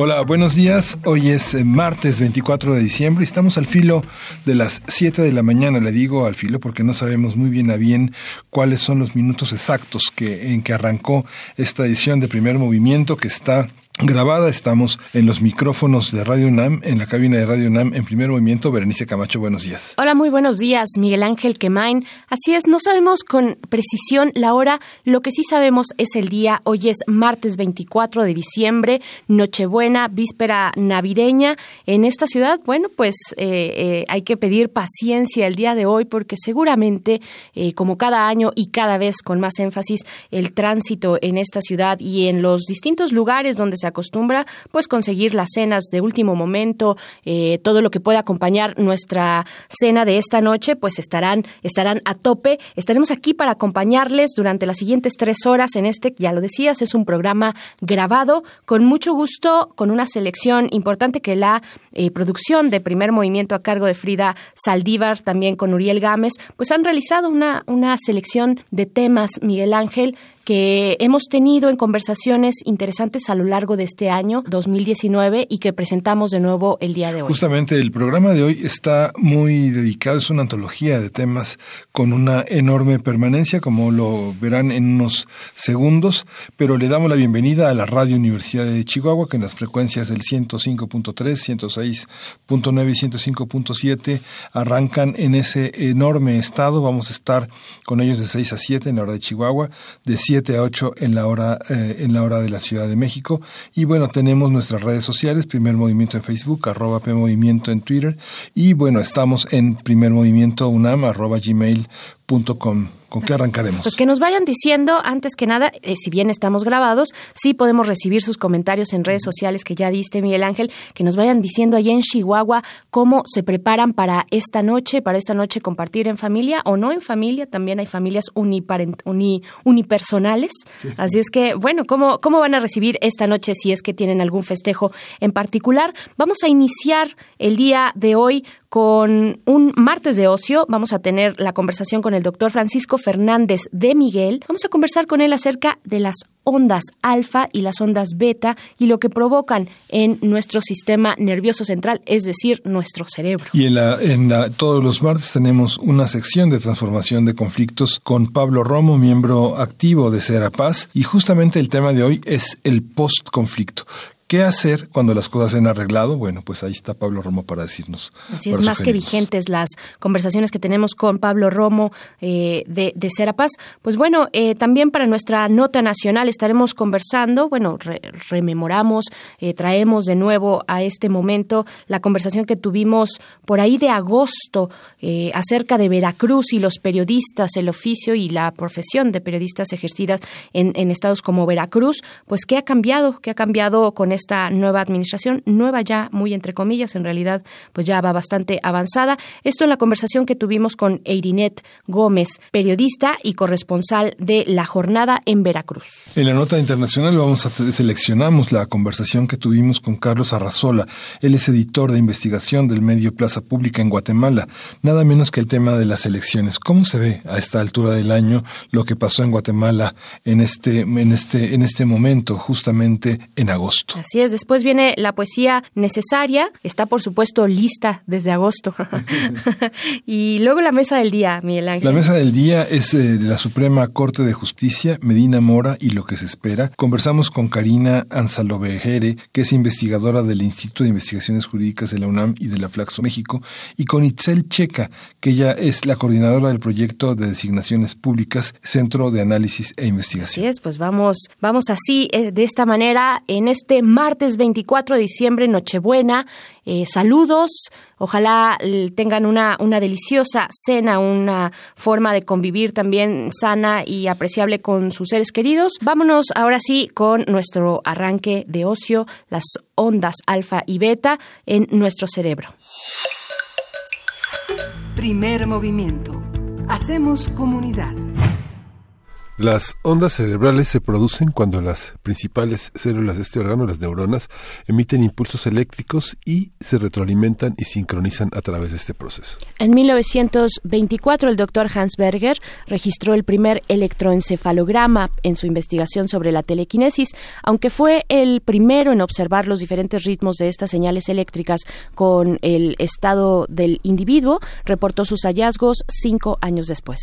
Hola, buenos días. Hoy es eh, martes 24 de diciembre y estamos al filo de las 7 de la mañana. Le digo al filo porque no sabemos muy bien a bien cuáles son los minutos exactos que, en que arrancó esta edición de primer movimiento que está grabada. Estamos en los micrófonos de Radio UNAM, en la cabina de Radio UNAM, en primer movimiento. Berenice Camacho, buenos días. Hola, muy buenos días, Miguel Ángel Quemain. Así es, no sabemos con precisión la hora, lo que sí sabemos es el día. Hoy es martes 24 de diciembre, Nochebuena, víspera navideña. En esta ciudad, bueno, pues eh, eh, hay que pedir paciencia el día de hoy porque seguramente, eh, como cada año y cada vez con más énfasis, el tránsito en esta ciudad y en los distintos lugares donde se acostumbra, pues conseguir las cenas de último momento, eh, todo lo que pueda acompañar nuestra cena de esta noche, pues estarán, estarán a tope. Estaremos aquí para acompañarles durante las siguientes tres horas en este, ya lo decías, es un programa grabado con mucho gusto, con una selección importante que la eh, producción de primer movimiento a cargo de Frida Saldívar, también con Uriel Gámez, pues han realizado una, una selección de temas, Miguel Ángel, que hemos tenido en conversaciones interesantes a lo largo de este año 2019 y que presentamos de nuevo el día de hoy. Justamente el programa de hoy está muy dedicado, es una antología de temas con una enorme permanencia, como lo verán en unos segundos, pero le damos la bienvenida a la Radio Universidad de Chihuahua, que en las frecuencias del 105.3, 106.9 y 105.7 arrancan en ese enorme estado. Vamos a estar con ellos de 6 a 7 en la hora de Chihuahua, de 7 a 8 en la hora eh, en la hora de la Ciudad de México. Y bueno tenemos nuestras redes sociales Primer Movimiento en Facebook arroba P Movimiento en Twitter. Y bueno estamos en Primer Movimiento UNAM arroba gmail.com ¿Con qué arrancaremos? Pues que nos vayan diciendo, antes que nada, eh, si bien estamos grabados, sí podemos recibir sus comentarios en redes sociales que ya diste, Miguel Ángel, que nos vayan diciendo allá en Chihuahua cómo se preparan para esta noche, para esta noche compartir en familia o no en familia, también hay familias uniparent, uni, unipersonales. Así es que, bueno, ¿cómo, ¿cómo van a recibir esta noche si es que tienen algún festejo en particular? Vamos a iniciar el día de hoy con un martes de ocio. Vamos a tener la conversación con el doctor Francisco Fernández de Miguel. Vamos a conversar con él acerca de las ondas alfa y las ondas beta y lo que provocan en nuestro sistema nervioso central, es decir, nuestro cerebro. Y en, la, en todos los martes tenemos una sección de transformación de conflictos con Pablo Romo, miembro activo de Serapaz, y justamente el tema de hoy es el post-conflicto. ¿Qué hacer cuando las cosas se han arreglado? Bueno, pues ahí está Pablo Romo para decirnos. Así es, más que vigentes las conversaciones que tenemos con Pablo Romo eh, de, de Serapaz. Pues bueno, eh, también para nuestra nota nacional estaremos conversando, bueno, rememoramos, eh, traemos de nuevo a este momento la conversación que tuvimos por ahí de agosto acerca de Veracruz y los periodistas, el oficio y la profesión de periodistas ejercidas en, en estados como Veracruz. Pues, ¿qué ha cambiado? ¿Qué ha cambiado con esta nueva administración, nueva ya muy entre comillas, en realidad pues ya va bastante avanzada. Esto en la conversación que tuvimos con Eirinet Gómez, periodista y corresponsal de La Jornada en Veracruz. En la nota internacional vamos a seleccionamos la conversación que tuvimos con Carlos Arrazola. Él es editor de investigación del medio Plaza Pública en Guatemala. Nada menos que el tema de las elecciones. ¿Cómo se ve a esta altura del año lo que pasó en Guatemala en este en este en este momento, justamente en agosto? Así es, después viene la poesía necesaria, está por supuesto lista desde agosto. y luego la mesa del día, Miguel Ángel. La mesa del día es eh, la Suprema Corte de Justicia, Medina Mora y lo que se espera. Conversamos con Karina Anzalovejere, que es investigadora del Instituto de Investigaciones Jurídicas de la UNAM y de la Flaxo México, y con Itzel Checa, que ella es la coordinadora del proyecto de designaciones públicas, Centro de Análisis e Investigación. Así es, pues vamos, vamos así, eh, de esta manera, en este martes 24 de diciembre, Nochebuena. Eh, saludos, ojalá tengan una, una deliciosa cena, una forma de convivir también sana y apreciable con sus seres queridos. Vámonos ahora sí con nuestro arranque de ocio, las ondas alfa y beta en nuestro cerebro. Primer movimiento. Hacemos comunidad. Las ondas cerebrales se producen cuando las principales células de este órgano, las neuronas, emiten impulsos eléctricos y se retroalimentan y sincronizan a través de este proceso. En 1924, el doctor Hans Berger registró el primer electroencefalograma en su investigación sobre la telequinesis, aunque fue el primero en observar los diferentes ritmos de estas señales eléctricas con el estado del individuo, reportó sus hallazgos cinco años después.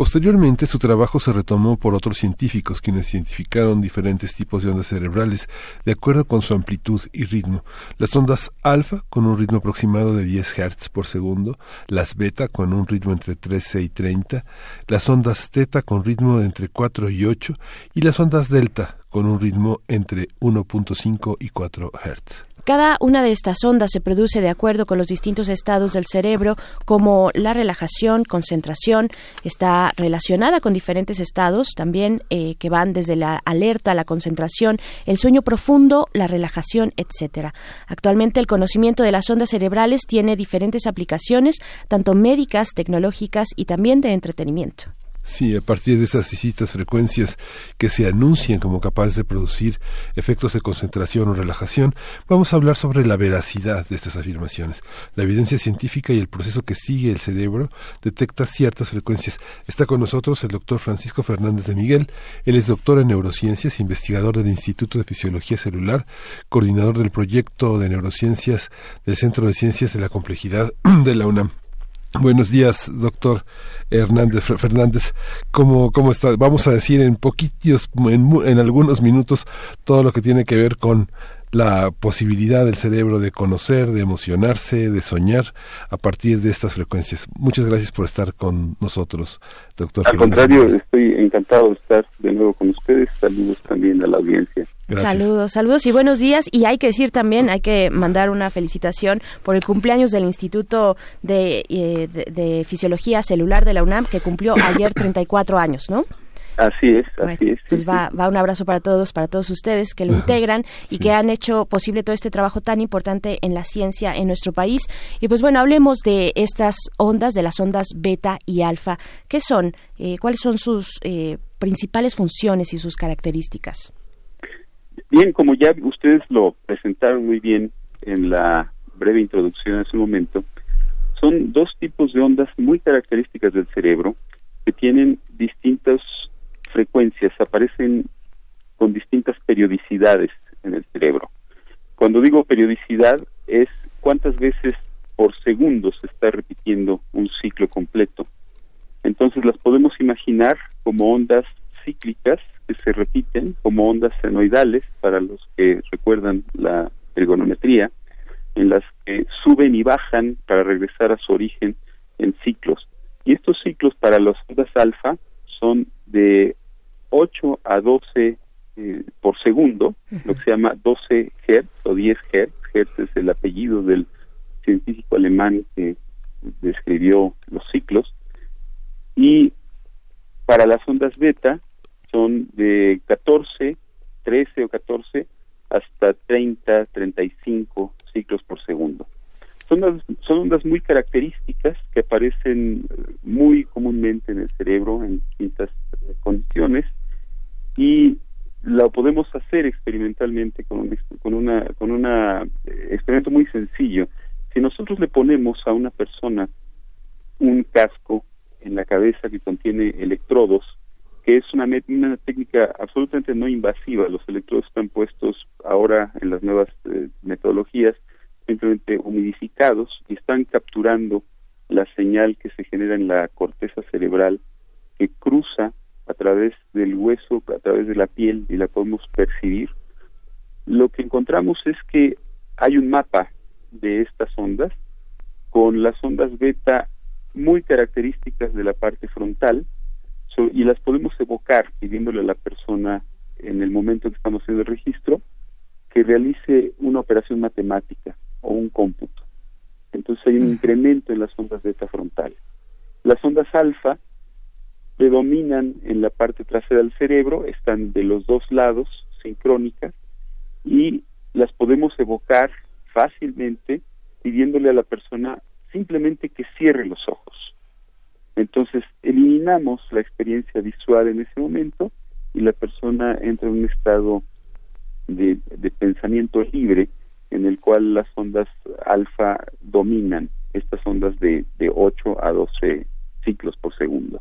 Posteriormente, su trabajo se retomó por otros científicos, quienes identificaron diferentes tipos de ondas cerebrales de acuerdo con su amplitud y ritmo. Las ondas alfa con un ritmo aproximado de 10 Hz por segundo, las beta con un ritmo entre 13 y 30, las ondas teta con ritmo de entre 4 y 8 y las ondas delta con un ritmo entre 1.5 y 4 Hz. Cada una de estas ondas se produce de acuerdo con los distintos estados del cerebro, como la relajación, concentración, está relacionada con diferentes estados también eh, que van desde la alerta, la concentración, el sueño profundo, la relajación, etcétera. Actualmente el conocimiento de las ondas cerebrales tiene diferentes aplicaciones, tanto médicas, tecnológicas y también de entretenimiento. Sí, a partir de esas distintas frecuencias que se anuncian como capaces de producir efectos de concentración o relajación, vamos a hablar sobre la veracidad de estas afirmaciones. La evidencia científica y el proceso que sigue el cerebro detecta ciertas frecuencias. Está con nosotros el doctor Francisco Fernández de Miguel. Él es doctor en neurociencias, investigador del Instituto de Fisiología Celular, coordinador del proyecto de neurociencias del Centro de Ciencias de la Complejidad de la UNAM. Buenos días, doctor Hernández Fernández. ¿Cómo, cómo está? Vamos a decir en poquitos, en, en algunos minutos, todo lo que tiene que ver con la posibilidad del cerebro de conocer, de emocionarse, de soñar a partir de estas frecuencias. Muchas gracias por estar con nosotros, doctor. Al contrario, estoy encantado de estar de nuevo con ustedes. Saludos también a la audiencia. Saludos, saludos y buenos días. Y hay que decir también, hay que mandar una felicitación por el cumpleaños del Instituto de, eh, de Fisiología Celular de la UNAM, que cumplió ayer 34 años, ¿no? Así es, así es. Pues va, va un abrazo para todos, para todos ustedes que lo integran y que han hecho posible todo este trabajo tan importante en la ciencia en nuestro país. Y pues bueno, hablemos de estas ondas, de las ondas beta y alfa. ¿Qué son? Eh, ¿Cuáles son sus eh, principales funciones y sus características? Bien, como ya ustedes lo presentaron muy bien en la breve introducción en su momento, son dos tipos de ondas muy características del cerebro que tienen distintos frecuencias aparecen con distintas periodicidades en el cerebro. Cuando digo periodicidad es cuántas veces por segundo se está repitiendo un ciclo completo. Entonces las podemos imaginar como ondas cíclicas que se repiten, como ondas senoidales, para los que recuerdan la ergonometría, en las que suben y bajan para regresar a su origen en ciclos. Y estos ciclos para las ondas alfa son de 8 a 12 eh, por segundo, lo que se llama 12 Hertz o 10 Hertz. Hertz es el apellido del científico alemán que describió los ciclos. Y para las ondas beta son de 14, 13 o 14 hasta 30, 35 ciclos por segundo. Son son ondas muy características que aparecen muy comúnmente en el cerebro en distintas eh, condiciones y lo podemos hacer experimentalmente con un, con una con una eh, experimento muy sencillo. Si nosotros le ponemos a una persona un casco en la cabeza que contiene electrodos, que es una, técnica absolutamente no invasiva, los electrodos están puestos ahora en las nuevas eh, metodologías simplemente humidificados y están capturando la señal que se genera en la corteza cerebral que cruza a través del hueso, a través de la piel y la podemos percibir, lo que encontramos es que hay un mapa de estas ondas con las ondas beta muy características de la parte frontal y las podemos evocar pidiéndole a la persona en el momento que estamos haciendo el registro que realice una operación matemática o un cómputo. Entonces hay un incremento en las ondas beta frontales. Las ondas alfa predominan en la parte trasera del cerebro, están de los dos lados, sincrónicas, y las podemos evocar fácilmente pidiéndole a la persona simplemente que cierre los ojos. Entonces eliminamos la experiencia visual en ese momento y la persona entra en un estado de, pensamiento libre en el cual las ondas alfa dominan estas ondas de, de 8 a 12 ciclos por segundo.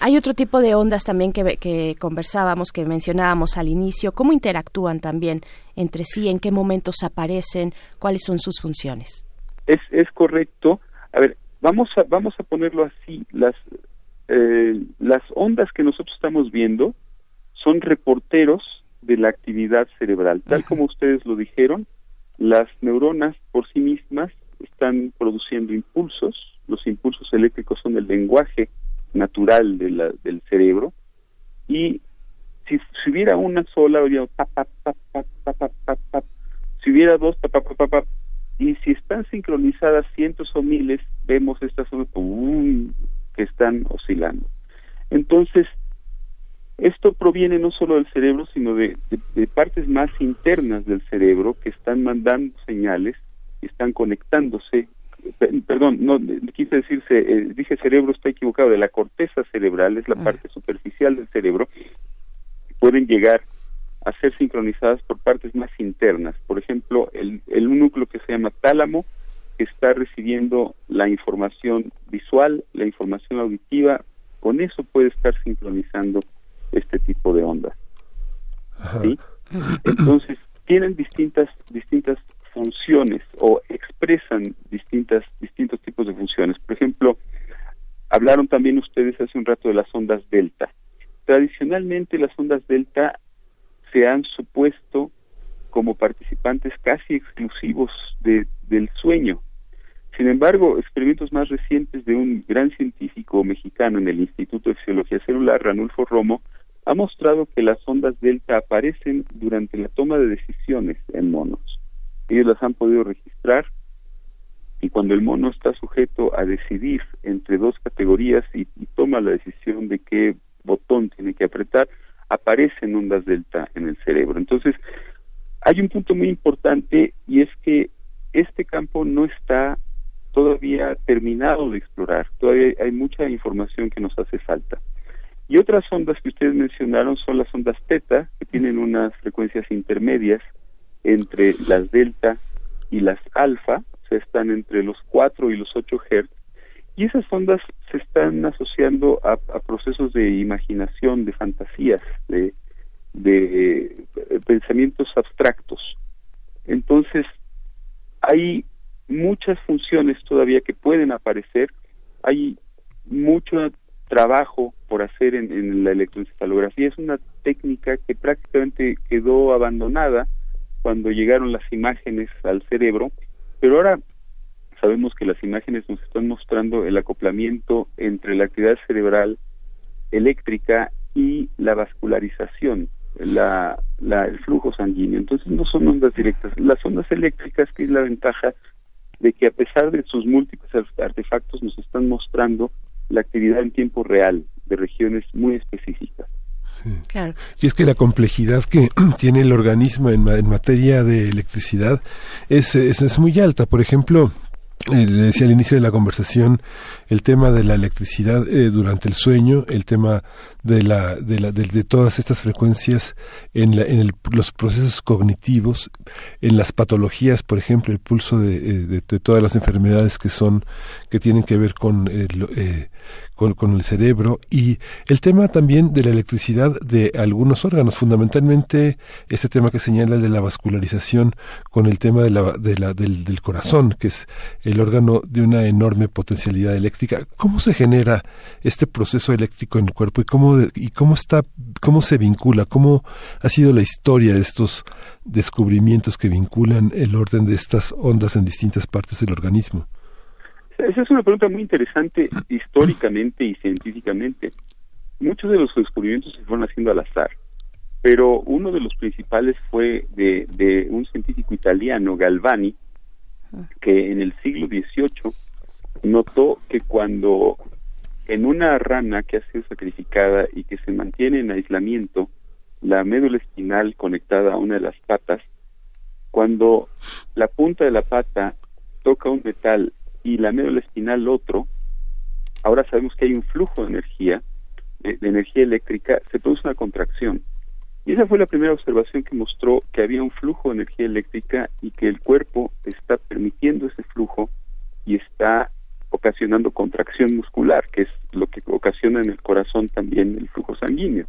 Hay otro tipo de ondas también que, que, conversábamos, que mencionábamos al inicio. ¿Cómo interactúan también entre sí? ¿En qué momentos aparecen? ¿Cuáles son sus funciones? Es, es correcto. A ver, vamos a, vamos a ponerlo así. Las, eh, las ondas que nosotros estamos viendo son reporteros de la actividad cerebral. Tal como ustedes lo dijeron, las neuronas por sí mismas están produciendo impulsos. Los impulsos eléctricos son el lenguaje natural de la, del cerebro. Y si, si, hubiera una sola habría pa, pa, pa, si hubiera dos pa, pa, y si están sincronizadas cientos o miles vemos estas ondas que están oscilando. Entonces esto proviene no solo del cerebro sino de, de partes más internas del cerebro que están mandando señales y están conectándose perdón, no quise decirse, eh, dije cerebro, está equivocado, de la corteza cerebral, es la ah. parte superficial del cerebro, pueden llegar a ser sincronizadas por partes más internas. Por ejemplo, el, el núcleo que se llama tálamo, que está recibiendo la información visual, la información auditiva, con eso puede estar sincronizando este tipo de ondas. ¿sí? Entonces, tienen distintas, distintas funciones o expresan distintas, distintos tipos de funciones. Por ejemplo, hablaron también ustedes hace un rato de las ondas delta. Tradicionalmente las ondas delta se han supuesto como participantes casi exclusivos de, del sueño. Sin embargo, experimentos más recientes de un gran científico mexicano en el Instituto de Fisiología Celular, Ranulfo Romo, ha mostrado que las ondas delta aparecen durante la toma de decisiones en monos ellos las han podido registrar y cuando el mono está sujeto a decidir entre dos categorías y, toma la decisión de qué botón tiene que apretar, aparecen ondas delta en el cerebro. Entonces, hay un punto muy importante y es que este campo no está todavía terminado de explorar, todavía hay mucha información que nos hace falta. Y otras ondas que ustedes mencionaron son las ondas teta, que tienen unas frecuencias intermedias entre las delta y las alfa, o sea, están entre los 4 y los 8 Hz, y esas ondas se están asociando a, procesos de imaginación, de fantasías, de, de eh, pensamientos abstractos. Entonces, hay muchas funciones todavía que pueden aparecer, hay mucho trabajo por hacer en, en la electroencefalografía, es una técnica que prácticamente quedó abandonada cuando llegaron las imágenes al cerebro, pero ahora sabemos que las imágenes nos están mostrando el acoplamiento entre la actividad cerebral eléctrica y la vascularización, la, la, el flujo sanguíneo. Entonces no son ondas directas. Las ondas eléctricas, que es la ventaja de que a pesar de sus múltiples artefactos nos están mostrando la actividad en tiempo real de regiones muy específicas. Y es que la complejidad que tiene el organismo en, materia de electricidad es, es, muy alta. Por ejemplo, eh, le decía al inicio de la conversación el tema de la electricidad eh, durante el sueño, el tema de la de, la, de, todas estas frecuencias en, la, los procesos cognitivos, en las patologías, por ejemplo, el pulso de, eh, de, todas las enfermedades que son que tienen que ver con eh, con, el cerebro y el tema también de la electricidad de algunos órganos, fundamentalmente este tema que señala de la vascularización con el tema de la, de del corazón, que es el órgano de una enorme potencialidad eléctrica. ¿Cómo se genera este proceso eléctrico en el cuerpo y cómo, y cómo está, cómo se vincula, cómo ha sido la historia de estos descubrimientos que vinculan el orden de estas ondas en distintas partes del organismo? Esa es una pregunta muy interesante históricamente y científicamente. Muchos de los descubrimientos se fueron haciendo al azar, pero uno de los principales fue de, de un científico italiano, Galvani, que en el siglo XVIII notó que cuando en una rana que ha sido sacrificada y que se mantiene en aislamiento, la médula espinal conectada a una de las patas, cuando la punta de la pata toca un metal y la médula espinal otro, ahora sabemos que hay un flujo de energía, de, energía eléctrica, se produce una contracción. Y esa fue la primera observación que mostró que había un flujo de energía eléctrica y que el cuerpo está permitiendo ese flujo y está ocasionando contracción muscular, que es lo que ocasiona en el corazón también el flujo sanguíneo.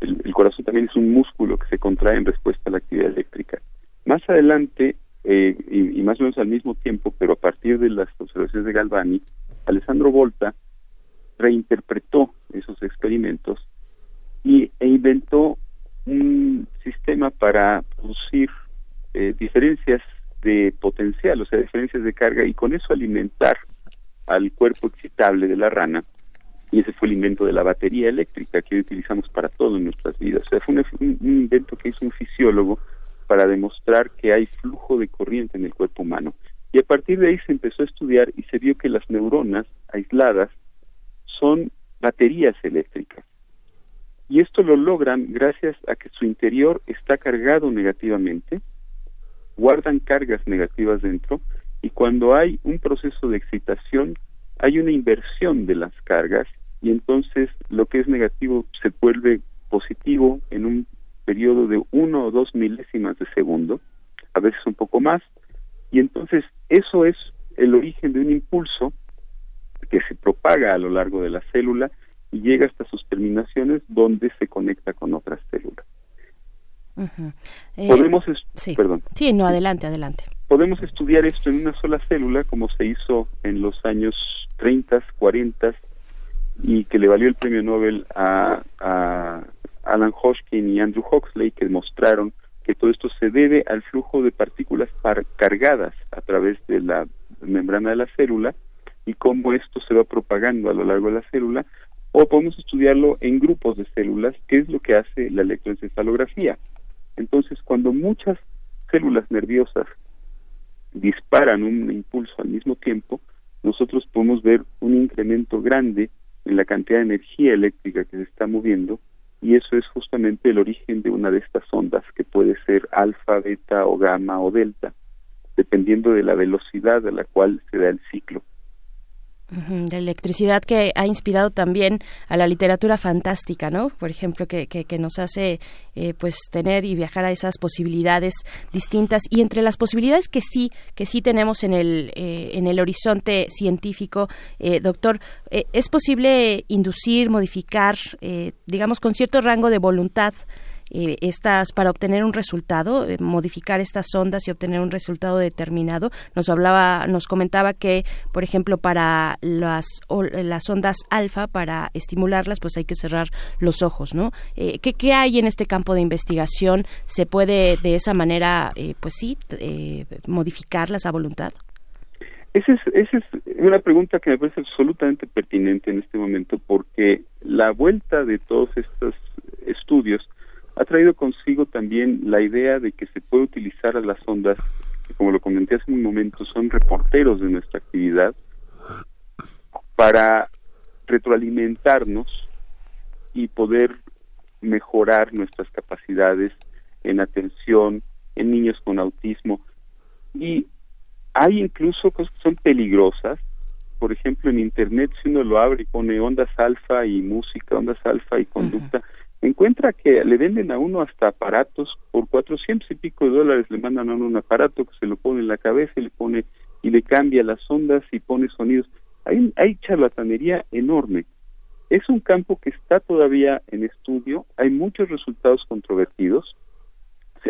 El, corazón también es un músculo que se contrae en respuesta a la actividad eléctrica. Más adelante, eh, y, más o menos al mismo tiempo, pero a partir de las observaciones de Galvani, Alessandro Volta reinterpretó esos experimentos y, e inventó un sistema para producir eh, diferencias de potencial, o sea, diferencias de carga, y con eso alimentar al cuerpo excitable de la rana. Y ese fue el invento de la batería eléctrica que utilizamos para todo en nuestras vidas. O sea, fue un, invento que hizo un fisiólogo para demostrar que hay flujo de corriente en el cuerpo humano. Y a partir de ahí se empezó a estudiar y se vio que las neuronas aisladas son baterías eléctricas. Y esto lo logran gracias a que su interior está cargado negativamente, guardan cargas negativas dentro y cuando hay un proceso de excitación hay una inversión de las cargas y entonces lo que es negativo se vuelve positivo en un periodo de uno o dos milésimas de segundo, a veces un poco más, y entonces eso es el origen de un impulso que se propaga a lo largo de la célula y llega hasta sus terminaciones donde se conecta con otras células. Eh, podemos sí. perdón sí no adelante adelante podemos estudiar esto en una sola célula como se hizo en los años 30 40 y que le valió el premio Nobel a, a Alan Hodgkin y Andrew Huxley que demostraron que todo esto se debe al flujo de partículas cargadas a través de la membrana de la célula y cómo esto se va propagando a lo largo de la célula o podemos estudiarlo en grupos de células, que es lo que hace la electroencefalografía. Entonces, cuando muchas células nerviosas disparan un impulso al mismo tiempo, nosotros podemos ver un incremento grande en la cantidad de energía eléctrica que se está moviendo y eso es justamente el origen de una de estas ondas que puede ser alfa, beta o gamma o delta, dependiendo de la velocidad a la cual se da el ciclo de electricidad que ha inspirado también a la literatura fantástica, ¿no? Por ejemplo, que, que, nos hace eh, pues tener y viajar a esas posibilidades distintas y entre las posibilidades que sí que sí tenemos en el eh, en el horizonte científico, eh, doctor, es posible inducir, modificar, digamos, con cierto rango de voluntad eh, estas para obtener un resultado, eh, modificar estas ondas y obtener un resultado determinado. Nos hablaba, nos comentaba que, por ejemplo, para las las ondas alfa, para estimularlas, pues hay que cerrar los ojos, ¿no? Eh, ¿qué, ¿qué, hay en este campo de investigación? ¿Se puede de esa manera, pues sí, modificarlas a voluntad? Esa es, esa es una pregunta que me parece absolutamente pertinente en este momento porque la vuelta de todos estos estudios ha traído consigo también la idea de que se puede utilizar a las ondas, que como lo comenté hace un momento, son reporteros de nuestra actividad, para retroalimentarnos y poder mejorar nuestras capacidades en atención, en niños con autismo. Y hay incluso cosas que son peligrosas. Por ejemplo, en Internet, si uno lo abre y pone ondas alfa y música, ondas alfa y conducta, encuentra que le venden a uno hasta aparatos por cuatrocientos y pico de dólares le mandan a uno un aparato que se lo pone en la cabeza y le pone y le cambia las ondas y pone sonidos. Hay hay charlatanería enorme. Es un campo que está todavía en estudio hay muchos resultados controvertidos.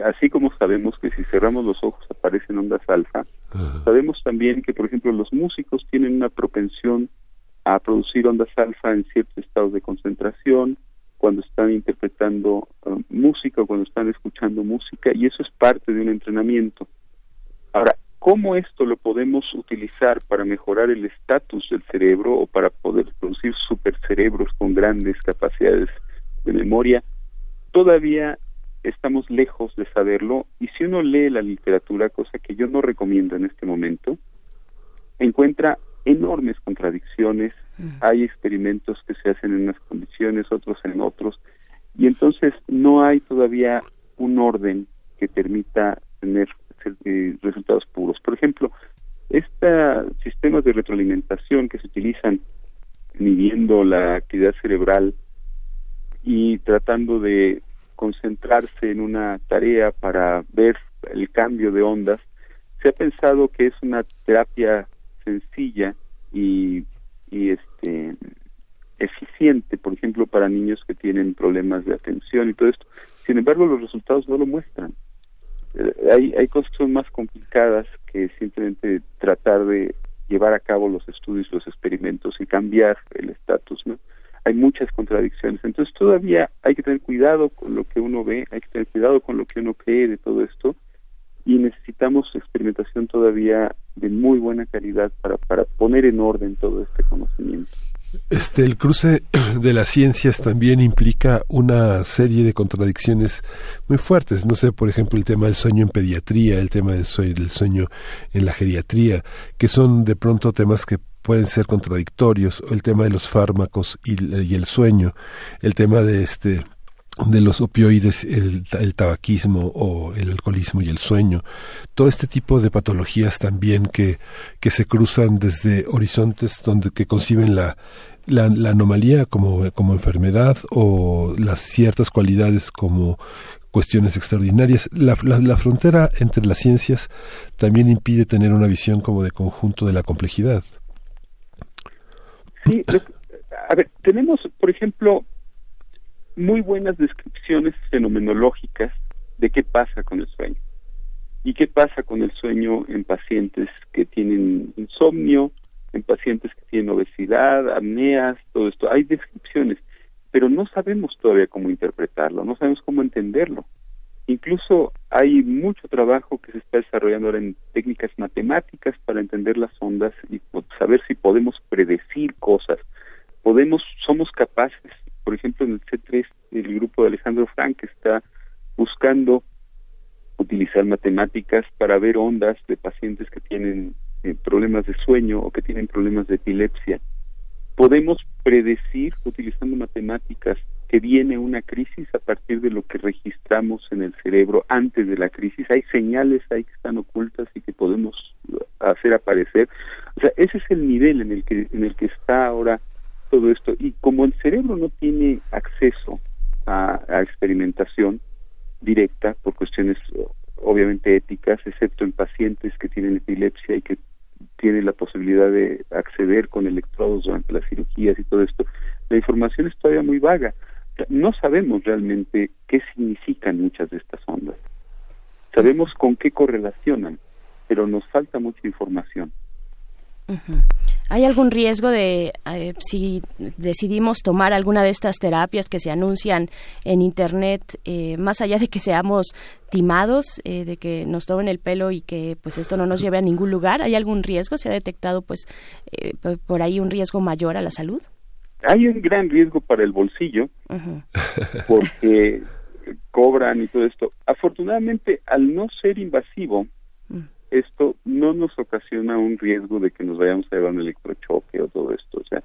Así como sabemos que si cerramos los ojos aparecen ondas alfa sabemos también que por ejemplo los músicos tienen una propensión a producir ondas alfa en ciertos estados de concentración cuando están interpretando uh, música o cuando están escuchando música y eso es parte de un entrenamiento. Ahora, ¿cómo esto lo podemos utilizar para mejorar el estatus del cerebro o para poder producir supercerebros con grandes capacidades de memoria? Todavía estamos lejos de saberlo y si uno lee la literatura, cosa que yo no recomiendo en este momento, encuentra enormes contradicciones, mm. hay experimentos que se hacen en unas condiciones, otros en otros, y entonces no hay todavía un orden que permita tener eh, resultados puros. Por ejemplo, es estos sistemas de retroalimentación que se utilizan midiendo la actividad cerebral y tratando de concentrarse en una tarea para ver el cambio de ondas, se ha pensado que es una terapia sencilla y, y este eficiente, por ejemplo, para niños que tienen problemas de atención y todo esto. Sin embargo, los resultados no lo muestran. Eh, hay, hay cosas que son más complicadas que simplemente tratar de llevar a cabo los estudios, los experimentos y cambiar el estatus, ¿no? Hay muchas contradicciones. Entonces todavía hay que tener cuidado con lo que uno ve, hay que tener cuidado con lo que uno cree de todo esto y necesitamos experimentación todavía de muy buena calidad para, para poner en orden todo este conocimiento. Este, el cruce de las ciencias también implica una serie de contradicciones muy fuertes. No sé, por ejemplo, el tema del sueño en pediatría, el tema del sueño, en la geriatría, que son de pronto temas que pueden ser contradictorios, o el tema de los fármacos y el sueño, el tema de este de los opioides, el, tabaquismo o el alcoholismo y el sueño, todo este tipo de patologías también que, que se cruzan desde horizontes donde que conciben la, la, anomalía como, como enfermedad o las ciertas cualidades como cuestiones extraordinarias. La, la, frontera entre las ciencias también impide tener una visión como de conjunto de la complejidad. Sí, a ver, tenemos, por ejemplo, muy buenas descripciones fenomenológicas de qué pasa con el sueño y qué pasa con el sueño en pacientes que tienen insomnio, en pacientes que tienen obesidad, apneas, todo esto. Hay descripciones, pero no sabemos todavía cómo interpretarlo, no sabemos cómo entenderlo. Incluso hay mucho trabajo que se está desarrollando ahora en técnicas matemáticas para entender las ondas y saber si podemos predecir cosas. Podemos, somos capaces por ejemplo, en el C3, el grupo de Alejandro Frank está buscando utilizar matemáticas para ver ondas de pacientes que tienen eh, problemas de sueño o que tienen problemas de epilepsia. Podemos predecir, utilizando matemáticas, que viene una crisis a partir de lo que registramos en el cerebro antes de la crisis. Hay señales ahí que están ocultas y que podemos hacer aparecer. O sea, ese es el nivel en el que en el que está ahora todo esto. Y como el cerebro no tiene acceso a, experimentación directa por cuestiones obviamente éticas, excepto en pacientes que tienen epilepsia y que tienen la posibilidad de acceder con electrodos durante las cirugías y todo esto, la información es todavía muy vaga. No sabemos realmente qué significan muchas de estas ondas. Sabemos con qué correlacionan, pero nos falta mucha información. ¿Hay algún riesgo de, eh, si decidimos tomar alguna de estas terapias que se anuncian en Internet, eh, más allá de que seamos timados, eh, de que nos tomen el pelo y que pues esto no nos lleve a ningún lugar? ¿Hay algún riesgo? ¿Se ha detectado pues por ahí un riesgo mayor a la salud? Hay un gran riesgo para el bolsillo, porque cobran y todo esto. Afortunadamente, al no ser invasivo, esto no nos ocasiona un riesgo de que nos vayamos a llevar un electrochoque o todo esto. O sea,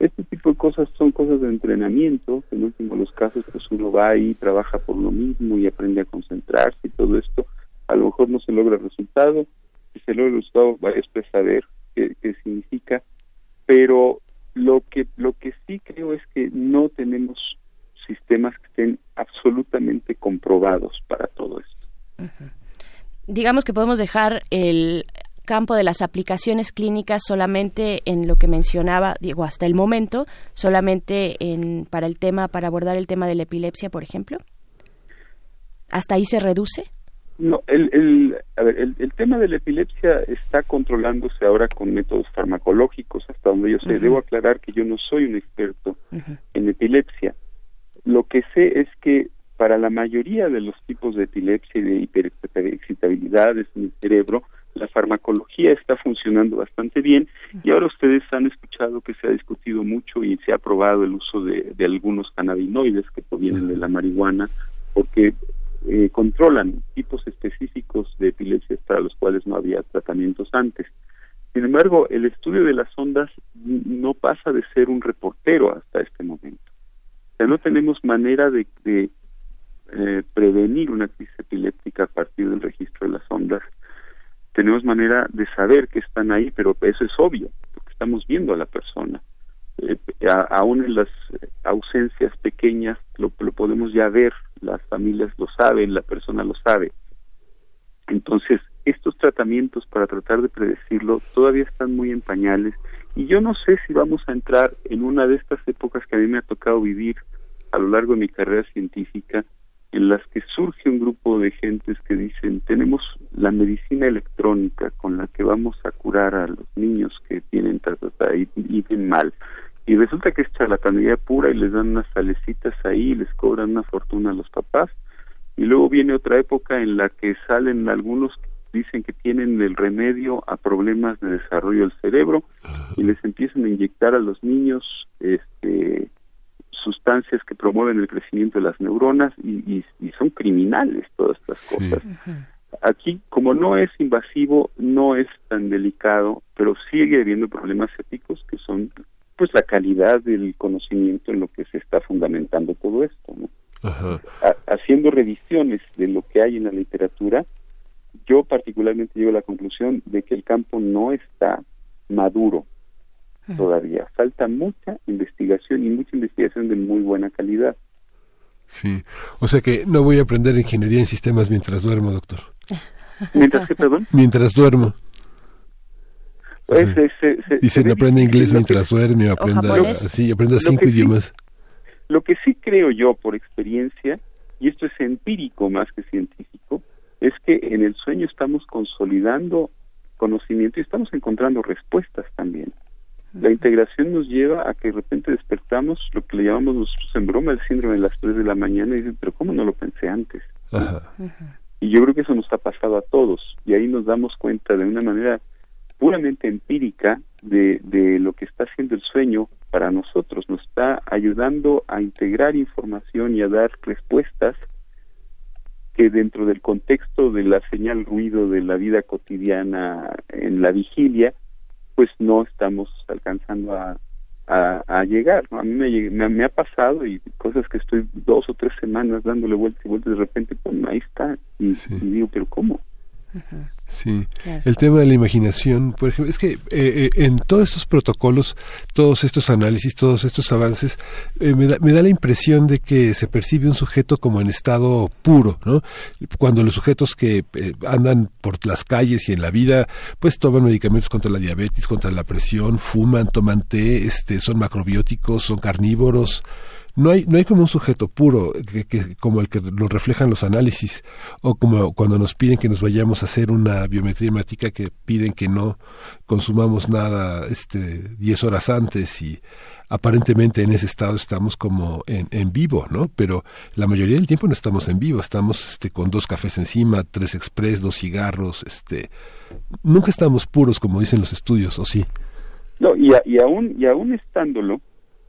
este tipo de cosas son cosas de entrenamiento, en último los casos pues uno va ahí, trabaja por lo mismo y aprende a concentrarse y todo esto. A lo mejor no se logra el resultado, si se logra el resultado va después saber qué, qué significa, pero lo que lo que sí creo es que no tenemos sistemas que estén absolutamente comprobados para todo esto digamos que podemos dejar el campo de las aplicaciones clínicas solamente en lo que mencionaba, digo, hasta el momento, solamente en, para el tema, para abordar el tema de la epilepsia, por ejemplo? ¿Hasta ahí se reduce? No, el, el, a ver, el, tema de la epilepsia está controlándose ahora con métodos farmacológicos, hasta donde yo sé. Debo aclarar que yo no soy un experto en epilepsia. Lo que sé es que para la mayoría de los tipos de epilepsia y de hiperexcitabilidades en el cerebro, la farmacología está funcionando bastante bien y ahora ustedes han escuchado que se ha discutido mucho y se ha probado el uso de, algunos cannabinoides que provienen de la marihuana porque eh, controlan tipos específicos de epilepsia para los cuales no había tratamientos antes. Sin embargo, el estudio de las ondas no pasa de ser un reportero hasta este momento. O sea, no tenemos manera de eh, prevenir una crisis epiléptica a partir del registro de las ondas. tenemos manera de saber que están ahí, pero eso es obvio, porque estamos viendo a la persona. Eh, aún en las ausencias pequeñas lo, lo podemos ya ver, las familias lo saben, la persona lo sabe. Entonces, estos tratamientos para tratar de predecirlo todavía están muy en pañales y yo no sé si vamos a entrar en una de estas épocas que a mí me ha tocado vivir a lo largo de mi carrera científica, en las que surge un grupo de gentes que dicen tenemos la medicina electrónica con la que vamos a curar a los niños que tienen y, y bien mal y resulta que es charlatanería pura y les dan unas salecitas ahí y les cobran una fortuna a los papás. Y luego viene otra época en la que salen algunos que dicen que tienen el remedio a problemas de desarrollo del cerebro y les empiezan a inyectar a los niños este sustancias que promueven el crecimiento de las neuronas y, son criminales todas estas cosas. Aquí, como no es invasivo, no es tan delicado, pero sigue habiendo problemas éticos que son pues la calidad del conocimiento en lo que se está fundamentando todo esto. haciendo revisiones de lo que hay en la literatura, yo particularmente llego a la conclusión de que el campo no está maduro todavía. Falta mucha investigación y mucha investigación de muy buena calidad. Sí, o sea que no voy a aprender ingeniería en sistemas mientras duermo, doctor. ¿Mientras qué, perdón? Mientras duermo. Pues, se, aprende inglés mientras duerme, o aprenda, sí, aprenda cinco idiomas. lo que sí creo yo por experiencia, y esto es empírico más que científico, es que en el sueño estamos consolidando conocimiento y estamos encontrando respuestas también. La integración nos lleva a que de repente despertamos lo que le llamamos nosotros en broma el síndrome de las 3 de la mañana y dicen, pero ¿cómo no lo pensé antes? Y yo creo que eso nos ha pasado a todos y ahí nos damos cuenta de una manera puramente empírica de, de lo que está haciendo el sueño para nosotros, nos está ayudando a integrar información y a dar respuestas que dentro del contexto de la señal ruido de la vida cotidiana en la vigilia, pues no estamos alcanzando a, a, llegar. A mí me, me, ha pasado y cosas que estoy dos o tres semanas dándole vueltas y vueltas, de repente, pues ahí está. Y, y digo, pero ¿cómo? Sí, el tema de la imaginación, por ejemplo, es que eh, eh, en todos estos protocolos, todos estos análisis, todos estos avances, eh, me, da, me, da, la impresión de que se percibe un sujeto como en estado puro, ¿no? Cuando los sujetos que andan por las calles y en la vida, pues toman medicamentos contra la diabetes, contra la presión, fuman, toman té, este, son macrobióticos, son carnívoros, no hay, no hay como un sujeto puro que, como el que lo reflejan los análisis o como cuando nos piden que nos vayamos a hacer una biometría hemática que piden que no consumamos nada este 10 horas antes y aparentemente en ese estado estamos como en, en vivo, ¿no? Pero la mayoría del tiempo no estamos en vivo, estamos este, con dos cafés encima, tres express, dos cigarros, este, nunca estamos puros como dicen los estudios, ¿o sí? No, y, y aún y aún estándolo,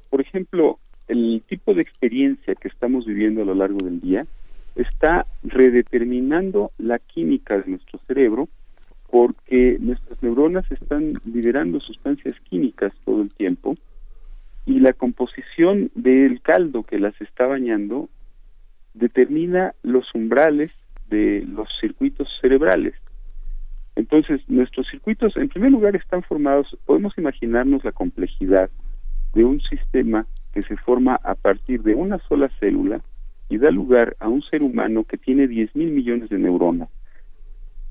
por ejemplo, el tipo de experiencia que estamos viviendo a lo largo del día está redeterminando la química de nuestro cerebro porque nuestras neuronas están liberando sustancias químicas todo el tiempo y la composición del caldo que las está bañando determina los umbrales de los circuitos cerebrales. Entonces, nuestros circuitos, en primer lugar, están formados, podemos imaginarnos la complejidad de un sistema que se forma a partir de una sola célula y da lugar a un ser humano que tiene 10 mil millones de neuronas.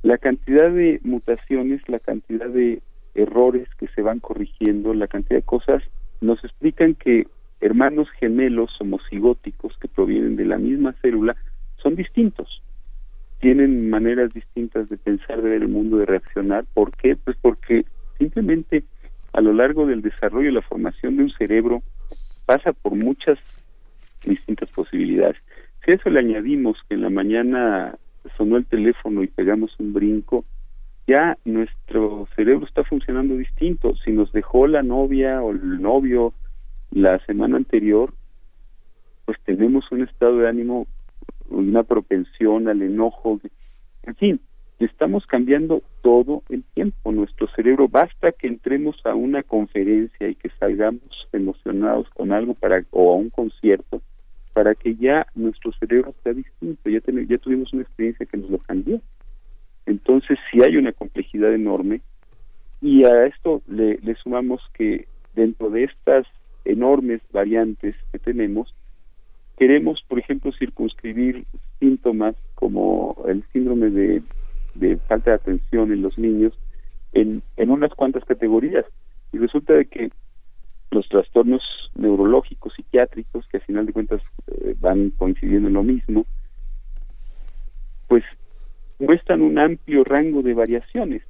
La cantidad de mutaciones, la cantidad de errores que se van corrigiendo, la cantidad de cosas, nos explican que hermanos gemelos homocigóticos que provienen de la misma célula son distintos. Tienen maneras distintas de pensar, de ver el mundo, de reaccionar. ¿Por qué? Pues porque simplemente a lo largo del desarrollo y la formación de un cerebro pasa por muchas distintas posibilidades. Si a eso le añadimos que en la mañana sonó el teléfono y pegamos un brinco, ya nuestro cerebro está funcionando distinto. Si nos dejó la novia o el novio la semana anterior, pues tenemos un estado de ánimo, una propensión al enojo, en fin, estamos cambiando todo el tiempo. Nuestro cerebro, basta que entremos a una conferencia y que salgamos emocionados con algo para o a un concierto para que ya nuestro cerebro sea distinto. Ya, ya tuvimos una experiencia que nos lo cambió. Entonces sí hay una complejidad enorme y a esto le, le sumamos que dentro de estas enormes variantes que tenemos, queremos, por ejemplo, circunscribir síntomas como el síndrome de, de falta de atención en los niños en, en unas cuantas categorías. Y resulta de que los trastornos neurológicos, psiquiátricos, que al final de cuentas eh, van coincidiendo en lo mismo, pues muestran un amplio rango de variaciones.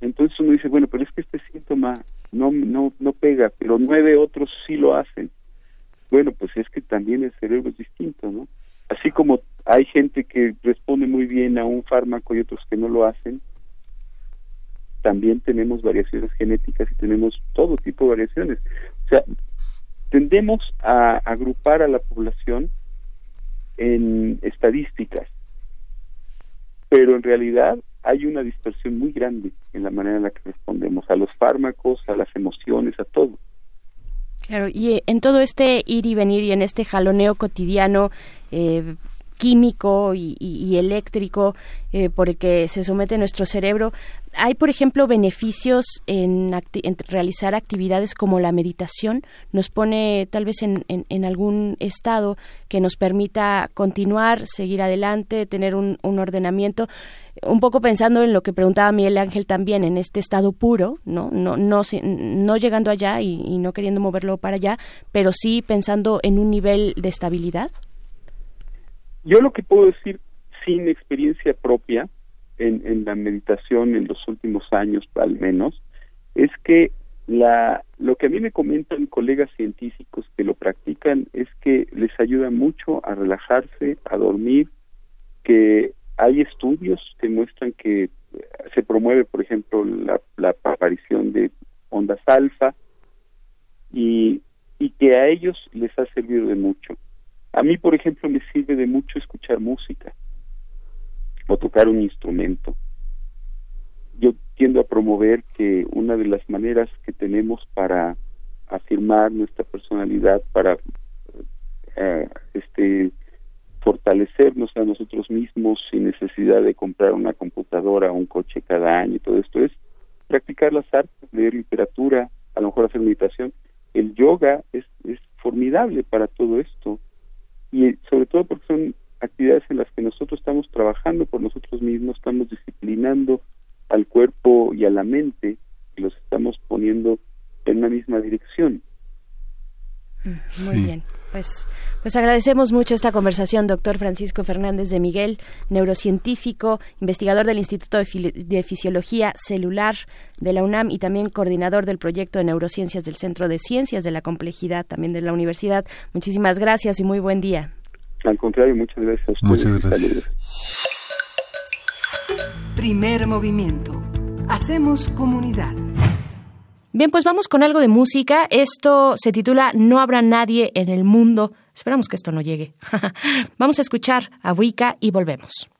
Entonces uno dice, bueno, pero es que este síntoma no, no, no pega, pero nueve otros sí lo hacen. Bueno, pues es que también el cerebro es distinto, ¿no? Así como hay gente que responde muy bien a un fármaco y otros que no lo hacen, también tenemos variaciones genéticas y tenemos todo tipo de variaciones. O sea, tendemos a agrupar a la población en estadísticas, pero en realidad hay una dispersión muy grande en la manera en la que respondemos a los fármacos, a las emociones, a todo. Claro, y en todo este ir y venir y en este jaloneo cotidiano, eh, químico y, eléctrico eh, por el que se somete nuestro cerebro. ¿Hay, por ejemplo, beneficios en, realizar actividades como la meditación? ¿Nos pone tal vez en, en, algún estado que nos permita continuar, seguir adelante, tener un, ordenamiento? Un poco pensando en lo que preguntaba Miguel Ángel también, en este estado puro, no, no, no, llegando allá y no queriendo moverlo para allá, pero sí pensando en un nivel de estabilidad. Yo lo que puedo decir sin experiencia propia en, en la meditación en los últimos años al menos es que la, lo que a mí me comentan colegas científicos que lo practican es que les ayuda mucho a relajarse, a dormir, que hay estudios que muestran que se promueve, por ejemplo, la, la aparición de ondas alfa y, y que a ellos les ha servido de mucho. A mí, por ejemplo, me sirve de mucho escuchar música o tocar un instrumento. Yo tiendo a promover que una de las maneras que tenemos para afirmar nuestra personalidad, para eh, este fortalecernos a nosotros mismos sin necesidad de comprar una computadora o un coche cada año y todo esto es practicar las artes, leer literatura, a lo mejor hacer meditación. El yoga es, es formidable para todo esto y sobre todo porque son actividades en las que nosotros estamos trabajando por nosotros mismos, estamos disciplinando al cuerpo y a la mente y los estamos poniendo en una misma dirección. Mm, muy bien. Pues, pues agradecemos mucho esta conversación, doctor Francisco Fernández de Miguel, neurocientífico, investigador del Instituto de, Fisiología Celular de la UNAM y también coordinador del proyecto de neurociencias del Centro de Ciencias de la Complejidad también de la Universidad. Muchísimas gracias y muy buen día. Al contrario, muchas gracias a ustedes. Muchas gracias. Primer movimiento. Hacemos comunidad. Bien, pues vamos con algo de música. Esto se titula No habrá nadie en el mundo. Esperamos que esto no llegue. vamos a escuchar a Wicca y volvemos.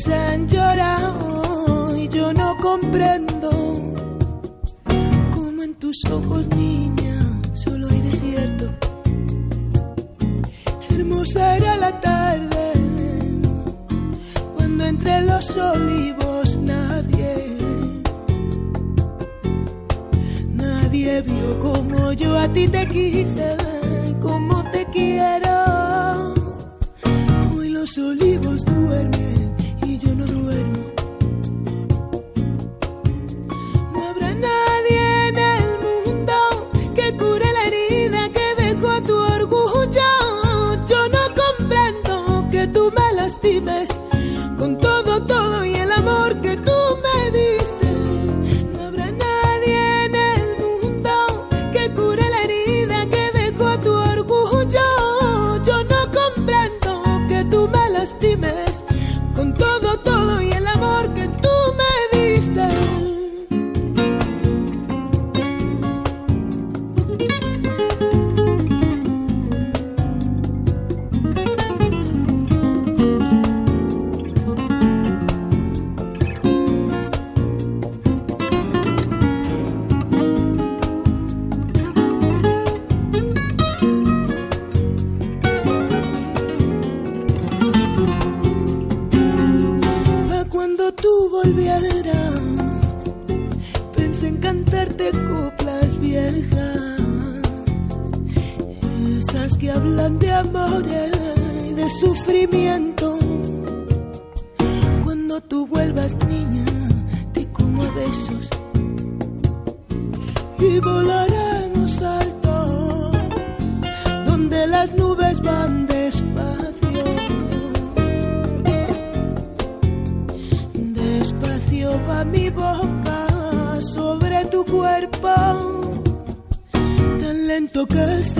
Se han llorado y yo no comprendo cómo en tus ojos, niña, solo hay desierto. Hermosa era la tarde cuando entre los olivos nadie, nadie vio como yo a ti te quise, como te quiero. Hoy los olivos duermen con hablan de amor y de sufrimiento. Cuando tú vuelvas niña, te como a besos y volaremos alto, donde las nubes van despacio. Despacio va mi boca sobre tu cuerpo, tan lento que seguro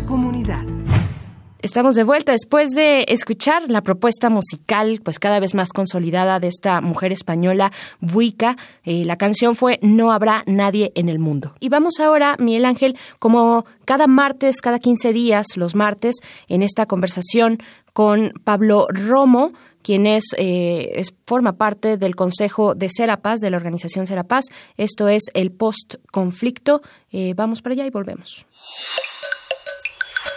Comunidad. Estamos de vuelta después de escuchar la propuesta musical, pues cada vez más consolidada de esta mujer española, Buica. Eh, la canción fue No habrá nadie en el mundo. Y vamos ahora, Miguel Ángel, como cada martes, cada 15 días, los martes, en esta conversación con Pablo Romo, quien es, eh, forma parte del Consejo de Serapaz, de la organización Serapaz. Esto es el post-conflicto. Eh, vamos para allá y volvemos.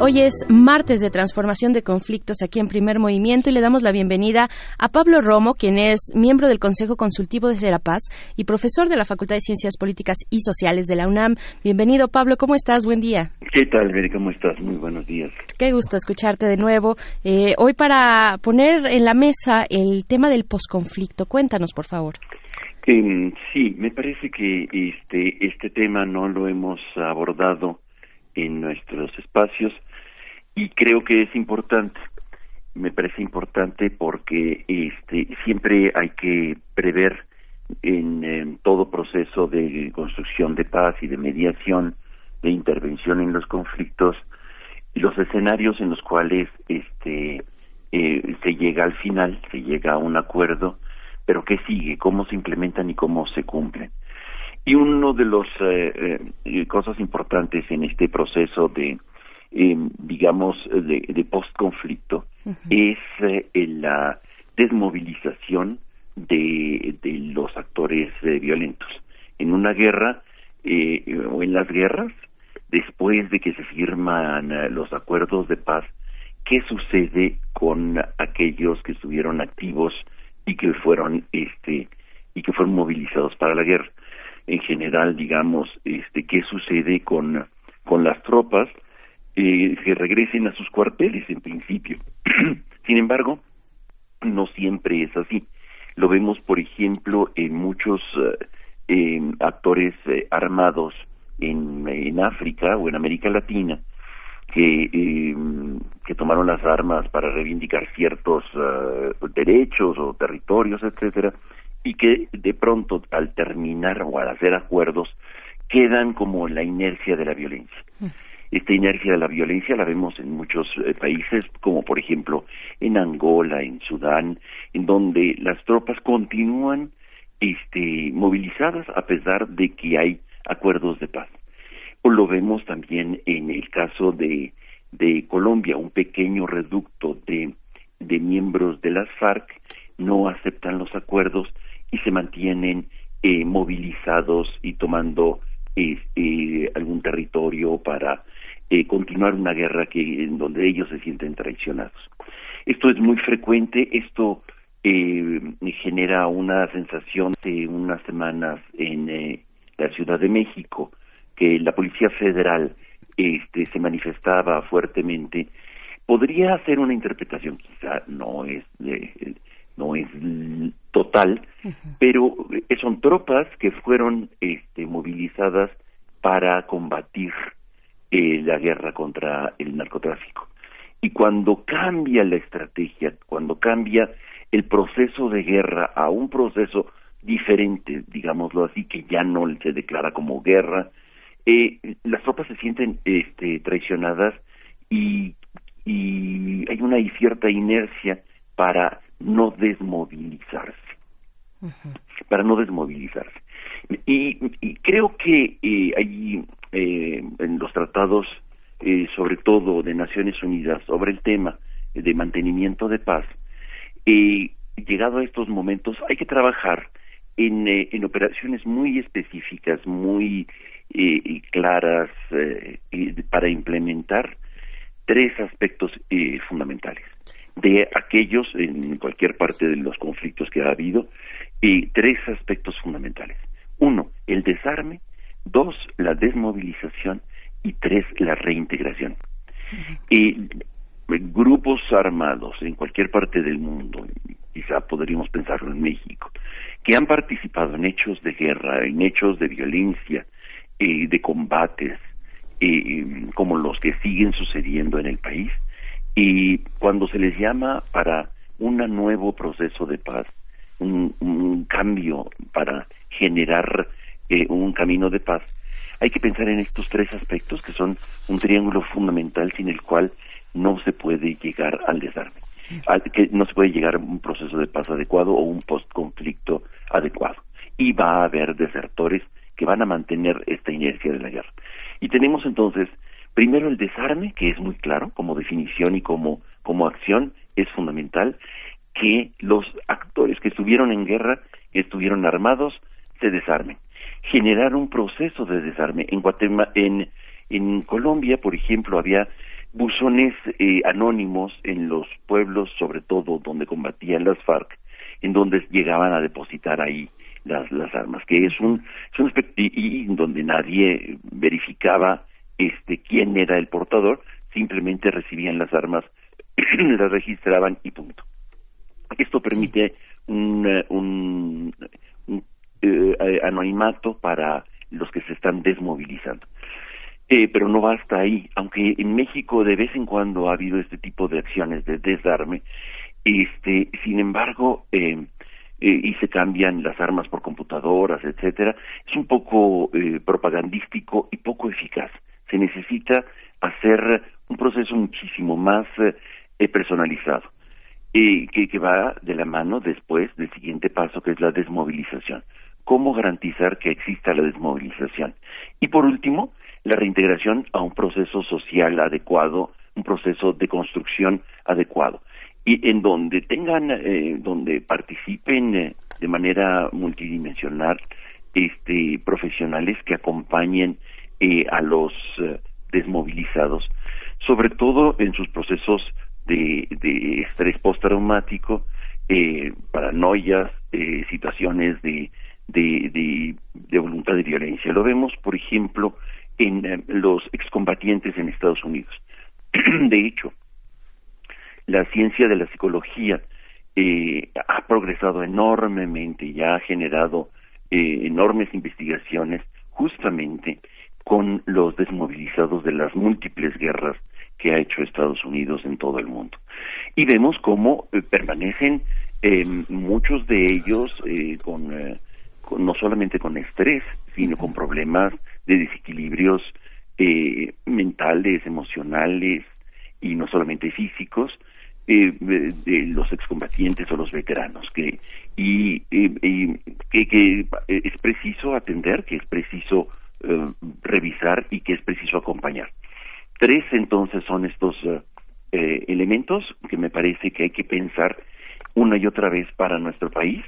Hoy es martes de transformación de conflictos aquí en Primer Movimiento y le damos la bienvenida a Pablo Romo, quien es miembro del Consejo Consultivo de Serapaz y profesor de la Facultad de Ciencias Políticas y Sociales de la UNAM. Bienvenido, Pablo. ¿Cómo estás? Buen día. ¿Qué tal, Mary? ¿Cómo estás? Muy buenos días. Qué gusto escucharte de nuevo. Eh, hoy para poner en la mesa el tema del posconflicto. Cuéntanos, por favor. Eh, sí, me parece que este este tema no lo hemos abordado en nuestros espacios y creo que es importante. Me parece importante porque este siempre hay que prever en, todo proceso de construcción de paz y de mediación, de intervención en los conflictos, los escenarios en los cuales este eh, se llega al final, se llega a un acuerdo, pero qué sigue, cómo se implementan y cómo se cumplen. Y uno de los eh, eh, cosas importantes en este proceso de, eh, digamos, de, de post-conflicto es eh, la desmovilización de, de los actores eh, violentos. En una guerra eh, o en las guerras, después de que se firman eh, los acuerdos de paz, ¿qué sucede con aquellos que estuvieron activos y que fueron este y que fueron movilizados para la guerra? En general, digamos, este qué sucede con con las tropas eh, que regresen a sus cuarteles en principio. Sin embargo, no siempre es así. Lo vemos, por ejemplo, en muchos eh, actores eh, armados en, África o en América Latina que, eh, que tomaron las armas para reivindicar ciertos eh, derechos o territorios, etcétera, y que de pronto al terminar o al hacer acuerdos quedan como en la inercia de la violencia. Esta inercia de la violencia la vemos en muchos eh, países, como por ejemplo en Angola, en Sudán, en donde las tropas continúan este, movilizadas a pesar de que hay acuerdos de paz. O lo vemos también en el caso de, de Colombia, un pequeño reducto de, de miembros de las FARC no aceptan los acuerdos y se mantienen eh, movilizados y tomando eh, eh, algún territorio para eh, continuar una guerra que en donde ellos se sienten traicionados. Esto es muy frecuente, esto eh, genera una sensación de unas semanas en eh, la Ciudad de México que la Policía Federal este, se manifestaba fuertemente, podría hacer una interpretación, quizá no es no es total, pero son tropas que fueron este, movilizadas para combatir eh, la guerra contra el narcotráfico. Y cuando cambia la estrategia, cuando cambia el proceso de guerra a un proceso diferente, digámoslo así, que ya no se declara como guerra, eh, las tropas se sienten este, traicionadas y, y hay una cierta inercia para no desmovilizarse, para no desmovilizarse. Y, creo que eh, hay eh, en los tratados, eh, sobre todo de Naciones Unidas, sobre el tema de mantenimiento de paz, eh, llegado a estos momentos hay que trabajar en, en operaciones muy específicas, muy claras para implementar tres aspectos fundamentales de aquellos en cualquier parte de los conflictos que ha habido y tres aspectos fundamentales. Uno, el desarme. Dos, la desmovilización. Y tres, la reintegración. Y grupos armados en cualquier parte del mundo, quizá podríamos pensarlo en México, que han participado en hechos de guerra, en hechos de violencia, eh, de combates, eh, como los que siguen sucediendo en el país, y cuando se les llama para un nuevo proceso de paz, un, cambio para generar eh, un camino de paz, hay que pensar en estos tres aspectos que son un triángulo fundamental sin el cual no se puede llegar al desarme, que no se puede llegar a un proceso de paz adecuado o un post-conflicto adecuado. Y va a haber desertores que van a mantener esta inercia de la guerra. Y tenemos entonces Primero el desarme, que es muy claro como definición y como, como acción, es fundamental que los actores que estuvieron en guerra, que estuvieron armados, se desarmen. Generar un proceso de desarme. En Guatemala, en, Colombia, por ejemplo, había buzones eh, anónimos en los pueblos, sobre todo donde combatían las FARC, en donde llegaban a depositar ahí las, las armas, que es un, es un y donde nadie verificaba este quién era el portador, simplemente recibían las armas, las registraban y punto. Esto permite un, eh, un, eh, anonimato para los que se están desmovilizando. Eh, pero no basta ahí, aunque en México de vez en cuando ha habido este tipo de acciones de desarme, este, sin embargo, eh, y se cambian las armas por computadoras, etcétera, es un poco propagandístico y poco eficaz. Se necesita hacer un proceso muchísimo más eh, personalizado, y que, que va de la mano después del siguiente paso, que es la desmovilización. ¿Cómo garantizar que exista la desmovilización? Y por último, la reintegración a un proceso social adecuado, un proceso de construcción adecuado y en donde tengan, eh, donde participen eh, de manera multidimensional este, profesionales que acompañen eh, a los eh, desmovilizados, sobre todo en sus procesos de, estrés postraumático, eh, paranoias, eh, situaciones de, de, de, voluntad de violencia. Lo vemos, por ejemplo, en eh, los excombatientes en Estados Unidos. de hecho, la ciencia de la psicología eh, ha progresado enormemente y ha generado eh, enormes investigaciones justamente con los desmovilizados de las múltiples guerras que ha hecho Estados Unidos en todo el mundo. Y vemos cómo eh, permanecen eh, muchos de ellos eh, con, no solamente con estrés, sino con problemas de desequilibrios mentales, emocionales y no solamente físicos, de, los excombatientes o los veteranos que y, que, que es preciso atender que es preciso eh, revisar y que es preciso acompañar. Tres entonces son estos eh, eh, elementos que me parece que hay que pensar una y otra vez para nuestro país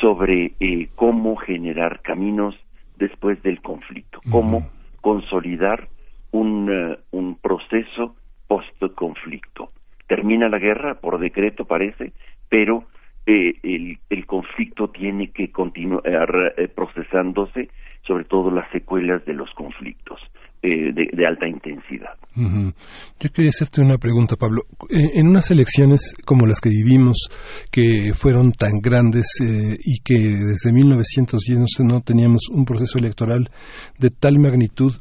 sobre cómo generar caminos después del conflicto, cómo consolidar un, un proceso post-conflicto. Termina la guerra, por decreto parece, pero eh, el, el conflicto tiene que continuar eh, procesándose, sobre todo las secuelas de los conflictos. Eh, de, alta intensidad. Yo quería hacerte una pregunta, Pablo. En unas elecciones como las que vivimos, que fueron tan grandes y que desde 1910 no teníamos un proceso electoral de tal magnitud,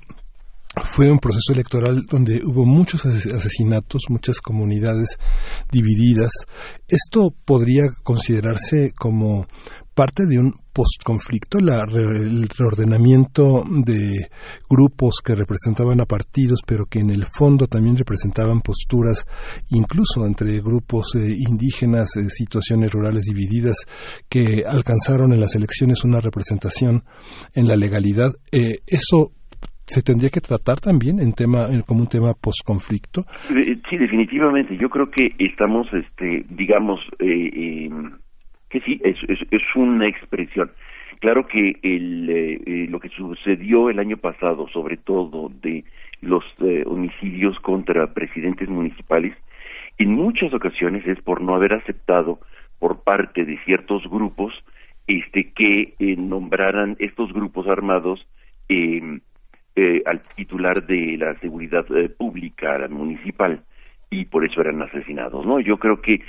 fue un proceso electoral donde hubo muchos asesinatos, muchas comunidades divididas. ¿Esto podría considerarse como parte de un postconflicto, el reordenamiento de grupos que representaban a partidos, pero que en el fondo también representaban posturas, incluso entre grupos eh, indígenas, eh, situaciones rurales divididas, que alcanzaron en las elecciones una representación en la legalidad. Eh, ¿Eso se tendría que tratar también en tema como un tema posconflicto sí definitivamente yo creo que estamos este digamos eh, em, que sí es, es, una expresión. Claro que el, eh, eh, lo que sucedió el año pasado sobre todo de los homicidios contra presidentes municipales en muchas ocasiones es por no haber aceptado por parte de ciertos grupos este que nombraran estos grupos armados eh, eh, al titular de la seguridad eh, pública municipal y por eso eran asesinados no yo creo que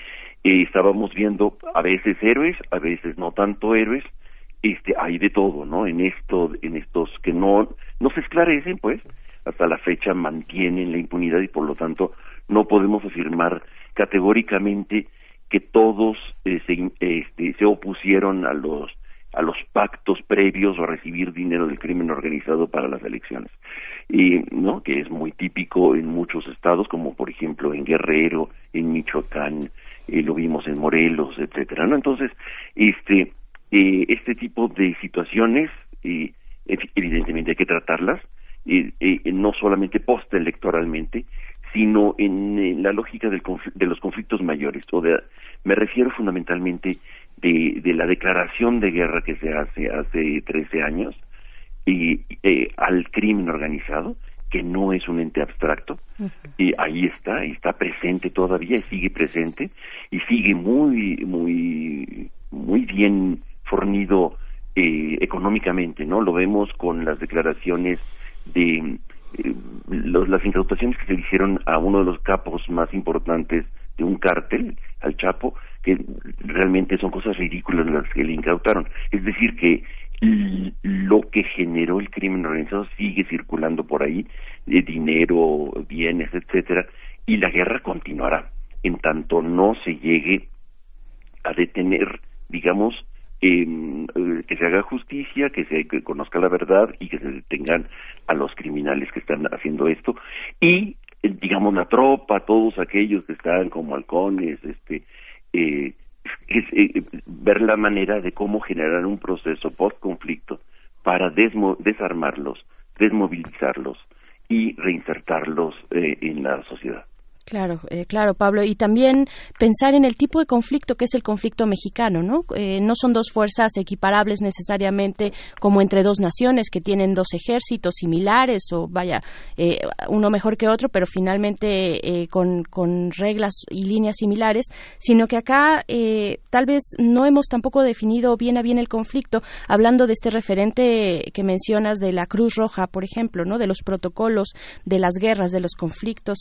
eh, estábamos viendo a veces héroes a veces no tanto héroes este hay de todo no en esto en estos que no no se esclarecen pues hasta la fecha mantienen la impunidad y por lo tanto no podemos afirmar categóricamente que todos se, este, se opusieron a los a los pactos previos o recibir dinero del crimen organizado para las elecciones. Y no que es muy típico en muchos estados como por ejemplo en Guerrero en Michoacán eh, lo vimos en Morelos etcétera no entonces este eh, este tipo de situaciones eh, evidentemente hay que tratarlas no solamente postelectoralmente sino en, la lógica del de los conflictos mayores. O de, me refiero fundamentalmente de, la declaración de guerra que se hace hace 13 años y eh, al crimen organizado que no es un ente abstracto y ahí está y está presente todavía y sigue presente y sigue muy muy muy bien fornido eh, económicamente no lo vemos con las declaraciones de eh, las incautaciones que se hicieron a uno de los capos más importantes de un cártel al Chapo que realmente son cosas ridículas las que le incautaron. Es decir, que lo que generó el crimen organizado sigue circulando por ahí, de dinero, bienes, etcétera, y la guerra continuará en tanto no se llegue a detener, digamos, eh, que se haga justicia, que se conozca la verdad y que se detengan a los criminales que están haciendo esto. Y digamos la tropa, todos aquellos que están como halcones, este, eh, es, ver la manera de cómo generar un proceso post-conflicto para desarmarlos, desmovilizarlos y reinsertarlos eh, en la sociedad. Claro, eh, claro, Pablo. Y también pensar en el tipo de conflicto que es el conflicto mexicano, ¿no? Eh, no son dos fuerzas equiparables necesariamente como entre dos naciones que tienen dos ejércitos similares o vaya, eh, uno mejor que otro, pero finalmente con, con, reglas y líneas similares, sino que acá tal vez no hemos tampoco definido bien a bien el conflicto, hablando de este referente que mencionas de la Cruz Roja, por ejemplo, ¿no? De los protocolos, de las guerras, de los conflictos,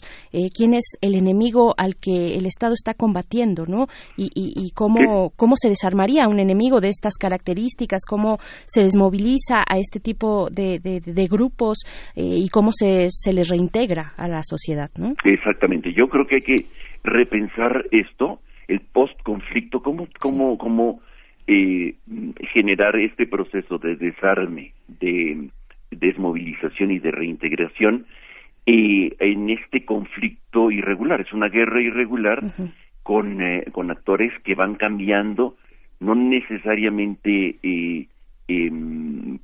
quién es el enemigo al que el Estado está combatiendo, ¿no? Y, y, cómo, cómo se desarmaría un enemigo de estas características, cómo se desmoviliza a este tipo de, de, grupos eh, y cómo se, se les reintegra a la sociedad, ¿no? Exactamente. Yo creo que hay que repensar esto, el post-conflicto, cómo, cómo, cómo eh, generar este proceso de desarme, de desmovilización y de reintegración eh, en este conflicto irregular. Es una guerra irregular con, eh, con actores que van cambiando, no necesariamente eh, em,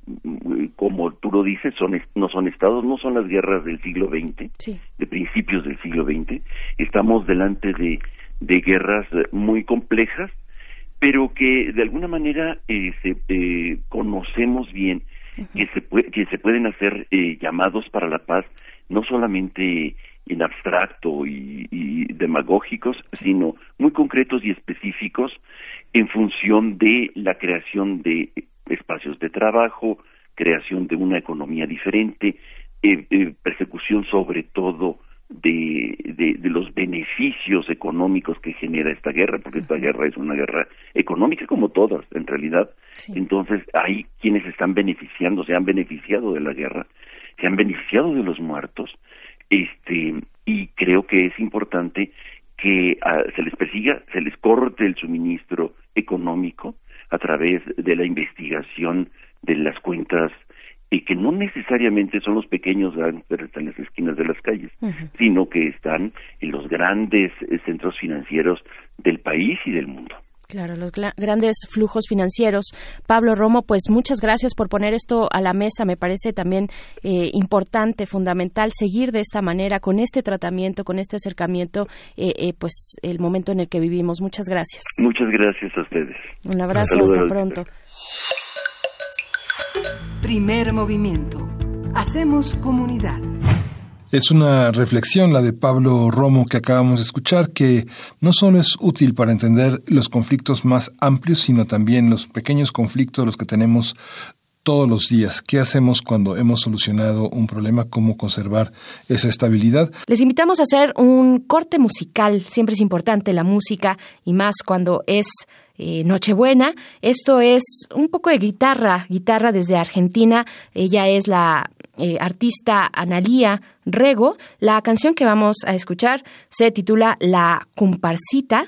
como tú lo dices, son, no son estados, no son las guerras del siglo XX, de principios del siglo XX. Estamos delante de, de guerras muy complejas, pero que de alguna manera eh, se, eh, conocemos bien que, se que se pueden hacer eh, llamados para la paz no solamente en abstracto y, demagógicos, sino muy concretos y específicos en función de la creación de espacios de trabajo, creación de una economía diferente, eh, eh, persecución sobre todo de, de, los beneficios económicos que genera esta guerra, porque esta guerra es una guerra económica como todas, en realidad. Entonces, hay quienes están beneficiando, se han beneficiado de la guerra, se han beneficiado de los muertos, este, y creo que es importante que ah, se les persiga, se les corte el suministro económico a través de la investigación de las cuentas y que no necesariamente son los pequeños grandes en las esquinas de las calles, sino que están en los grandes eh, centros financieros del país y del mundo. Claro, los grandes flujos financieros. Pablo Romo, pues muchas gracias por poner esto a la mesa. Me parece también eh, importante, fundamental, seguir de esta manera, con este tratamiento, con este acercamiento, eh, pues el momento en el que vivimos. Muchas gracias. Muchas gracias a ustedes. Un abrazo, hasta pronto. Primer movimiento. Hacemos comunidad. Es una reflexión la de Pablo Romo que acabamos de escuchar, que no solo es útil para entender los conflictos más amplios, sino también los pequeños conflictos los que tenemos todos los días. ¿Qué hacemos cuando hemos solucionado un problema? ¿Cómo conservar esa estabilidad? Les invitamos a hacer un corte musical. Siempre es importante la música y más cuando es eh, Nochebuena. Esto es un poco de guitarra, guitarra desde Argentina. Ella es la eh, artista Analía Rego. La canción que vamos a escuchar se titula La Comparsita.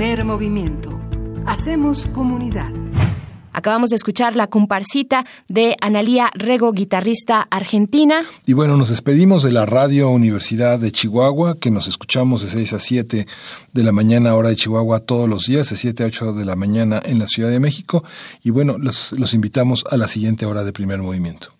Primer movimiento. Hacemos comunidad. Acabamos de escuchar la comparsita de Analía Rego, guitarrista argentina. Y bueno, nos despedimos de la Radio Universidad de Chihuahua, que nos escuchamos de 6 a 7 de la mañana, hora de Chihuahua, todos los días, de 7 a 8 de la mañana en la Ciudad de México. Y bueno, los, los invitamos a la siguiente hora de primer movimiento.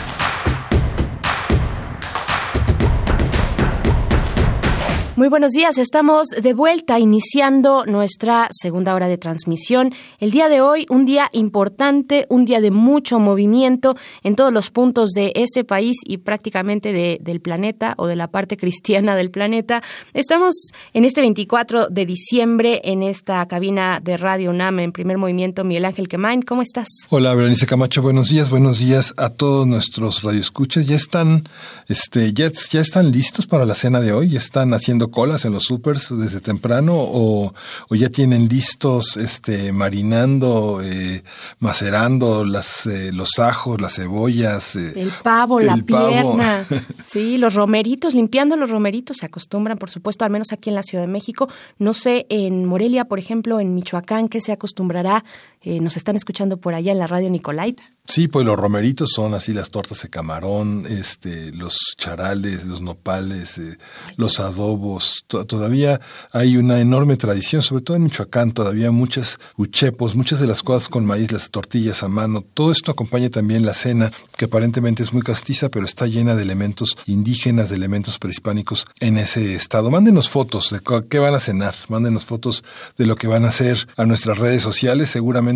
Muy buenos días, estamos de vuelta iniciando nuestra segunda hora de transmisión. El día de hoy, un día importante, un día de mucho movimiento en todos los puntos de este país y prácticamente de, del planeta o de la parte cristiana del planeta. Estamos en este 24 de diciembre en esta cabina de Radio UNAM en primer movimiento. Miguel Ángel Quemain, ¿cómo estás? Hola, Berenice Camacho, buenos días, buenos días a todos nuestros radioescuchas. Ya están, este, ya, ya están listos para la cena de hoy, ya están haciendo colas en los supers desde temprano o, o ya tienen listos este marinando, eh, macerando las eh, los ajos, las cebollas, eh, El pavo, la pavo. pierna. Sí, los romeritos, limpiando los romeritos se acostumbran, por supuesto, al menos aquí en la Ciudad de México. No sé, en Morelia, por ejemplo, en Michoacán, ¿qué se acostumbrará? Eh, nos están escuchando por allá en la radio Nicolaita. Sí, pues los romeritos son así las tortas de camarón, este, los charales, los nopales, eh, los adobos. To- todavía hay una enorme tradición, sobre todo en Michoacán, todavía muchas uchepos, muchas de las cosas con maíz, las tortillas a mano. Todo esto acompaña también la cena, que aparentemente es muy castiza, pero está llena de elementos indígenas, de elementos prehispánicos en ese estado. Mándenos fotos de qué van a cenar, mándenos fotos de lo que van a hacer a nuestras redes sociales. Seguramente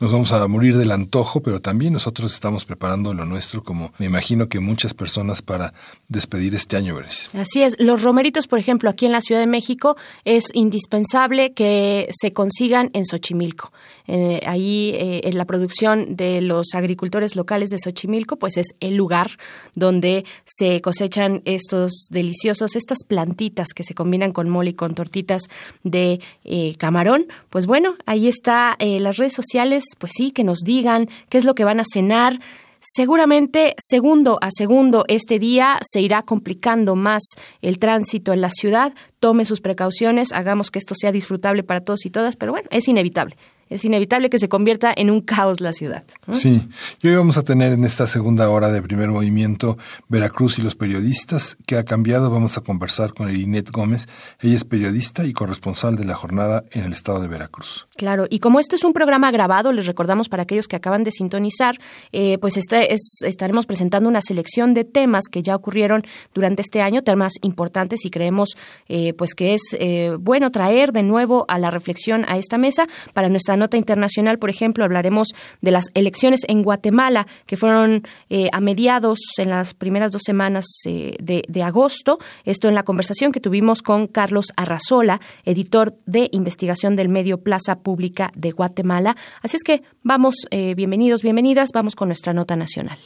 nos vamos a morir del antojo, pero también nosotros estamos preparando lo nuestro, como me imagino que muchas personas para despedir este año, Berenice. Así es. Los romeritos, por ejemplo, aquí en la Ciudad de México, es indispensable que se consigan en Xochimilco. Eh, ahí, eh, en la producción de los agricultores locales de Xochimilco, pues es el lugar donde se cosechan estos deliciosos, estas plantitas que se combinan con mole y con tortitas de eh, camarón. Pues bueno, ahí está eh, las redes sociales, pues sí, que nos digan qué es lo que van a cenar. Seguramente, segundo a segundo, este día se irá complicando más el tránsito en la ciudad. Tome sus precauciones, hagamos que esto sea disfrutable para todos y todas, pero bueno, es inevitable. Es inevitable que se convierta en un caos la ciudad. ¿no? Sí, y hoy vamos a tener en esta segunda hora de primer movimiento Veracruz y los periodistas. ¿Qué ha cambiado? Vamos a conversar con Elinet Gómez. Ella es periodista y corresponsal de la jornada en el estado de Veracruz. Claro, y como este es un programa grabado, les recordamos para aquellos que acaban de sintonizar, eh, pues este es, estaremos presentando una selección de temas que ya ocurrieron durante este año, temas importantes y creemos eh, pues que es eh, bueno traer de nuevo a la reflexión a esta mesa. Para nuestra nota internacional, por ejemplo, hablaremos de las elecciones en Guatemala que fueron eh, a mediados en las primeras dos semanas eh, de, agosto. Esto en la conversación que tuvimos con Carlos Arrazola, editor de investigación del medio Plaza Pública de Guatemala. Así es que vamos, eh, bienvenidos, bienvenidas, vamos con nuestra nota nacional.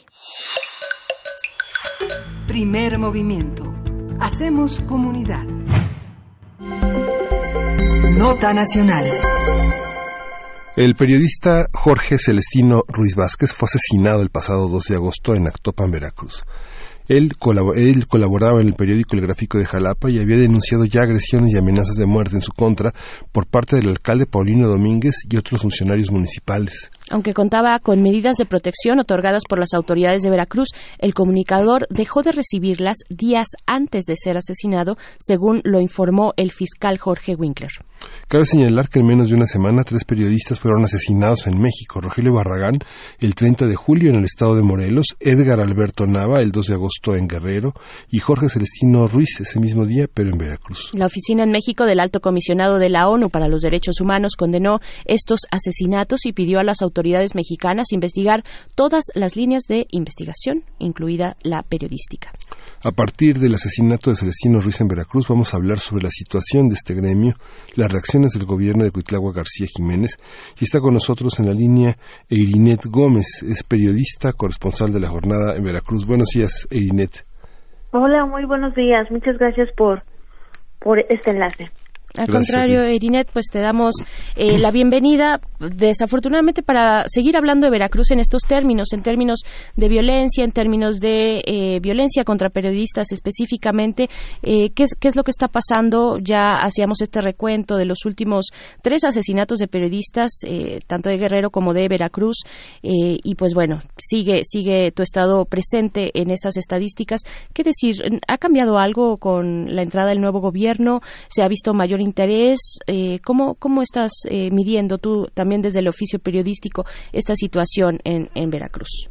Primer movimiento. Hacemos comunidad. Nota nacional. El periodista Jorge Celestino Ruiz Vázquez fue asesinado el pasado 2 de agosto en Actopan, Veracruz. Él, colabo- él colaboraba en el periódico El Gráfico de Jalapa y había denunciado ya agresiones y amenazas de muerte en su contra por parte del alcalde Paulino Domínguez y otros funcionarios municipales. Aunque contaba con medidas de protección otorgadas por las autoridades de Veracruz, el comunicador dejó de recibirlas días antes de ser asesinado, según lo informó el fiscal Jorge Winkler. Cabe señalar que en menos de una semana tres periodistas fueron asesinados en México. Rogelio Barragán el 30 de julio en el estado de Morelos, Edgar Alberto Nava el 2 de agosto en Guerrero y Jorge Celestino Ruiz ese mismo día pero en Veracruz. La oficina en México del Alto Comisionado de la ONU para los Derechos Humanos condenó estos asesinatos y pidió a las autoridades mexicanas investigar todas las líneas de investigación, incluida la periodística. A partir del asesinato de Celestino Ruiz en Veracruz vamos a hablar sobre la situación de este gremio, las reacciones del gobierno de Cuitlagua García Jiménez y está con nosotros en la línea Eirinet Gómez, es periodista, corresponsal de la jornada en Veracruz. Buenos días, Eirinet. Hola, muy buenos días. Muchas gracias por, por este enlace. Al contrario, Irinet, pues te damos eh, la bienvenida, desafortunadamente, para seguir hablando de Veracruz en estos términos, en términos de violencia, en términos de eh, violencia contra periodistas específicamente. Eh, ¿qué, es, ¿Qué es lo que está pasando? Ya hacíamos este recuento de los últimos tres asesinatos de periodistas, tanto de Guerrero como de Veracruz, y pues bueno, sigue, sigue tu estado presente en estas estadísticas. ¿Qué decir? ¿Ha cambiado algo con la entrada del nuevo gobierno? ¿Se ha visto mayor interés? Eh, ¿cómo, ¿Cómo estás eh, midiendo tú también desde el oficio periodístico esta situación en, en Veracruz?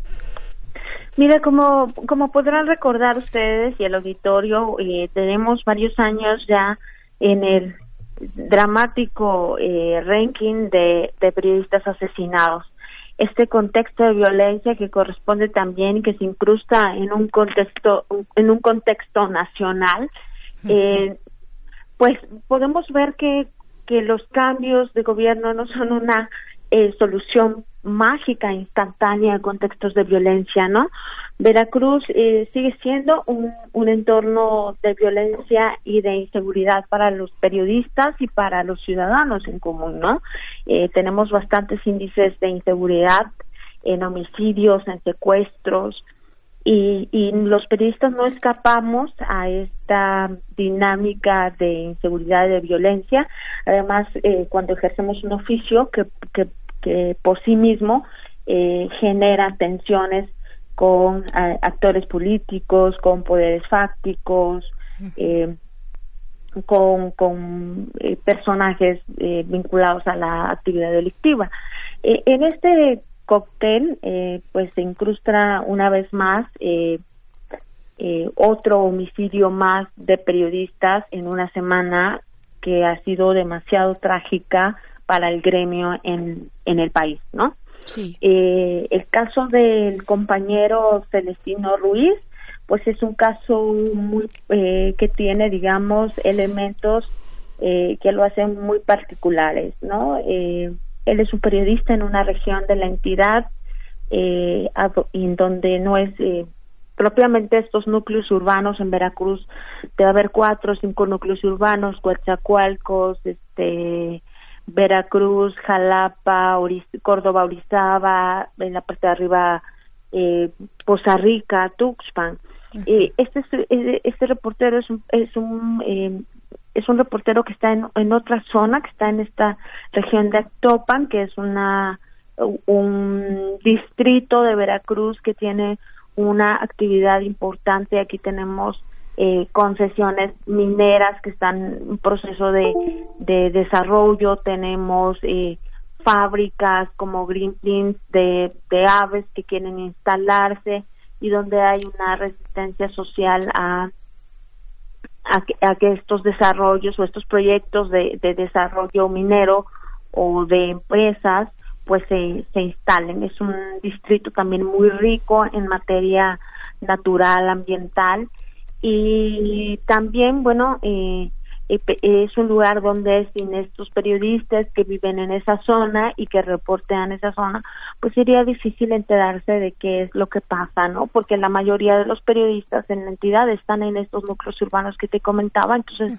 Mira, como, como podrán recordar ustedes y el auditorio, eh, tenemos varios años ya en el dramático eh, ranking de, de periodistas asesinados. Este contexto de violencia que corresponde también que se incrusta en un contexto en un contexto nacional, eh, pues podemos ver que, que los cambios de gobierno no son una eh, solución mágica, instantánea en contextos de violencia, ¿no? Veracruz eh, sigue siendo un, un entorno de violencia y de inseguridad para los periodistas y para los ciudadanos en común, ¿no? Eh, tenemos bastantes índices de inseguridad en homicidios, en secuestros, y, y los periodistas no escapamos a esta dinámica de inseguridad y de violencia. Además, eh, cuando ejercemos un oficio que, que, que por sí mismo eh, genera tensiones con eh, actores políticos, con poderes fácticos, eh, con, con eh, personajes eh, vinculados a la actividad delictiva. En este cóctel, eh, pues se incrusta una vez más eh, eh, otro homicidio más de periodistas en una semana que ha sido demasiado trágica para el gremio en, en el país, ¿no? Sí. Eh, el caso del compañero Celestino Ruiz, pues es un caso muy eh, que tiene, digamos, elementos eh, que lo hacen muy particulares, ¿no? Él es un periodista en una región de la entidad eh, en donde no es eh, propiamente estos núcleos urbanos en Veracruz debe haber cuatro o cinco núcleos urbanos Coatzacoalcos este Veracruz Jalapa Oriz Córdoba Orizaba en la parte de arriba eh, Poza Rica Tuxpan. Eh, este este reportero es un, es un eh, es un reportero que está en, en otra zona, que está en esta región de Actopan, que es una un distrito de Veracruz que tiene una actividad importante. Aquí tenemos eh, concesiones mineras que están en proceso de, de desarrollo, tenemos eh, fábricas como Greenpeace de, de aves que quieren instalarse y donde hay una resistencia social a a que, a que estos desarrollos o estos proyectos de, de desarrollo minero o de empresas pues se, se instalen. Es un distrito también muy rico en materia natural, ambiental y también, bueno, eh, es un lugar donde sin estos periodistas que viven en esa zona y que reportean esa zona, pues sería difícil enterarse de qué es lo que pasa, ¿no? Porque la mayoría de los periodistas en la entidad están en estos núcleos urbanos que te comentaba, entonces,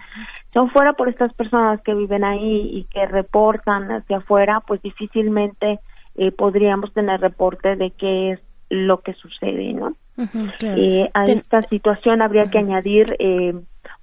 si aún fuera por estas personas que viven ahí y que reportan hacia afuera, pues difícilmente eh, podríamos tener reporte de qué es lo que sucede, ¿no? Uh -huh, claro. eh, a Ten- esta situación habría que añadir eh,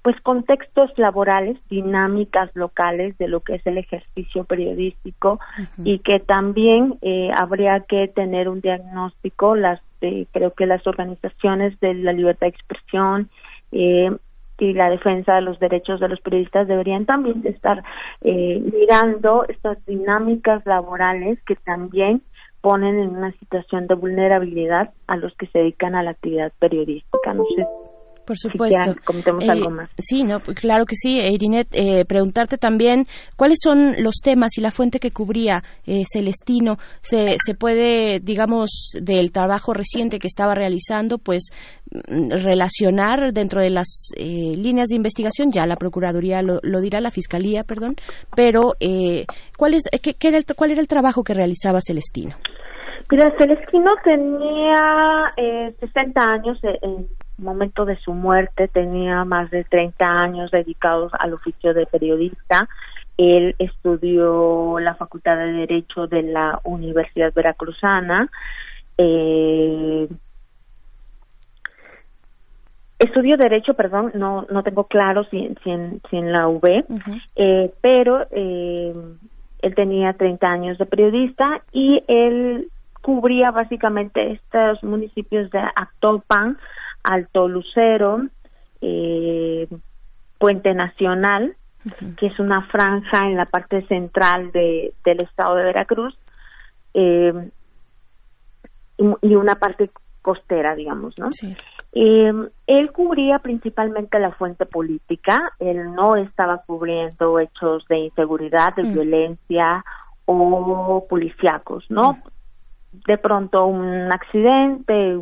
pues contextos laborales, dinámicas locales de lo que es el ejercicio periodístico y que también eh, habría que tener un diagnóstico, las eh, creo que las organizaciones de la libertad de expresión eh, y la defensa de los derechos de los periodistas deberían también estar eh, mirando estas dinámicas laborales que también ponen en una situación de vulnerabilidad a los que se dedican a la actividad periodística. No sé Por si supuesto. quieran, comentemos Eh, algo más. Sí, no, pues claro que sí, Irinet. eh, preguntarte también cuáles son los temas y la fuente que cubría eh, Celestino. Se, se puede, digamos, del trabajo reciente que estaba realizando, pues mm, relacionar dentro de las eh, líneas de investigación, ya la Procuraduría lo, lo dirá, la Fiscalía, perdón, pero eh, ¿cuál, es, qué, qué era el, ¿cuál era el trabajo que realizaba Celestino? Mira, Celestino tenía eh, 60 años en el momento de su muerte, tenía más de 30 años dedicados al oficio de periodista. Él estudió la Facultad de Derecho de la Universidad Veracruzana. Eh, estudió Derecho, perdón, no, no tengo claro si, si, en, si en la UB, eh, pero eh, él tenía 30 años de periodista y él cubría básicamente estos municipios de Actopan, Alto Lucero, eh, Puente Nacional, que es una franja en la parte central de, del estado de Veracruz, eh, y una parte costera, digamos, ¿no? Eh, él cubría principalmente la fuente política, él no estaba cubriendo hechos de inseguridad, de violencia o policíacos, ¿no? De pronto un accidente,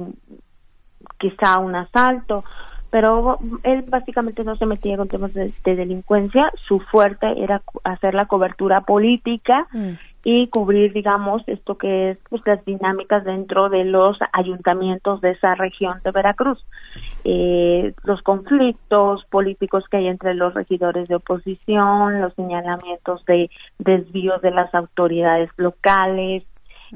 quizá un asalto, pero él básicamente no se metía con temas de, delincuencia, su fuerte era hacer la cobertura política mm. y cubrir, digamos, esto que es pues, las dinámicas dentro de los ayuntamientos de esa región de Veracruz, eh, los conflictos políticos que hay entre los regidores de oposición, los señalamientos de desvíos de las autoridades locales,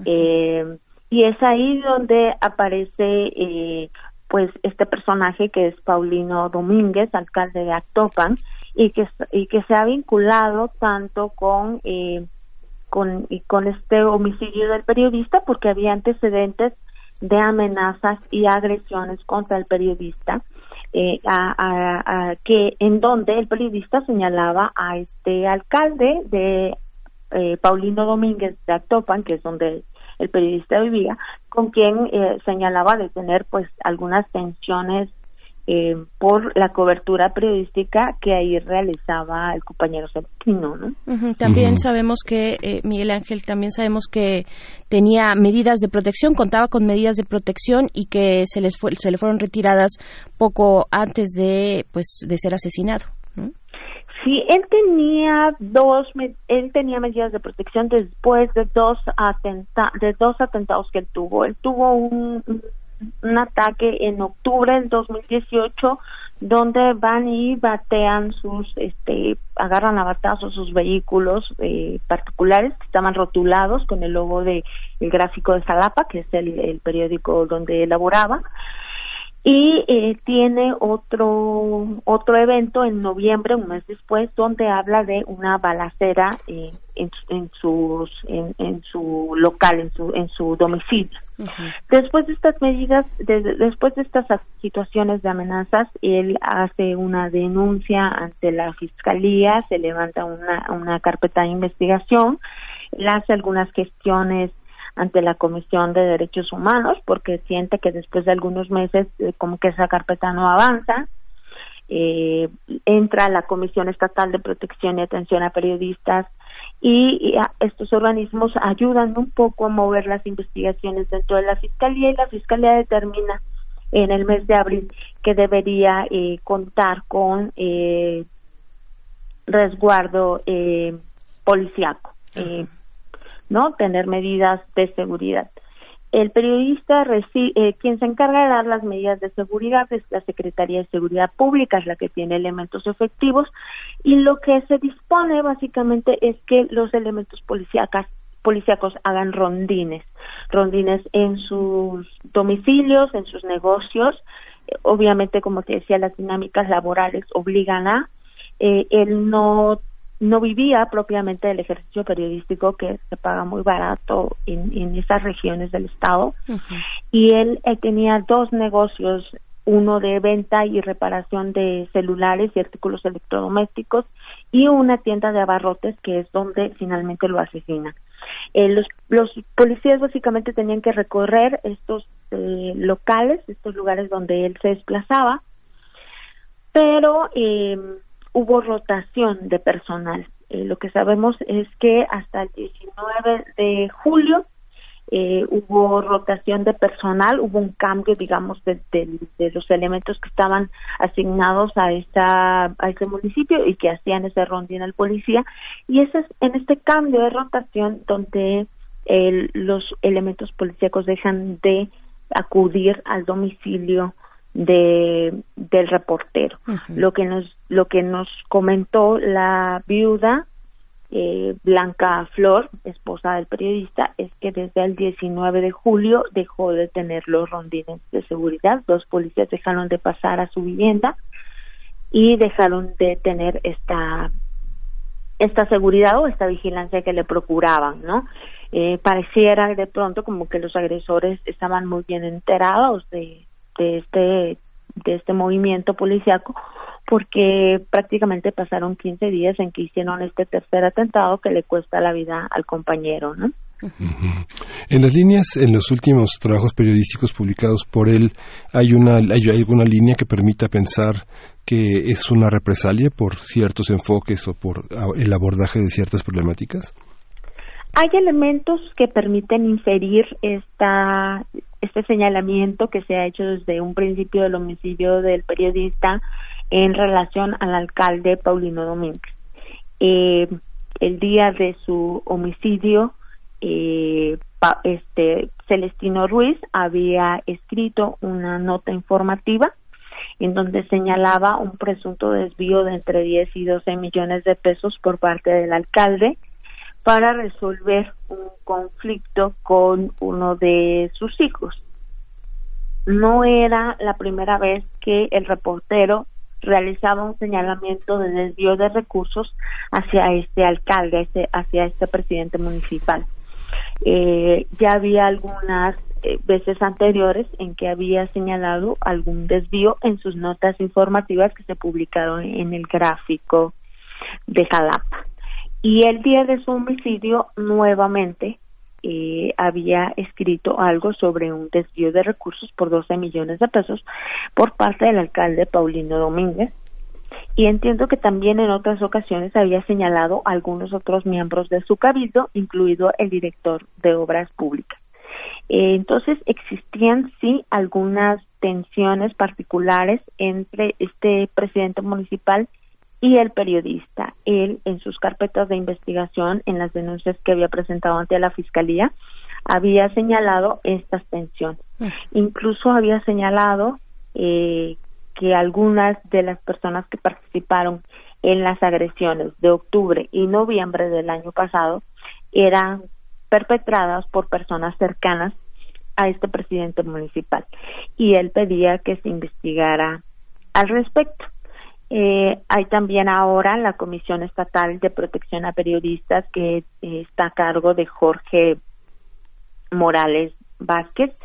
eh, y es ahí donde aparece eh, pues este personaje que es Paulino Domínguez, alcalde de Actopan, y que, se ha vinculado tanto con, eh, con, y con este homicidio del periodista porque había antecedentes de amenazas y agresiones contra el periodista. Eh, a, que en donde el periodista señalaba a este alcalde de eh, Paulino Domínguez de Actopan, que es donde el periodista vivía, con quien eh, señalaba de tener pues algunas tensiones eh, por la cobertura periodística que ahí realizaba el compañero Septino, ¿no? También sabemos que, eh, Miguel Ángel, también sabemos que tenía medidas de protección, contaba con medidas de protección y que se, les se le fueron retiradas poco antes de, pues, de ser asesinado. Sí, él tenía dos, él tenía medidas de protección después de dos atenta, de dos atentados que él tuvo. Él tuvo un, un ataque en octubre del 2018 donde van y batean sus, este, agarran a batazos sus vehículos eh, particulares que estaban rotulados con el logo de el gráfico de Salapa, que es el, el periódico donde elaboraba y eh, tiene otro otro evento en noviembre un mes después donde habla de una balacera eh, en, en sus en, su local en su en su domicilio. Después de estas medidas después de estas situaciones de amenazas él hace una denuncia ante la fiscalía se levanta una una carpeta de investigación él hace algunas gestiones ante la Comisión de Derechos Humanos porque siente que después de algunos meses eh, como que esa carpeta no avanza. Eh, entra la Comisión Estatal de Protección y Atención a Periodistas y, estos organismos ayudan un poco a mover las investigaciones dentro de la Fiscalía y la Fiscalía determina en el mes de abril que debería eh, contar con eh, resguardo eh, policiaco. Eh, ¿no? Tener medidas de seguridad. El periodista, eh, quien se encarga de dar las medidas de seguridad es la Secretaría de Seguridad Pública, es la que tiene elementos efectivos y lo que se dispone básicamente es que los elementos policíacos hagan rondines, rondines en sus domicilios, en sus negocios. obviamente, como te decía, las dinámicas laborales obligan a eh, el no no vivía propiamente del ejercicio periodístico que se paga muy barato en, en esas regiones del estado y él, tenía dos negocios uno de venta y reparación de celulares y artículos electrodomésticos y una tienda de abarrotes que es donde finalmente lo asesina. Eh, los, los policías básicamente tenían que recorrer estos eh, locales, estos lugares donde él se desplazaba, pero eh, hubo rotación de personal. Eh, lo que sabemos es que hasta el 19 de julio eh, hubo rotación de personal, hubo un cambio, digamos, de, los elementos que estaban asignados a esta a ese municipio y que hacían ese rondín al policía. Y ese es en este cambio de rotación donde los elementos policíacos dejan de acudir al domicilio de del reportero. Lo que nos lo que nos comentó la viuda eh, Blanca Flor, esposa del periodista, es que desde el 19 de julio dejó de tener los rondines de seguridad. Dos policías dejaron de pasar a su vivienda y dejaron de tener esta esta seguridad o esta vigilancia que le procuraban, ¿no? Eh, pareciera de pronto como que los agresores estaban muy bien enterados de, de este de este movimiento policiaco porque prácticamente pasaron 15 días en que hicieron este tercer atentado que le cuesta la vida al compañero, ¿no? En las líneas, en los últimos trabajos periodísticos publicados por él, ¿hay, una, hay alguna línea que permita pensar que es una represalia por ciertos enfoques o por el abordaje de ciertas problemáticas? Hay elementos que permiten inferir esta, este señalamiento que se ha hecho desde un principio del homicidio del periodista en relación al alcalde Paulino Domínguez. Eh, el día de su homicidio, eh, este Celestino Ruiz había escrito una nota informativa en donde señalaba un presunto desvío de entre 10 y 12 millones de pesos por parte del alcalde para resolver un conflicto con uno de sus hijos. No era la primera vez que el reportero realizaba un señalamiento de desvío de recursos hacia este alcalde, hacia este presidente municipal. Eh, ya había algunas eh, veces anteriores en que había señalado algún desvío en sus notas informativas que se publicaron en el gráfico de Jalapa. Y el día de su homicidio, nuevamente, eh, había escrito algo sobre un desvío de recursos por 12 millones de pesos por parte del alcalde Paulino Domínguez. Y entiendo que también en otras ocasiones había señalado a algunos otros miembros de su cabildo, incluido el director de obras públicas. Eh, entonces existían sí algunas tensiones particulares entre este presidente municipal y el periodista. Él, en sus carpetas de investigación, en las denuncias que había presentado ante la Fiscalía, había señalado estas tensiones. Mm. Incluso había señalado eh, que algunas de las personas que participaron en las agresiones de octubre y noviembre del año pasado eran perpetradas por personas cercanas a este presidente municipal y él pedía que se investigara al respecto. Eh, hay también ahora la Comisión Estatal de Protección a Periodistas que eh, está a cargo de Jorge Morales Vázquez,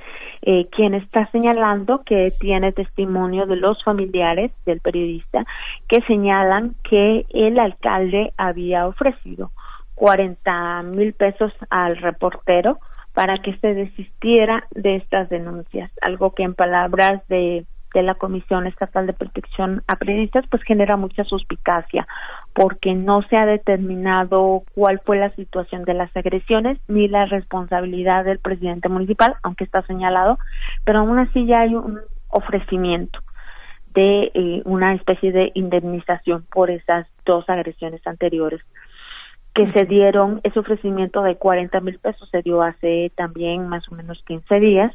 eh, quien está señalando que tiene testimonio de los familiares del periodista que señalan que el alcalde había ofrecido 40 mil pesos al reportero para que se desistiera de estas denuncias, algo que en palabras de de la Comisión Estatal de Protección a Periodistas, pues genera mucha suspicacia, porque no se ha determinado cuál fue la situación de las agresiones ni la responsabilidad del presidente municipal, aunque está señalado, pero aún así ya hay un ofrecimiento de eh, una especie de indemnización por esas dos agresiones anteriores que se dieron, ese ofrecimiento de 40 mil pesos se dio hace también más o menos 15 días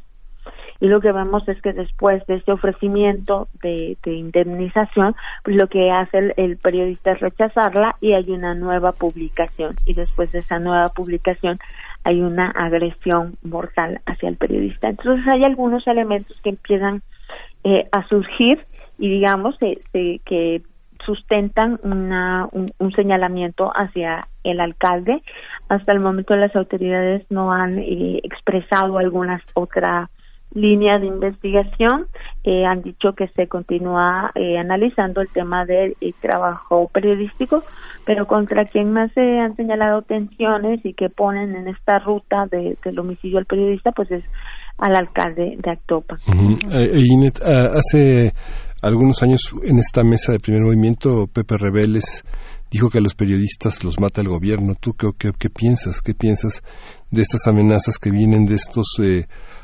y lo que vemos es que después de este ofrecimiento de, indemnización, pues lo que hace el, periodista es rechazarla y hay una nueva publicación y después de esa nueva publicación hay una agresión mortal hacia el periodista. Entonces hay algunos elementos que empiezan eh, a surgir y digamos que sustentan una, un, señalamiento hacia el alcalde. Hasta el momento las autoridades no han eh, expresado algunas otras línea de investigación. Eh, han dicho que se continúa eh, analizando el tema del trabajo periodístico, pero contra quien más se han señalado tensiones y que ponen en esta ruta de, del homicidio al periodista, pues es al alcalde de Actopa. Eh, ah, hace algunos años en esta mesa de primer movimiento, Pepe Rebeles dijo que a los periodistas los mata el gobierno. ¿Tú qué, qué, qué piensas? ¿Qué piensas de estas amenazas que vienen de estos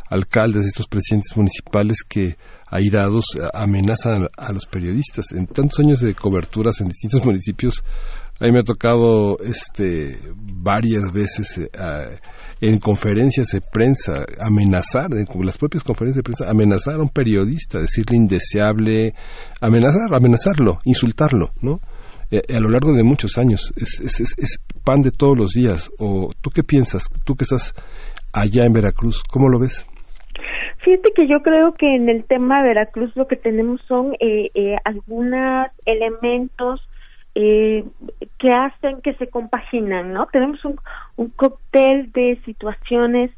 alcaldes, estos presidentes municipales que airados amenazan a los periodistas. En tantos años de coberturas en distintos municipios, a me ha tocado este varias veces eh, en conferencias de prensa, amenazar, en las propias conferencias de prensa, amenazar a un periodista, decirle indeseable, amenazar, amenazarlo, insultarlo, ¿no? Eh, a lo largo de muchos años. Es, es, es, pan de todos los días. ¿O tú qué piensas? Tú que estás allá en Veracruz, ¿cómo lo ves? Fíjate que yo creo que en el tema de Veracruz lo que tenemos son eh, eh, algunos elementos eh, que hacen que se compaginan, ¿no? Tenemos un, cóctel de situaciones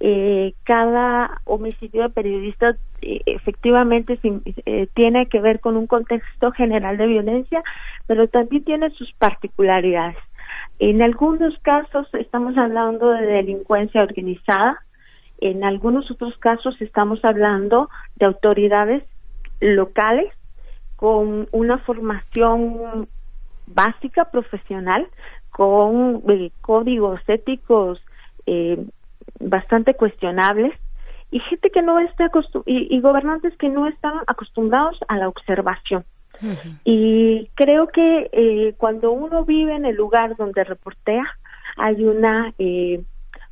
eh, cada homicidio de periodistas eh, efectivamente tiene que ver con un contexto general de violencia, pero también tiene sus particularidades. En algunos casos estamos hablando de delincuencia organizada, en algunos otros casos estamos hablando de autoridades locales con una formación básica profesional, con eh, códigos éticos eh, bastante cuestionables y gente que no está y, y gobernantes que no están acostumbrados a la observación. Y creo que eh, cuando uno vive en el lugar donde reportea, hay una eh,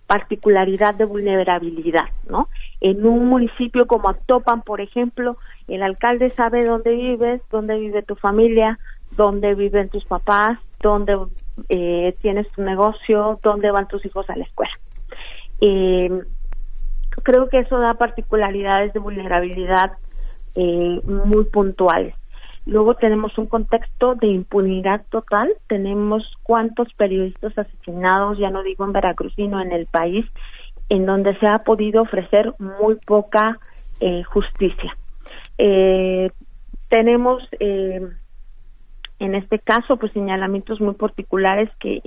particularidad de vulnerabilidad, ¿no? En un municipio como Actopan, por ejemplo, el alcalde sabe dónde vives, dónde vive tu familia, dónde viven tus papás, dónde eh, tienes tu negocio, dónde van tus hijos a la escuela. Eh, creo que eso da particularidades de vulnerabilidad eh, muy puntuales. Luego tenemos un contexto de impunidad total. Tenemos cuántos periodistas asesinados, ya no digo en Veracruz, sino en el país, en donde se ha podido ofrecer muy poca eh, justicia. Eh, tenemos eh, en este caso pues señalamientos muy particulares que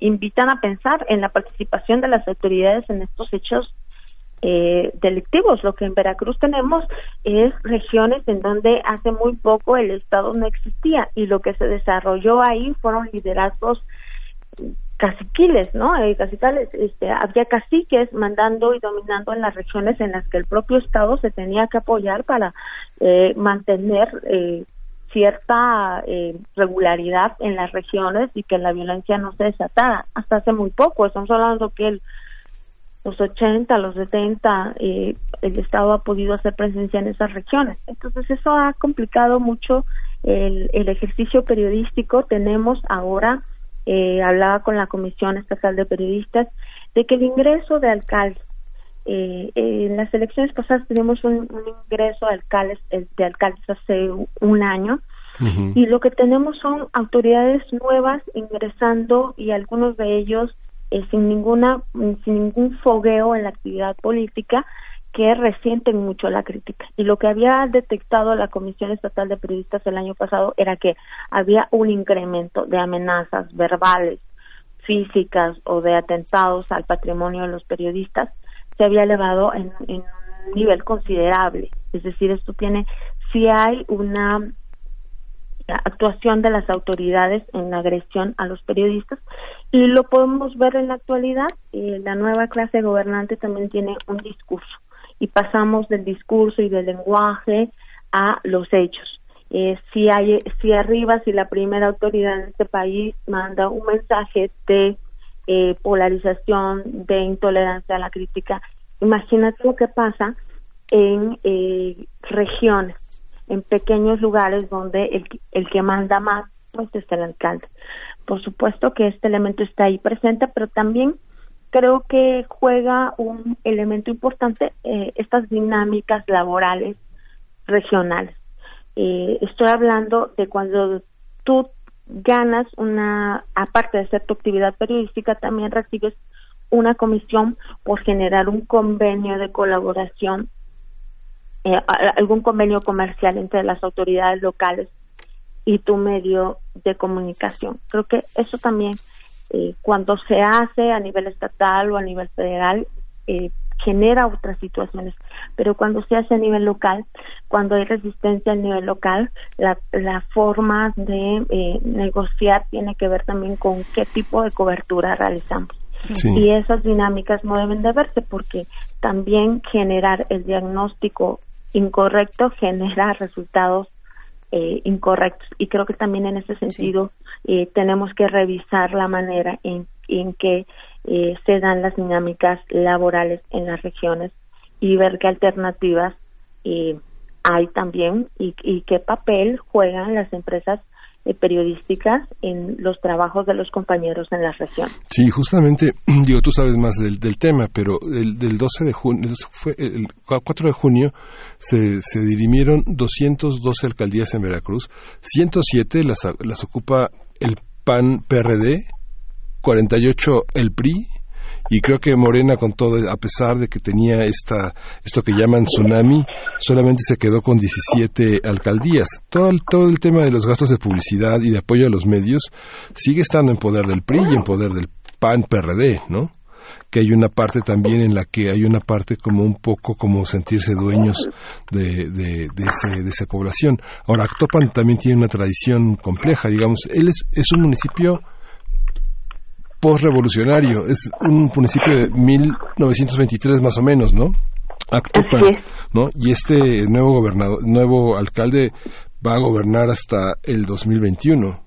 invitan a pensar en la participación de las autoridades en estos hechos eh, delictivos. Lo que en Veracruz tenemos es regiones en donde hace muy poco el Estado no existía y lo que se desarrolló ahí fueron liderazgos caciquiles, ¿no? Eh, cacicales, este, había caciques mandando y dominando en las regiones en las que el propio Estado se tenía que apoyar para eh, mantener eh, cierta eh, regularidad en las regiones y que la violencia no se desatara. Hasta hace muy poco, estamos hablando que el, los 80, los 70, eh, el Estado ha podido hacer presencia en esas regiones. Entonces eso ha complicado mucho el, el ejercicio periodístico. Tenemos ahora, eh, hablaba con la Comisión Estatal de Periodistas, de que el ingreso de alcaldes eh, en las elecciones pasadas tenemos un, ingreso de alcaldes, eh, de alcaldes hace un año y lo que tenemos son autoridades nuevas ingresando y algunos de ellos eh, sin ninguna sin ningún fogueo en la actividad política que resienten mucho la crítica. Y lo que había detectado la Comisión Estatal de Periodistas el año pasado era que había un incremento de amenazas verbales, físicas o de atentados al patrimonio de los periodistas se había elevado en, un nivel considerable. Es decir, esto tiene, si hay una actuación de las autoridades en agresión a los periodistas y lo podemos ver en la actualidad. Eh, la nueva clase gobernante también tiene un discurso y pasamos del discurso y del lenguaje a los hechos. Eh, si hay, si arriba, si la primera autoridad en este país manda un mensaje de eh, polarización, de intolerancia a la crítica. Imagínate lo que pasa en eh, regiones, en pequeños lugares donde el, el que manda más pues es el alcalde. Por supuesto que este elemento está ahí presente, pero también creo que juega un elemento importante eh, estas dinámicas laborales regionales. Eh, estoy hablando de cuando tú ganas una, aparte de hacer tu actividad periodística, también recibes una comisión por generar un convenio de colaboración, eh, algún convenio comercial entre las autoridades locales y tu medio de comunicación. Creo que eso también, eh, cuando se hace a nivel estatal o a nivel federal, eh, genera otras situaciones, pero cuando se hace a nivel local, cuando hay resistencia a nivel local, la, la forma de eh, negociar tiene que ver también con qué tipo de cobertura realizamos. Y esas dinámicas no deben de verse porque también generar el diagnóstico incorrecto genera resultados eh, incorrectos. Y creo que también en ese sentido eh, tenemos que revisar la manera en, en que eh, se dan las dinámicas laborales en las regiones y ver qué alternativas eh, hay también y, y qué papel juegan las empresas periodísticas en los trabajos de los compañeros en la región. Sí, justamente, digo, tú sabes más del, del tema, pero el, del 12 de junio, fue el 4 de junio, se, se dirimieron 212 alcaldías en Veracruz, 107 las, las ocupa el PAN PRD, 48 el PRI, y creo que Morena con todo a pesar de que tenía esta esto que llaman tsunami solamente se quedó con 17 alcaldías. Todo el, todo el tema de los gastos de publicidad y de apoyo a los medios sigue estando en poder del PRI y en poder del PAN PRD no que hay una parte también en la que hay una parte como un poco como sentirse dueños de, de, de, ese, de esa población. Ahora, Actopan también tiene una tradición compleja, digamos, él es, es un municipio postrevolucionario. Es un municipio de 1923 más o menos, ¿no? Actopan. ¿no? Y este nuevo gobernador, nuevo alcalde va a gobernar hasta el 2021.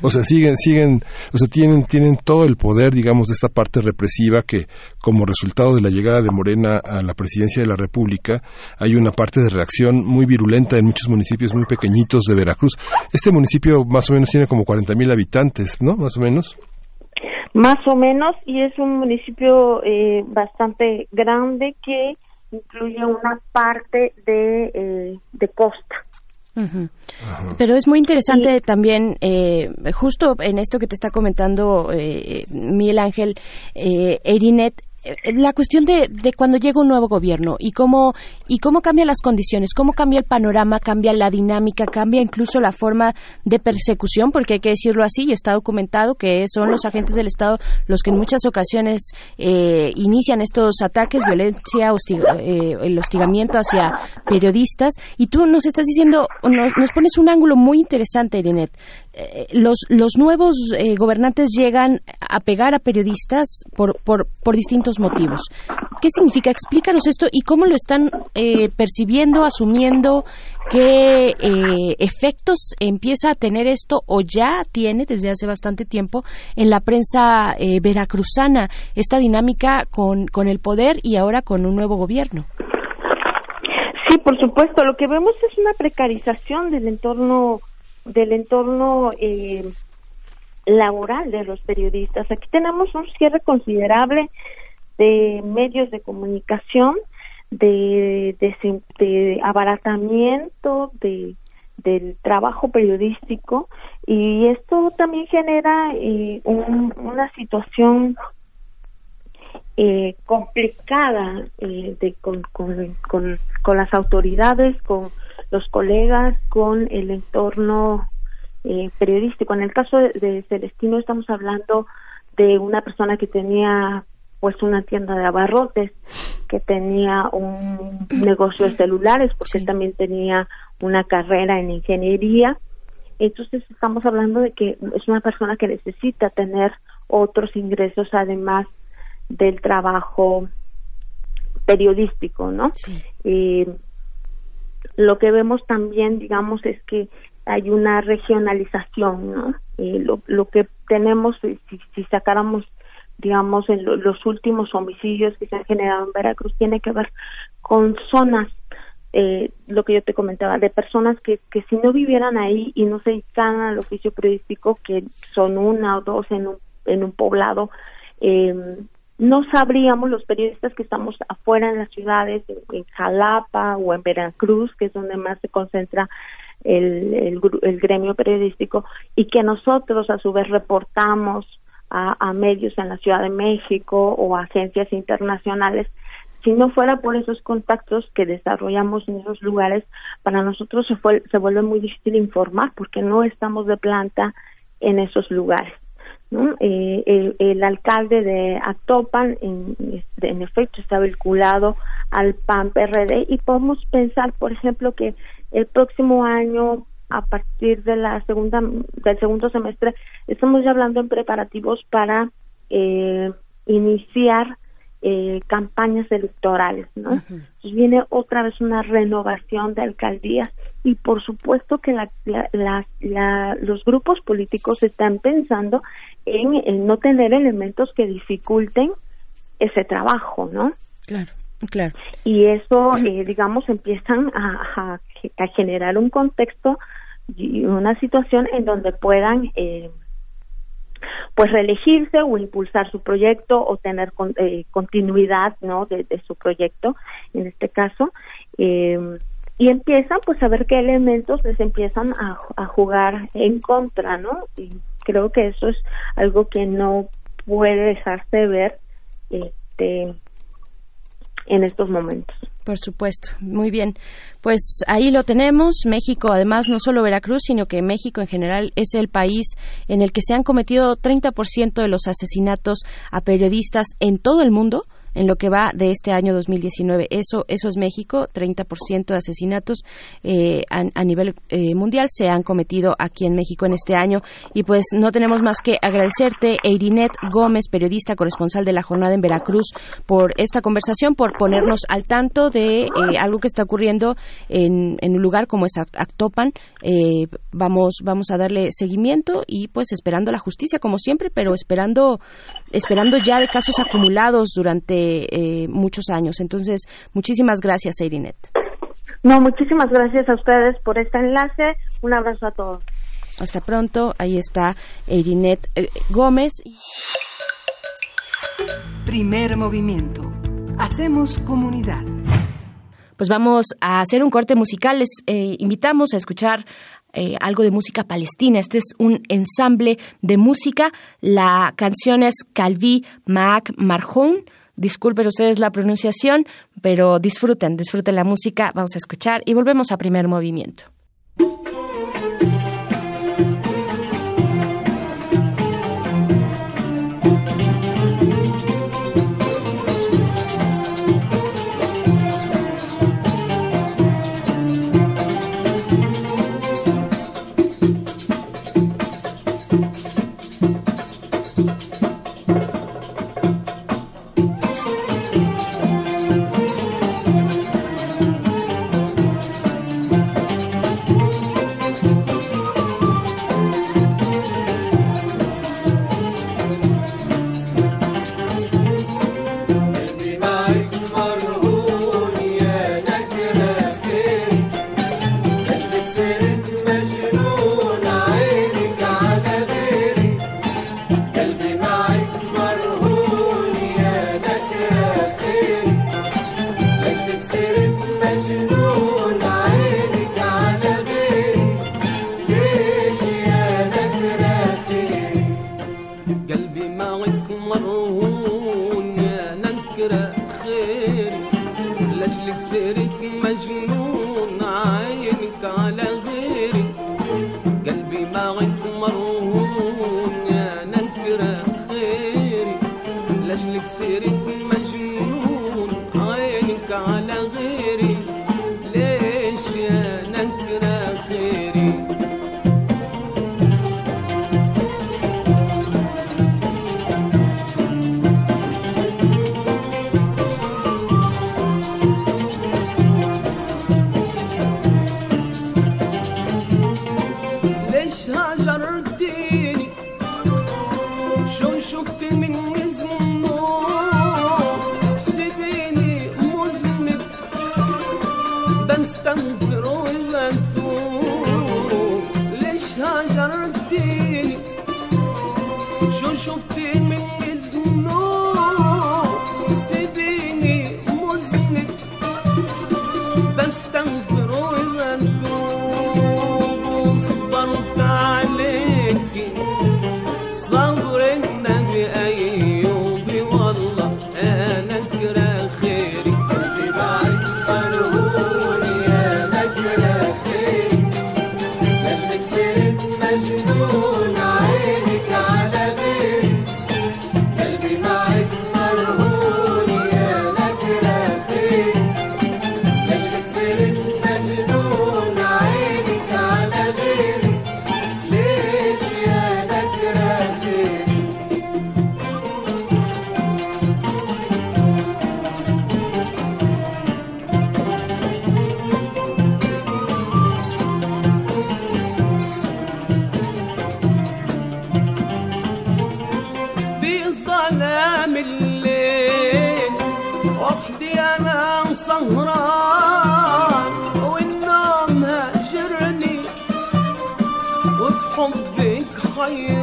O sea, siguen, siguen, o sea, tienen, tienen todo el poder, digamos, de esta parte represiva que, como resultado de la llegada de Morena a la presidencia de la República, hay una parte de reacción muy virulenta en muchos municipios muy pequeñitos de Veracruz. Este municipio más o menos tiene como 40 mil habitantes, ¿no? Más o menos. Más o menos, y es un municipio eh, bastante grande que incluye una parte de, eh, de costa. Pero es muy interesante también, eh, justo en esto que te está comentando eh, Miguel Ángel, eh, Erinet, la cuestión de, de cuando llega un nuevo gobierno y cómo y cómo cambian las condiciones, cómo cambia el panorama, cambia la dinámica, cambia incluso la forma de persecución, porque hay que decirlo así, y está documentado que son los agentes del Estado los que en muchas ocasiones eh, inician estos ataques, violencia, hostiga- eh, el hostigamiento hacia periodistas, y tú nos estás diciendo, nos, nos pones un ángulo muy interesante, Irinet. Eh, los, los nuevos eh, gobernantes llegan a pegar a periodistas por, por, por distintos motivos. ¿Qué significa? Explícanos esto y cómo lo están eh, percibiendo, asumiendo, qué eh, efectos empieza a tener esto o ya tiene desde hace bastante tiempo en la prensa veracruzana, esta dinámica con, con el poder y ahora con un nuevo gobierno. Sí, por supuesto. Lo que vemos es una precarización del entorno del entorno eh, laboral de los periodistas. Aquí tenemos un cierre considerable de medios de comunicación, de, de, abaratamiento de del trabajo periodístico y esto también genera eh, un- una situación eh, complicada eh, de, con, con, con, con las autoridades, con los colegas, con el entorno eh, periodístico. En el caso de, de Celestino estamos hablando de una persona que tenía pues una tienda de abarrotes, que tenía un negocio de celulares, porque él también tenía una carrera en ingeniería. Entonces estamos hablando de que es una persona que necesita tener otros ingresos además del trabajo periodístico, ¿no? Eh, lo que vemos también, digamos, es que hay una regionalización. Eh, lo, lo que tenemos, eh, si, si sacáramos, digamos, en lo- los últimos homicidios que se han generado en Veracruz, tiene que ver con zonas, eh, lo que yo te comentaba, de personas que, que si no vivieran ahí y no se dedicaran al oficio periodístico, que son una o dos en un, en un poblado, eh, no sabríamos los periodistas que estamos afuera en las ciudades, en, Jalapa o en Veracruz, que es donde más se concentra el, el, el gremio periodístico, y que nosotros a su vez reportamos a, a medios en la Ciudad de México o a agencias internacionales. Si no fuera por esos contactos que desarrollamos en esos lugares, para nosotros se, fue- se vuelve muy difícil informar porque no estamos de planta en esos lugares. ¿No? Eh, el, el alcalde de Actopan, en, este, en efecto, está vinculado al PAN-PRD y podemos pensar, por ejemplo, que el próximo año, a partir de la segunda del segundo semestre, estamos ya hablando en preparativos para eh, iniciar eh, campañas electorales, ¿no? Viene otra vez una renovación de alcaldías y por supuesto que la- la- la- los grupos políticos están pensando en, no tener elementos que dificulten ese trabajo, ¿no? Claro. Claro. Y eso, eh, digamos, empiezan a, a, generar un contexto y una situación en donde puedan eh, pues reelegirse o impulsar su proyecto o tener eh, continuidad no de, su proyecto en este caso eh, y empiezan pues a ver qué elementos les empiezan a, a jugar en contra no y creo que eso es algo que no puede dejarse ver este en estos momentos. Por supuesto, muy bien. Pues ahí lo tenemos. México, además, no solo Veracruz, sino que México en general es el país en el que se han cometido 30% de los asesinatos a periodistas en todo el mundo en lo que va de este año 2019. Eso, eso es México, 30% de asesinatos eh, a, nivel eh, mundial se han cometido aquí en México en este año. Y pues no tenemos más que agradecerte, Eirinet Gómez, periodista corresponsal de la jornada en Veracruz, por esta conversación, por ponernos al tanto de eh, algo que está ocurriendo en, un lugar como es Actopan. vamos, vamos a darle seguimiento y pues esperando la justicia como siempre, pero esperando, esperando ya de casos acumulados durante eh, muchos años. Entonces, muchísimas gracias, Eirinet. No, muchísimas gracias a ustedes por este enlace. Un abrazo a todos. Hasta pronto. Ahí está Eirinet eh, Gómez. Primer movimiento. Hacemos comunidad. Pues vamos a hacer un corte musical. Les eh, invitamos a escuchar eh, algo de música palestina. Este es un ensamble de música. La canción es Calvi Maak Marhoun. Disculpen ustedes la pronunciación, pero disfruten, disfruten la música. Vamos a escuchar y volvemos a primer movimiento. حبك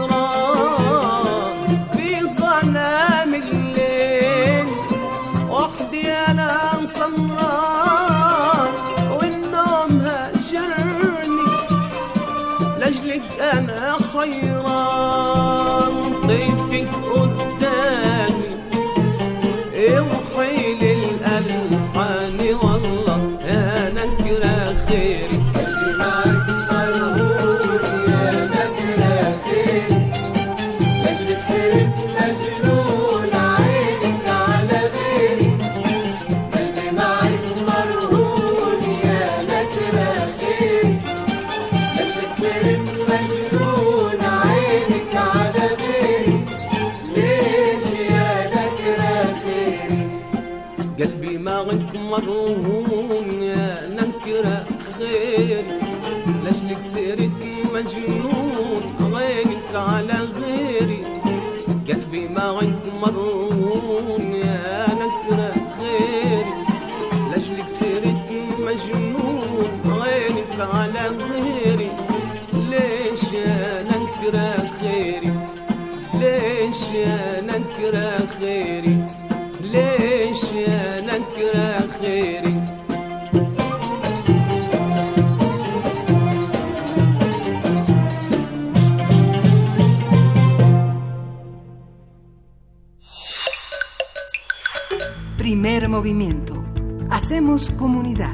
movimiento. Hacemos comunidad.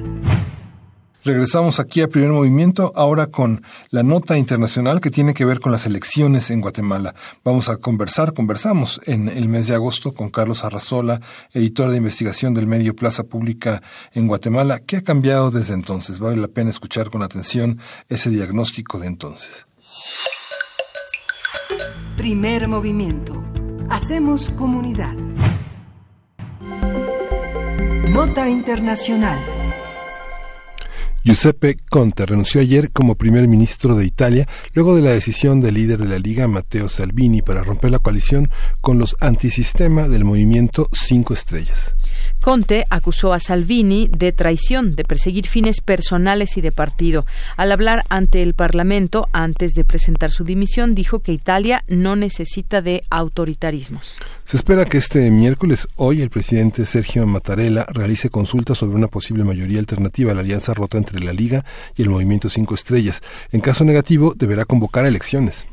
Regresamos aquí a primer movimiento, ahora con la nota internacional que tiene que ver con las elecciones en Guatemala. Vamos a conversar, conversamos en el mes de agosto con Carlos Arrazola, editor de investigación del medio Plaza Pública en Guatemala. ¿Qué ha cambiado desde entonces? Vale la pena escuchar con atención ese diagnóstico de entonces. Primer movimiento. Hacemos comunidad. Nota internacional. Giuseppe Conte renunció ayer como primer ministro de Italia luego de la decisión del líder de la Liga, Matteo Salvini, para romper la coalición con los antisistema del movimiento Cinco Estrellas. Conte acusó a Salvini de traición, de perseguir fines personales y de partido. Al hablar ante el Parlamento, antes de presentar su dimisión, dijo que Italia no necesita de autoritarismos. Se espera que este miércoles, hoy, el presidente Sergio Mattarella realice consultas sobre una posible mayoría alternativa a la alianza rota entre la Liga y el Movimiento Cinco Estrellas. En caso negativo, deberá convocar elecciones.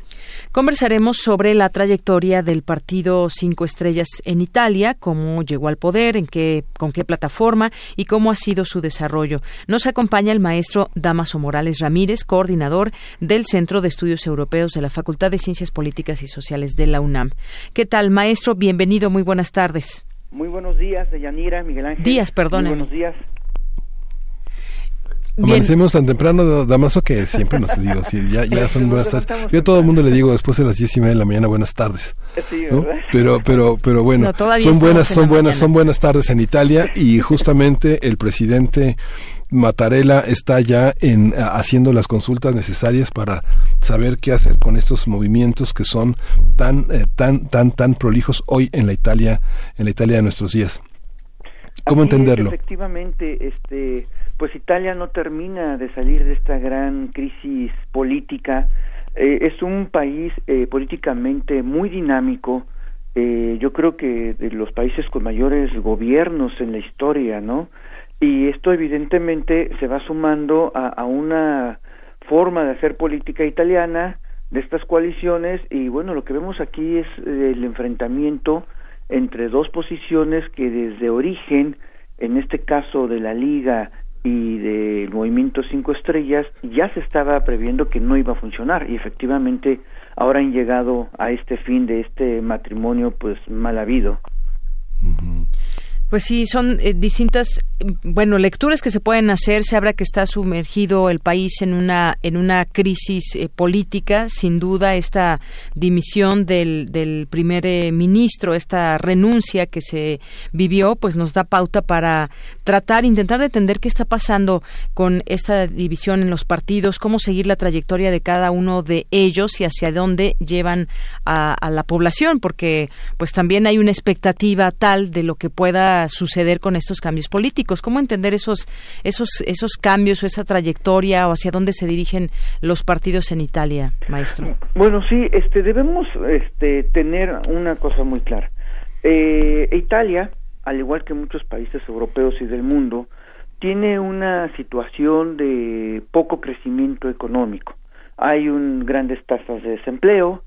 Conversaremos sobre la trayectoria del partido Cinco Estrellas en Italia, cómo llegó al poder, en qué, con qué plataforma y cómo ha sido su desarrollo. Nos acompaña el maestro Damaso Morales Ramírez, coordinador del Centro de Estudios Europeos de la Facultad de Ciencias Políticas y Sociales de la UNAM. ¿Qué tal, maestro? Bienvenido, muy buenas tardes. Muy buenos días, Deyanira, Miguel Ángel. Días, perdón. Muy buenos días. Amanecemos tan temprano, Damaso, que siempre nos digo, sí, ya, ya son buenas tardes. Yo a todo el mundo le digo después de las diez y media de la mañana buenas tardes. Pero, pero, pero bueno, No, son buenas, en son buenas, mañana. son buenas tardes en Italia y justamente el presidente Mattarella está ya en haciendo las consultas necesarias para saber qué hacer con estos movimientos que son tan, eh, tan, tan, tan prolijos hoy en la Italia, en la Italia de nuestros días. ¿Cómo Así es, entenderlo? efectivamente, este, pues Italia no termina de salir de esta gran crisis política. Eh, es un país eh, políticamente muy dinámico. eh, yo creo que de los países con mayores gobiernos en la historia, ¿no? Y esto evidentemente se va sumando a, a una forma de hacer política italiana de estas coaliciones y bueno, lo que vemos aquí es eh, el enfrentamiento entre dos posiciones que desde origen, en este caso de la Liga y del Movimiento Cinco Estrellas, ya se estaba previendo que no iba a funcionar y efectivamente ahora han llegado a este fin de este matrimonio pues mal habido. Pues sí, son eh, distintas, bueno, lecturas que se pueden hacer. Se habla que está sumergido el país en una en una crisis eh, política, sin duda. Esta dimisión del, del primer eh, ministro, esta renuncia que se vivió, pues nos da pauta para tratar, intentar de entender qué está pasando con esta división en los partidos, cómo seguir la trayectoria de cada uno de ellos y hacia dónde llevan a, a la población, porque pues también hay una expectativa tal de lo que pueda suceder con estos cambios políticos. ¿Cómo entender esos, esos, esos cambios o esa trayectoria o hacia dónde se dirigen los partidos en Italia, maestro? Bueno, sí, este, debemos este, tener una cosa muy clara. Eh, Italia, al igual que muchos países europeos y del mundo, tiene una situación de poco crecimiento económico. Hay un, grandes tasas de desempleo,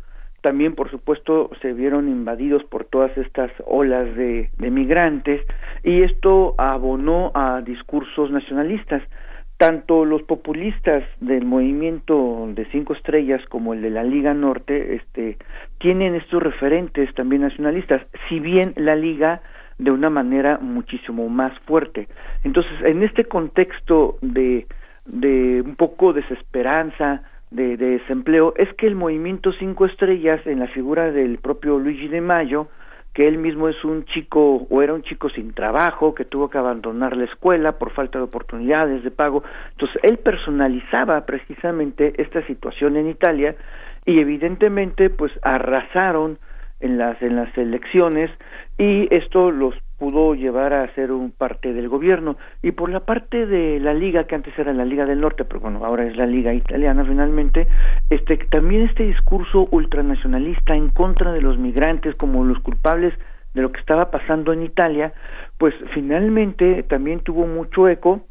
también por supuesto se vieron invadidos por todas estas olas de, migrantes y esto abonó a discursos nacionalistas. Tanto los populistas del movimiento de cinco estrellas como el de la Liga Norte este tienen estos referentes también nacionalistas si bien la Liga de una manera muchísimo más fuerte. Entonces en este contexto de de un poco desesperanza de, de desempleo es que el movimiento cinco estrellas en la figura del propio Luigi de Mayo que él mismo es un chico o era un chico sin trabajo, que tuvo que abandonar la escuela por falta de oportunidades de pago. Entonces, él personalizaba precisamente esta situación en Italia y evidentemente pues arrasaron en las en las elecciones y esto los pudo llevar a ser un parte del gobierno. Y por la parte de la liga que antes era la liga del norte pero bueno ahora es la liga italiana finalmente este también este discurso ultranacionalista en contra de los migrantes como los culpables de lo que estaba pasando en Italia pues finalmente también tuvo mucho eco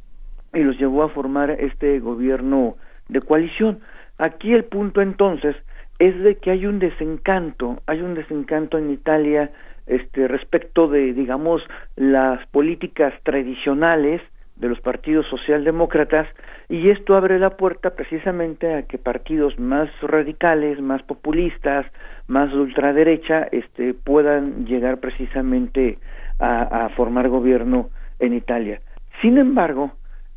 y los llevó a formar este gobierno de coalición. Aquí el punto entonces es de que hay un desencanto hay un desencanto en Italia este respecto de digamos las políticas tradicionales de los partidos socialdemócratas y esto abre la puerta precisamente a que partidos más radicales, más populistas, más ultraderecha, este, puedan llegar precisamente a, a formar gobierno en Italia. Sin embargo,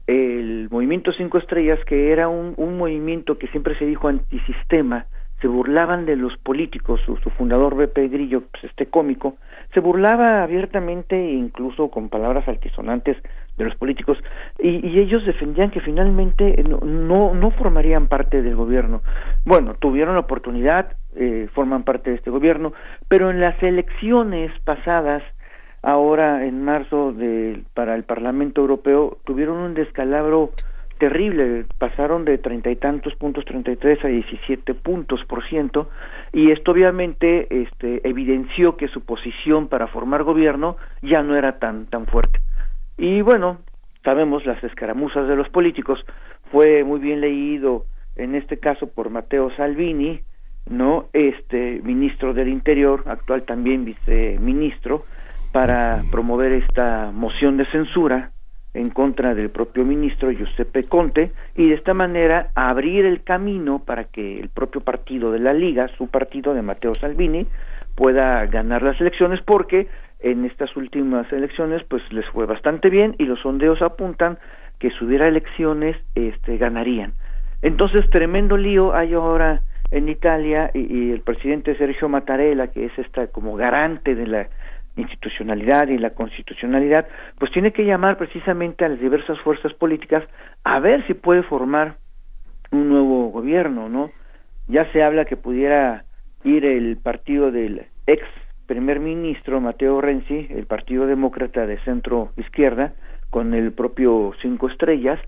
el movimiento Cinco Estrellas, que era un, un movimiento que siempre se dijo antisistema, se burlaban de los políticos, su, su fundador Beppe Grillo, pues este cómico, se burlaba abiertamente e incluso con palabras altisonantes de los políticos y, y ellos defendían que finalmente no, no, no, formarían parte del gobierno. Bueno, tuvieron la oportunidad, eh, forman parte de este gobierno, pero en las elecciones pasadas, ahora en marzo de, para el Parlamento Europeo, tuvieron un descalabro terrible, pasaron de treinta y tantos puntos, treinta y tres a diecisiete puntos por ciento, y esto obviamente este, evidenció que su posición para formar gobierno ya no era tan, tan fuerte. Y bueno, sabemos las escaramuzas de los políticos, fue muy bien leído en este caso por Mateo Salvini, ¿no? Este ministro del Interior, actual también viceministro, para promover esta moción de censura en contra del propio ministro Giuseppe Conte y de esta manera abrir el camino para que el propio partido de la Liga, su partido de Matteo Salvini, pueda ganar las elecciones porque en estas últimas elecciones pues les fue bastante bien y los sondeos apuntan que si hubiera elecciones este ganarían. Entonces tremendo lío hay ahora en Italia y, y el presidente Sergio Mattarella que es esta como garante de la institucionalidad y la constitucionalidad, pues tiene que llamar precisamente a las diversas fuerzas políticas a ver si puede formar un nuevo gobierno, ¿no? Ya se habla que pudiera ir el partido del ex primer ministro Mateo Renzi, el Partido Demócrata de centro izquierda, con el propio Cinco Estrellas,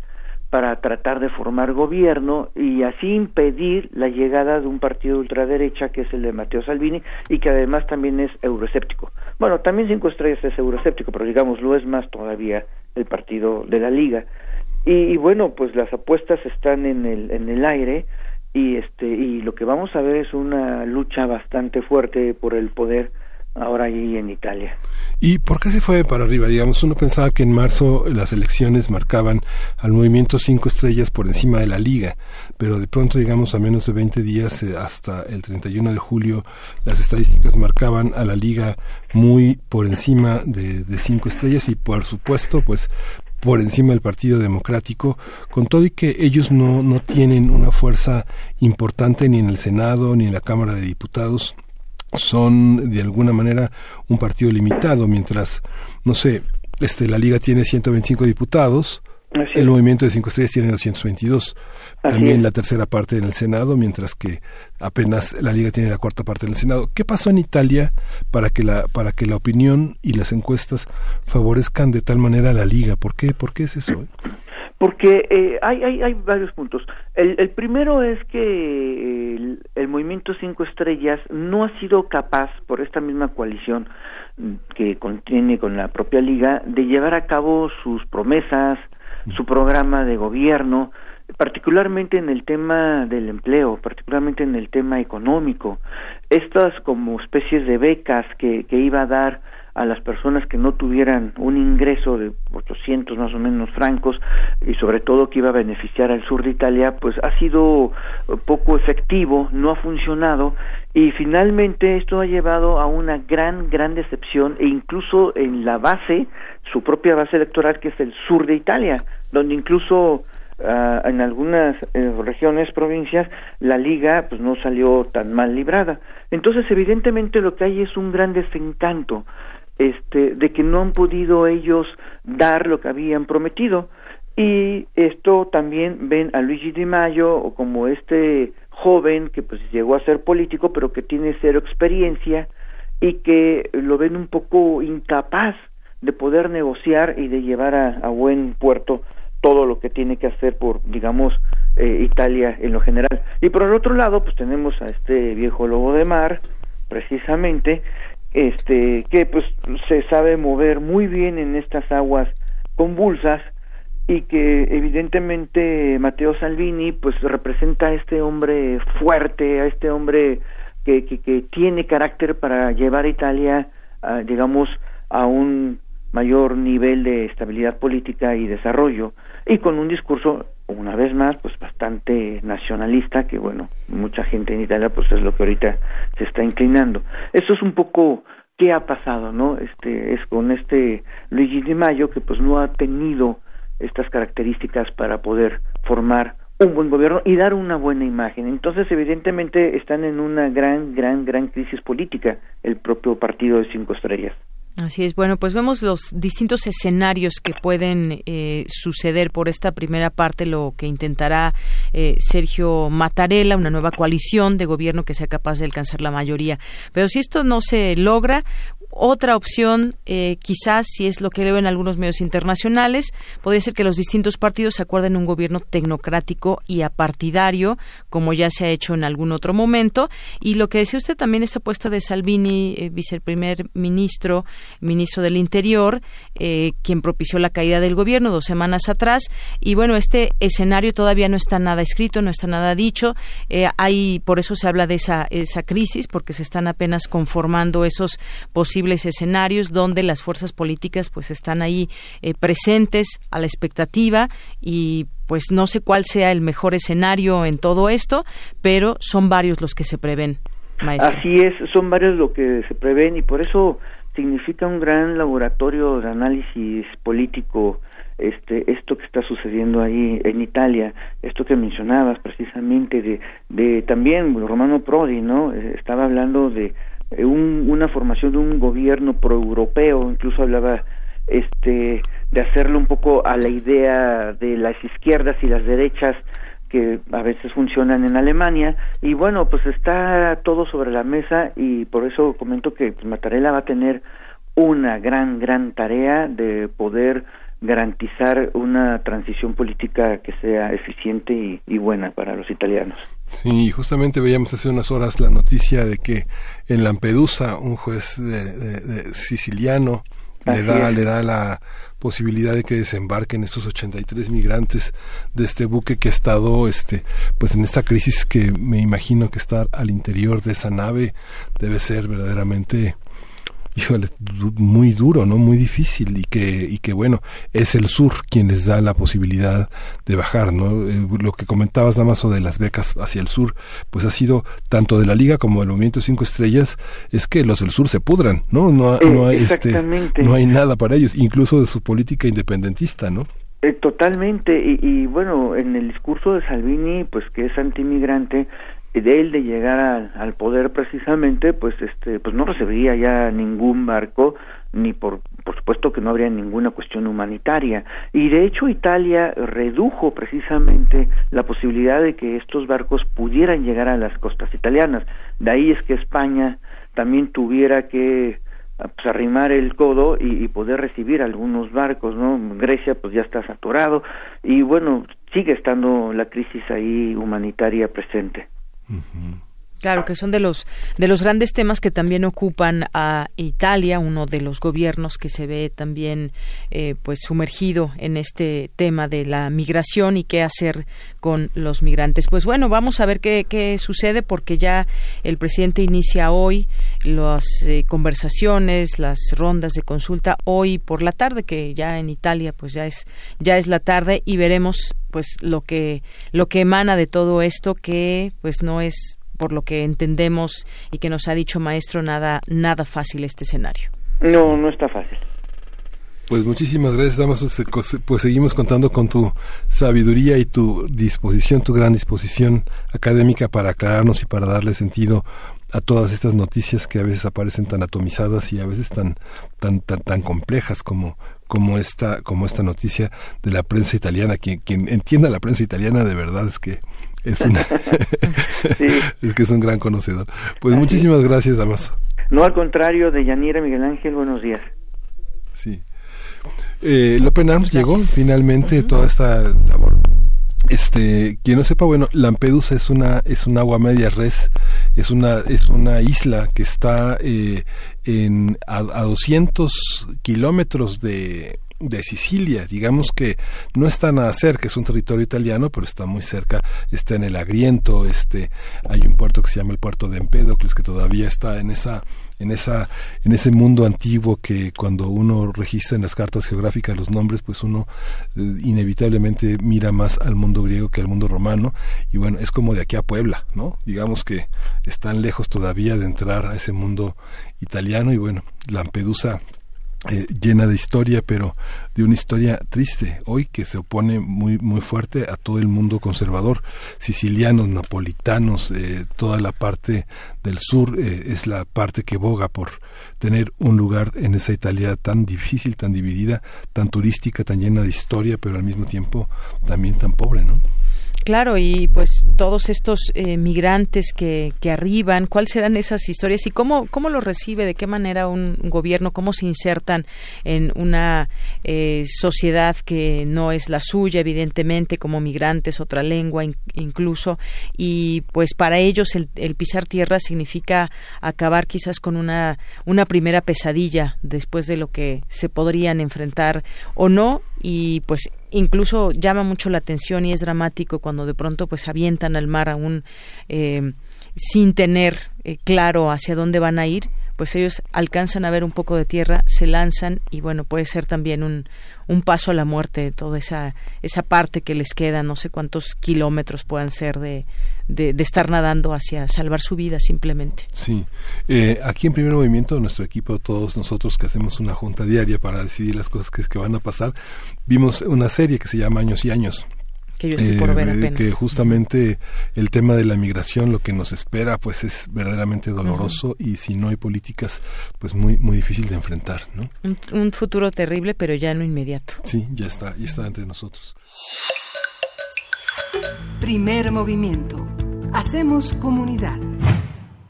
para tratar de formar gobierno y así impedir la llegada de un partido ultraderecha que es el de Matteo Salvini y que además también es euroescéptico. Bueno, también Cinco Estrellas es euroescéptico, pero digamos lo es más todavía el partido de la Liga. Y, y bueno, pues las apuestas están en el, en el aire y este y lo que vamos a ver es una lucha bastante fuerte por el poder ahora ahí en Italia. ¿Y por qué se fue para arriba? Digamos, uno pensaba que en marzo las elecciones marcaban al movimiento cinco estrellas por encima de la liga, pero de pronto, digamos, a menos de 20 días eh, hasta el 31 de julio, las estadísticas marcaban a la liga muy por encima de, de cinco estrellas y por supuesto, pues por encima del Partido Democrático, con todo y que ellos no, no tienen una fuerza importante ni en el Senado ni en la Cámara de Diputados son de alguna manera un partido limitado, mientras, no sé, este, la Liga tiene 125 diputados, el movimiento de cinco estrellas tiene 222. También la tercera parte en el Senado, mientras que apenas la Liga tiene la cuarta parte en el Senado. ¿Qué pasó en Italia para que la, para que la opinión y las encuestas favorezcan de tal manera a la Liga? ¿Por qué, ¿Por qué es eso? Porque eh, hay, hay, hay varios puntos. El, el primero es que el, movimiento cinco estrellas no ha sido capaz, por esta misma coalición que contiene con la propia liga, de llevar a cabo sus promesas, su programa de gobierno, particularmente en el tema del empleo, particularmente en el tema económico. Estas como especies de becas que iba a dar a las personas que no tuvieran un ingreso de 800 más o menos francos y sobre todo que iba a beneficiar al sur de Italia, pues ha sido poco efectivo, no ha funcionado y finalmente esto ha llevado a una gran, gran decepción e incluso en la base, su propia base electoral que es el sur de Italia, donde incluso uh, en algunas eh, regiones, provincias, la liga pues no salió tan mal librada. Entonces, evidentemente lo que hay es un gran desencanto este de que no han podido ellos dar lo que habían prometido y esto también ven a Luigi Di Maio como este joven que pues llegó a ser político pero que tiene cero experiencia y que lo ven un poco incapaz de poder negociar y de llevar a, a buen puerto todo lo que tiene que hacer por, digamos, eh, Italia en lo general. Y por el otro lado, pues tenemos a este viejo lobo de mar, precisamente, este, que pues se sabe mover muy bien en estas aguas convulsas y que evidentemente Matteo Salvini pues representa a este hombre fuerte, a este hombre que, que, que tiene carácter para llevar a Italia, a, digamos, a un mayor nivel de estabilidad política y desarrollo y con un discurso una vez más pues bastante nacionalista que bueno mucha gente en Italia pues es lo que ahorita se está inclinando eso es un poco qué ha pasado no este es con este Luigi Di Maio que pues no ha tenido estas características para poder formar un buen gobierno y dar una buena imagen. Entonces, evidentemente, están en una gran, gran, gran crisis política el propio partido de cinco estrellas. Así es. Bueno, pues vemos los distintos escenarios que pueden eh, suceder por esta primera parte, lo que intentará eh, Sergio Mattarella, una nueva coalición de gobierno que sea capaz de alcanzar la mayoría. Pero si esto no se logra, otra opción, eh, quizás, si es lo que leo en algunos medios internacionales, podría ser que los distintos partidos acuerden un gobierno tecnocrático y apartidario, como ya se ha hecho en algún otro momento. Y lo que decía usted también, esta apuesta de Salvini, eh, viceprimer ministro, ministro del Interior, eh, quien propició la caída del gobierno dos semanas atrás. Y bueno, este escenario todavía no está nada escrito, no está nada dicho. hay, por eso se habla de esa, esa crisis, porque se están apenas conformando esos posibles escenarios donde las fuerzas políticas pues están ahí eh, presentes a la expectativa y pues no sé cuál sea el mejor escenario en todo esto, pero son varios los que se prevén. Así es, son varios los que se prevén y por eso significa un gran laboratorio de análisis político este esto que está sucediendo ahí en Italia, esto que mencionabas precisamente de de también Romano Prodi, ¿no? Eh, estaba hablando de un, una formación de un gobierno proeuropeo, incluso hablaba este de hacerlo un poco a la idea de las izquierdas y las derechas que a veces funcionan en Alemania y bueno pues está todo sobre la mesa y por eso comento que pues, Mattarella va a tener una gran gran tarea de poder garantizar una transición política que sea eficiente y buena para los italianos. Sí, justamente veíamos hace unas horas la noticia de que en Lampedusa un juez de, siciliano le da, le da la posibilidad de que desembarquen estos 83 migrantes de este buque que ha estado este pues en esta crisis que me imagino que estar al interior de esa nave. Debe ser verdaderamente híjole, muy duro, ¿no? Muy difícil y que, y que bueno, es el sur quien les da la posibilidad de bajar, ¿no? Eh, lo que comentabas, Damaso, de las becas hacia el sur, pues ha sido tanto de la Liga como del Movimiento Cinco Estrellas, es que los del sur se pudran, ¿no? No, no, hay, este, no hay nada para ellos, incluso de su política independentista, ¿no? Eh, totalmente, y, y, bueno, en el discurso de Salvini, pues que es antimigrante, de él de llegar al, al poder precisamente, pues este, pues no recibiría ya ningún barco ni por por supuesto que no habría ninguna cuestión humanitaria. Y de hecho Italia redujo precisamente la posibilidad de que estos barcos pudieran llegar a las costas italianas. De ahí es que España también tuviera que pues, arrimar el codo y, poder recibir algunos barcos no Grecia pues ya está saturado y bueno sigue estando la crisis ahí humanitaria presente Claro, que son de los de los grandes temas que también ocupan a Italia, uno de los gobiernos que se ve también eh, pues sumergido en este tema de la migración y qué hacer con los migrantes. Pues bueno, vamos a ver qué, qué sucede porque ya el presidente inicia hoy las eh, conversaciones, las rondas de consulta hoy por la tarde, que ya en Italia pues ya es ya es la tarde y veremos pues lo que lo que emana de todo esto que pues no es por lo que entendemos y que nos ha dicho maestro, nada, nada fácil este escenario. No, no está fácil. Pues muchísimas gracias, Damaso. Pues seguimos contando con tu sabiduría y tu disposición, tu gran disposición académica para aclararnos y para darle sentido a todas estas noticias que a veces aparecen tan atomizadas y a veces tan tan tan, tan complejas como como esta como esta noticia de la prensa italiana quien quien entienda la prensa italiana de verdad es que es, es que es un gran conocedor. Pues muchísimas gracias, Damaso. No, al contrario, de Yanira Miguel Ángel, buenos días. Sí. Eh, Lopen Arms llegó finalmente toda esta labor. Este, quien no sepa, bueno, Lampedusa es una es un agua media res, es una es una isla que está eh, en a, a 200 kilómetros de de Sicilia, digamos que no está nada cerca, es un territorio italiano, pero está muy cerca, está en el Agriento, este, hay un puerto que se llama el puerto de Empédocles que todavía está en esa en esa en ese mundo antiguo que cuando uno registra en las cartas geográficas los nombres pues uno eh, inevitablemente mira más al mundo griego que al mundo romano. Y bueno es como de aquí a Puebla no digamos que están lejos todavía de entrar a ese mundo italiano y bueno Lampedusa eh, llena de historia, pero de una historia triste hoy que se opone muy muy fuerte a todo el mundo conservador, sicilianos, napolitanos, eh, toda la parte del sur eh, es la parte que boga por tener un lugar en esa Italia tan difícil, tan dividida, tan turística, tan llena de historia, pero al mismo tiempo también tan pobre, ¿no? Claro, y pues todos estos eh, migrantes que, que arriban, ¿cuáles serán esas historias y cómo, cómo lo recibe, de qué manera un gobierno, cómo se insertan en una eh, sociedad que no es la suya, evidentemente, como migrantes, otra lengua incluso, y pues para ellos el, el, pisar tierra significa acabar quizás con una, una primera pesadilla después de lo que se podrían enfrentar o no, y pues incluso llama mucho la atención y es dramático cuando de pronto pues avientan al mar aún eh, sin tener eh, claro hacia dónde van a ir pues ellos alcanzan a ver un poco de tierra, se lanzan y bueno, puede ser también un, un paso a la muerte, toda esa, esa parte que les queda, no sé cuántos kilómetros puedan ser de, de, estar nadando hacia salvar su vida simplemente. Sí, eh, aquí en primer movimiento, nuestro equipo, todos nosotros que hacemos una junta diaria para decidir las cosas que, que van a pasar, vimos una serie que se llama Años y Años que yo estoy por ver eh. Que justamente el tema de la migración, lo que nos espera, pues es verdaderamente doloroso y si no hay políticas, pues muy muy difícil de enfrentar, ¿no? Un, un futuro terrible, pero ya no inmediato. Sí, ya está, ya está entre nosotros. Primer movimiento. Hacemos comunidad.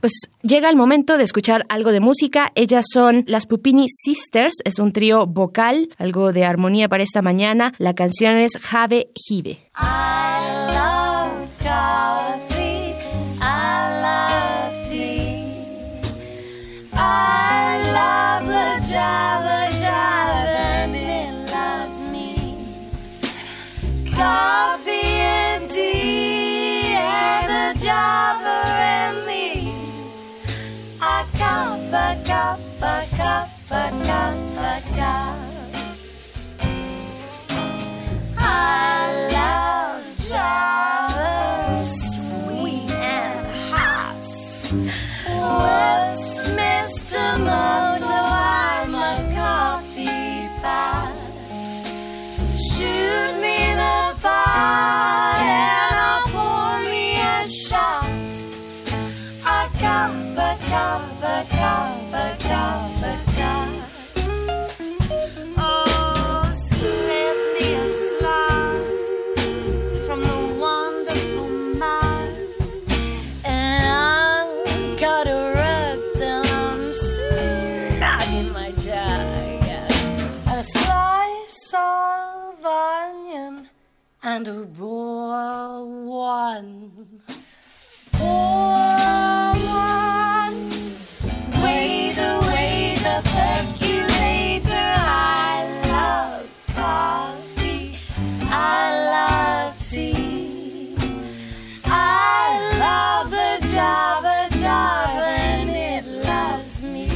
Pues llega el momento de escuchar algo de música. Ellas son las Pupini Sisters, es un trío vocal, algo de armonía para esta mañana. La canción es Jave Jive. Baka, baka, baka, baka. I love Java, sweet and hot. What's Mr. Am a coffee pot. Shoot me the ball. And a poor one. I love tea. I love the Java jar and it loves me.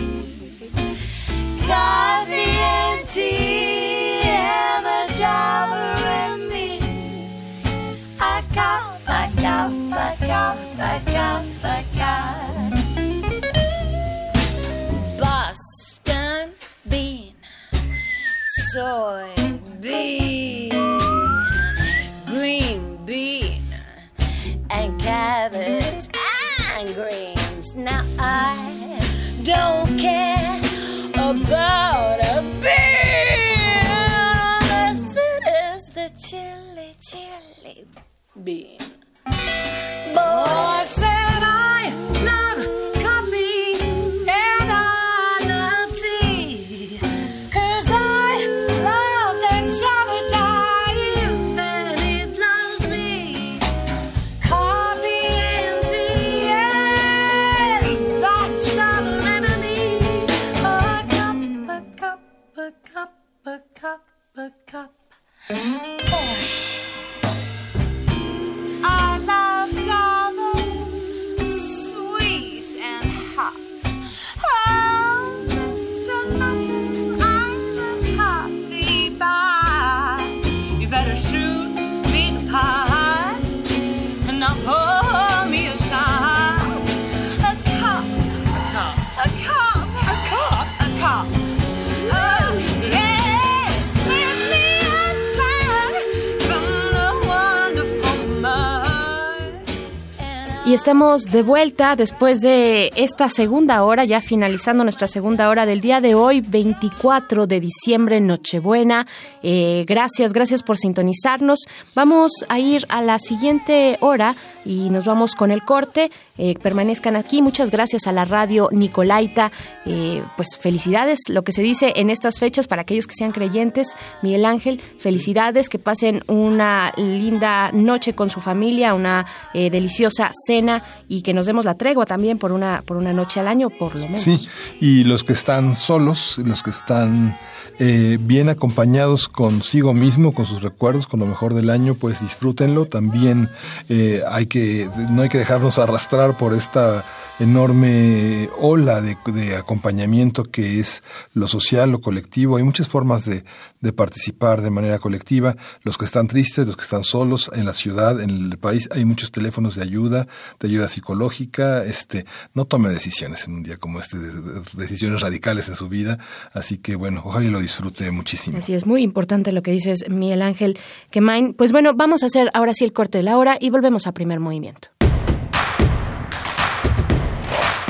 Coffee and tea and the Java and me. Boston bean, soybean, green cabbage and greens. Now I don't care about a bean. Unless it is the chili, chili bean. Boy said I love Mm-hmm. Estamos de vuelta después de esta segunda hora, ya finalizando nuestra segunda hora del día de hoy, 24 de diciembre, Nochebuena. Eh, gracias, gracias por sintonizarnos. Vamos a ir a la siguiente hora y nos vamos con el corte. Eh, permanezcan aquí. Muchas gracias a la radio Nicolaita. Eh, pues felicidades, lo que se dice en estas fechas para aquellos que sean creyentes. Miguel Ángel, felicidades, que pasen una linda noche con su familia, una eh, deliciosa cena y que nos demos la tregua también por una, por una noche al año, por lo menos. Sí, y los que están solos, los que están eh, bien acompañados consigo mismo, con sus recuerdos, con lo mejor del año, pues disfrútenlo. También eh, hay que, no hay que dejarnos arrastrar por esta enorme ola de, acompañamiento que es lo social, lo colectivo. Hay muchas formas de, participar de manera colectiva. Los que están tristes, los que están solos en la ciudad, en el país, hay muchos teléfonos de ayuda, de ayuda psicológica. Este, no tome decisiones en un día como este, de- de- decisiones radicales en su vida. Así que bueno, ojalá y lo disfrute muchísimo. Así es, muy importante lo que dices, Miguel Ángel Quemain. Pues bueno, vamos a hacer ahora sí el corte de la hora y volvemos a primer movimiento.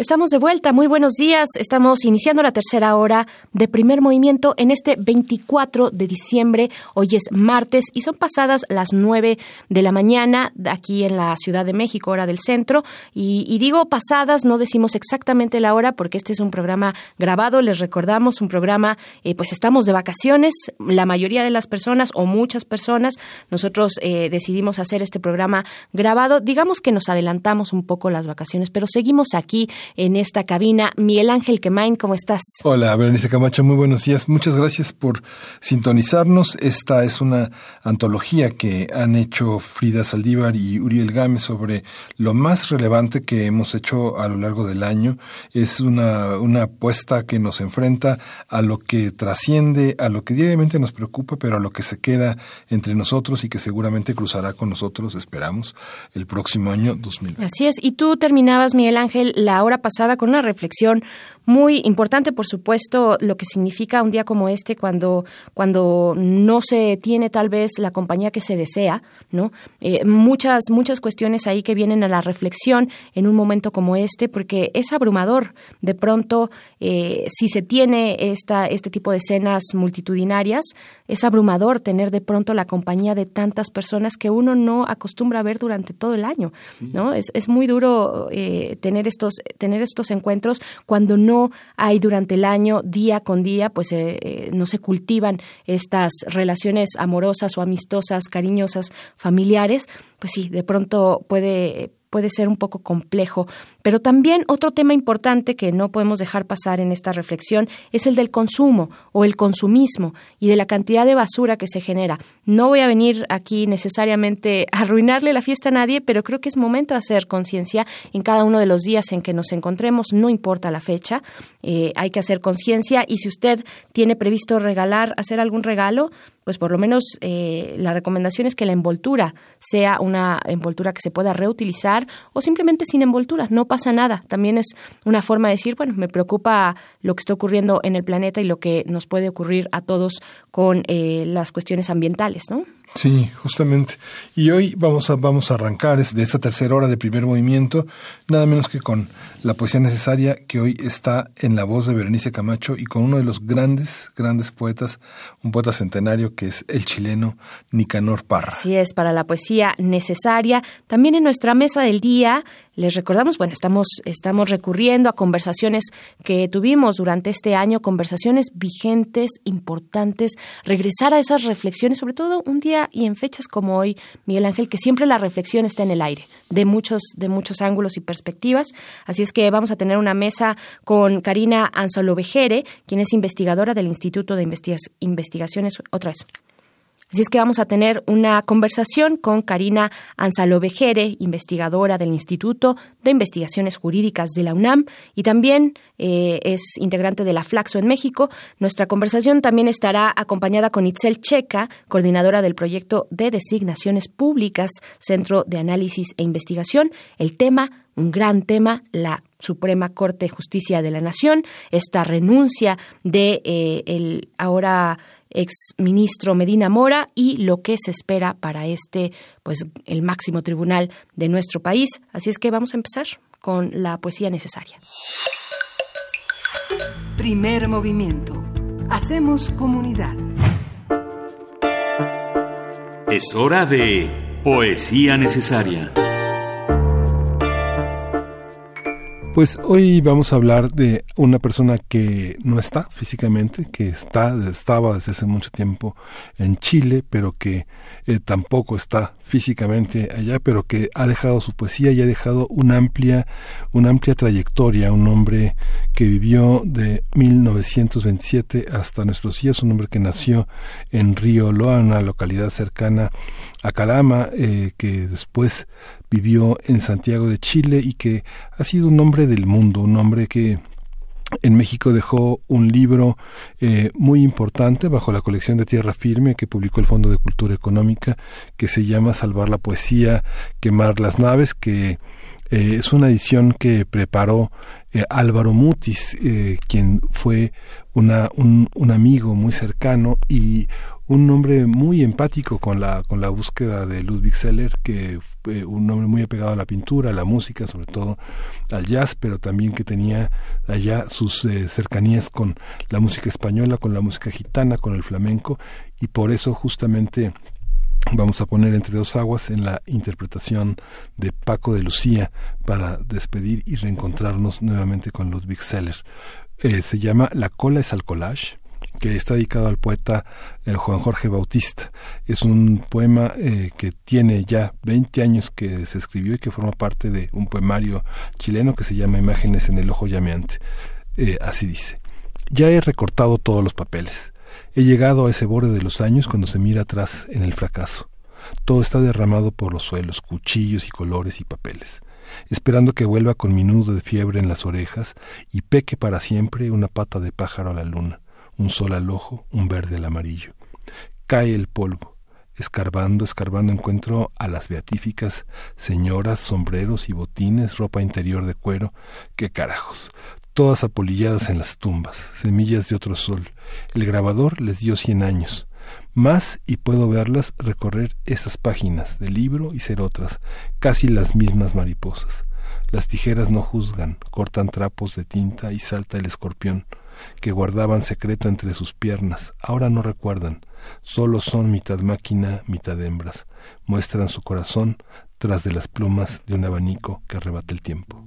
Estamos de vuelta, muy buenos días. Estamos iniciando la tercera hora de primer movimiento en este 24 de diciembre. Hoy es martes y son pasadas las 9 de la mañana aquí en la Ciudad de México, hora del centro. Y, y digo pasadas, no decimos exactamente la hora porque este es un programa grabado. Les recordamos un programa, eh, pues estamos de vacaciones. La mayoría de las personas o muchas personas, nosotros eh, decidimos hacer este programa grabado. Digamos que nos adelantamos un poco las vacaciones, pero seguimos aquí en esta cabina. Miguel Ángel Quemain, ¿cómo estás? Hola, Berenice Camacho, muy buenos días. Muchas gracias por sintonizarnos. Esta es una antología que han hecho Frida Saldívar y Uriel Gámez sobre lo más relevante que hemos hecho a lo largo del año. Es una, una apuesta que nos enfrenta a lo que trasciende, a lo que diariamente nos preocupa, pero a lo que se queda entre nosotros y que seguramente cruzará con nosotros, esperamos, el próximo año 2020. Así es. Y tú terminabas, Miguel Ángel, la hora pasada con una reflexión muy importante, por supuesto, lo que significa un día como este cuando, cuando no se tiene tal vez la compañía que se desea, ¿no? Eh, muchas, muchas cuestiones ahí que vienen a la reflexión en un momento como este, porque es abrumador de pronto eh, si se tiene esta, este tipo de escenas multitudinarias, es abrumador tener de pronto la compañía de tantas personas que uno no acostumbra a ver durante todo el año, ¿no? Es, es muy duro eh, tener estos, tener estos encuentros cuando no hay durante el año, día con día, pues eh, eh, no se cultivan estas relaciones amorosas o amistosas, cariñosas, familiares, pues sí, de pronto puede puede ser un poco complejo. Pero también otro tema importante que no podemos dejar pasar en esta reflexión es el del consumo o el consumismo y de la cantidad de basura que se genera. No voy a venir aquí necesariamente a arruinarle la fiesta a nadie, pero creo que es momento de hacer conciencia en cada uno de los días en que nos encontremos, no importa la fecha, eh, hay que hacer conciencia y si usted tiene previsto regalar, hacer algún regalo, pues por lo menos eh, la recomendación es que la envoltura sea una envoltura que se pueda reutilizar o simplemente sin envoltura, no pasa nada. También es una forma de decir, bueno, me preocupa lo que está ocurriendo en el planeta y lo que nos puede ocurrir a todos con eh, las cuestiones ambientales, ¿no? Sí, justamente. Y hoy vamos a, vamos a arrancar de esta tercera hora de primer movimiento, nada menos que con la poesía necesaria que hoy está en la voz de Berenice Camacho y con uno de los grandes, grandes poetas, un poeta centenario que es el chileno Nicanor Parra. Así es, para la poesía necesaria. También en nuestra mesa del día les recordamos, bueno, estamos, estamos recurriendo a conversaciones que tuvimos durante este año, conversaciones vigentes, importantes, regresar a esas reflexiones, sobre todo un día y en fechas como hoy, Miguel Ángel, que siempre la reflexión está en el aire, de muchos, de muchos ángulos y perspectivas. Así es que vamos a tener una mesa con Karina Anzalovejere, quien es investigadora del Instituto de Investigaciones, otra vez, Así es que vamos a tener una conversación con Karina Anzalovejere, investigadora del Instituto de Investigaciones Jurídicas de la UNAM y también eh, es integrante de la Flaxo en México. Nuestra conversación también estará acompañada con Itzel Checa, coordinadora del proyecto de designaciones públicas, Centro de Análisis e Investigación. El tema, un gran tema, la Suprema Corte de Justicia de la Nación, esta renuncia de eh, el ahora ex ministro Medina Mora y lo que se espera para este, pues, el máximo tribunal de nuestro país. Así es que vamos a empezar con la poesía necesaria. Primer movimiento. Hacemos comunidad. Es hora de Poesía Necesaria. Pues hoy vamos a hablar de una persona que no está físicamente, que está, estaba desde hace mucho tiempo en Chile, pero que eh, tampoco está físicamente allá, pero que ha dejado su poesía y ha dejado una amplia, una amplia trayectoria, un hombre que vivió de 1927 hasta nuestros días, un hombre que nació en Río Loa, una localidad cercana a Calama, eh, que después vivió en Santiago de Chile y que ha sido un hombre del mundo, un hombre que en México dejó un libro eh, muy importante bajo la colección de Tierra Firme que publicó el Fondo de Cultura Económica que se llama Salvar la Poesía, Quemar las Naves, que eh, es una edición que preparó eh, Álvaro Mutis, quien fue una, un, un amigo muy cercano y un hombre muy empático con la con la búsqueda de Ludwig Seller que fue un hombre muy apegado a la pintura a la música sobre todo al jazz pero también que tenía allá sus eh, cercanías con la música española con la música gitana con el flamenco y por eso justamente vamos a poner entre dos aguas en la interpretación de Paco de Lucía para despedir y reencontrarnos nuevamente con Ludwig Seller Eh, se llama La cola es al collage que está dedicado al poeta eh, Juan Jorge Bautista. Es un poema eh, que tiene ya 20 años que se escribió y que forma parte de un poemario chileno que se llama Imágenes en el ojo llameante. Eh, así dice. Ya he recortado todos los papeles. He llegado a ese borde de los años cuando se mira atrás en el fracaso. Todo está derramado por los suelos, cuchillos y colores y papeles esperando que vuelva con mi nudo de fiebre en las orejas y peque para siempre una pata de pájaro a la luna un sol al ojo, un verde al amarillo. Cae el polvo. Escarbando, escarbando encuentro a las beatíficas señoras, sombreros y botines, ropa interior de cuero. ¡Qué carajos! todas apolilladas en las tumbas, semillas de otro sol. El grabador les dio cien años. Más y puedo verlas recorrer esas páginas de libro y ser otras, casi las mismas mariposas. Las tijeras no juzgan, cortan trapos de tinta y salta el escorpión, que guardaban secreto entre sus piernas, ahora no recuerdan, solo son mitad máquina, mitad hembras, muestran su corazón tras de las plumas de un abanico que arrebata el tiempo.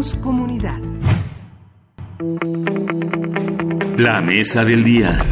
Comunidad. La mesa del día.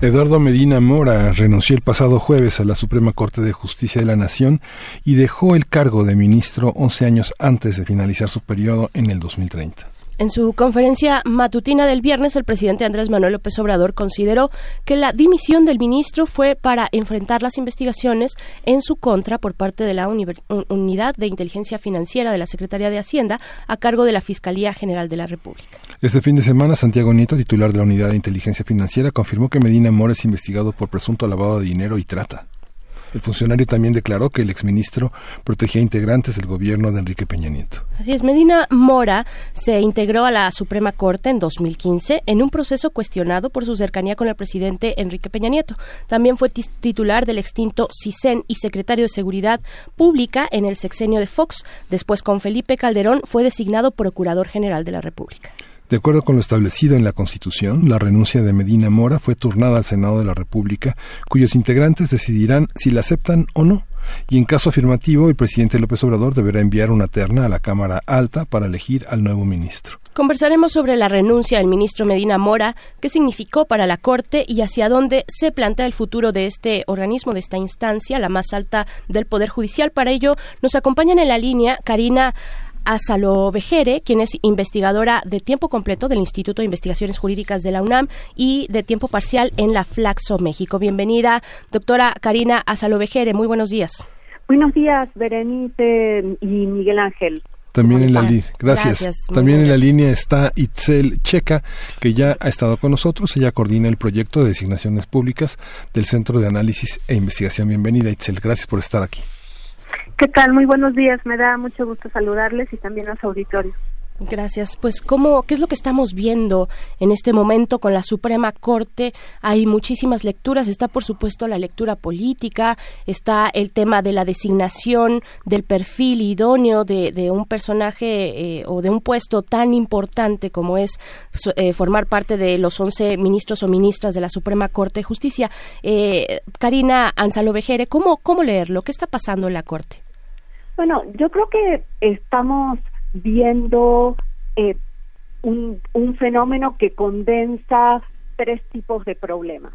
Eduardo Medina Mora renunció el pasado jueves a la Suprema Corte de Justicia de la Nación y dejó el cargo de ministro 11 años antes de finalizar su periodo en el 2030. En su conferencia matutina del viernes, el presidente Andrés Manuel López Obrador consideró que la dimisión del ministro fue para enfrentar las investigaciones en su contra por parte de la Unidad de Inteligencia Financiera de la Secretaría de Hacienda a cargo de la Fiscalía General de la República. Este fin de semana, Santiago Nieto, titular de la Unidad de Inteligencia Financiera, confirmó que Medina Mora es investigado por presunto lavado de dinero y trata. El funcionario también declaró que el exministro protegía integrantes del gobierno de Enrique Peña Nieto. Así es, Medina Mora se integró a la Suprema Corte en 2015 en un proceso cuestionado por su cercanía con el presidente Enrique Peña Nieto. También fue titular del extinto CISEN y secretario de Seguridad Pública en el sexenio de Fox. Después, con Felipe Calderón, fue designado Procurador General de la República. De acuerdo con lo establecido en la Constitución, la renuncia de Medina Mora fue turnada al Senado de la República, cuyos integrantes decidirán si la aceptan o no. Y en caso afirmativo, el presidente López Obrador deberá enviar una terna a la Cámara Alta para elegir al nuevo ministro. Conversaremos sobre la renuncia del ministro Medina Mora, qué significó para la Corte y hacia dónde se plantea el futuro de este organismo, de esta instancia, la más alta del Poder Judicial. Para ello, nos acompañan en la línea Karina Asalo Vejere, quien es investigadora de tiempo completo del Instituto de Investigaciones Jurídicas de la UNAM y de tiempo parcial en la Flaxo, México. Bienvenida, doctora Karina Asalo Vejere. Muy buenos días. Buenos días, Berenice y Miguel Ángel. También en la gracias. Gracias, También en la línea está Itzel Checa, que ya ha estado con nosotros. Ella coordina el proyecto de designaciones públicas del Centro de Análisis e Investigación. Bienvenida, Itzel. Gracias por estar aquí. ¿Qué tal? Muy buenos días. Me da mucho gusto saludarles y también a su auditorio. Gracias. Pues, ¿cómo, ¿qué es lo que estamos viendo en este momento con la Suprema Corte? Hay muchísimas lecturas. Está, por supuesto, la lectura política, está el tema de la designación del perfil idóneo de, de un personaje eh, o de un puesto tan importante como es eh, formar parte de los 11 ministros o ministras de la Suprema Corte de Justicia. Eh, Karina Ansalo Vejere, ¿cómo, ¿cómo leerlo? ¿Qué está pasando en la Corte? Bueno, yo creo que estamos viendo eh, un, un fenómeno que condensa tres tipos de problemas.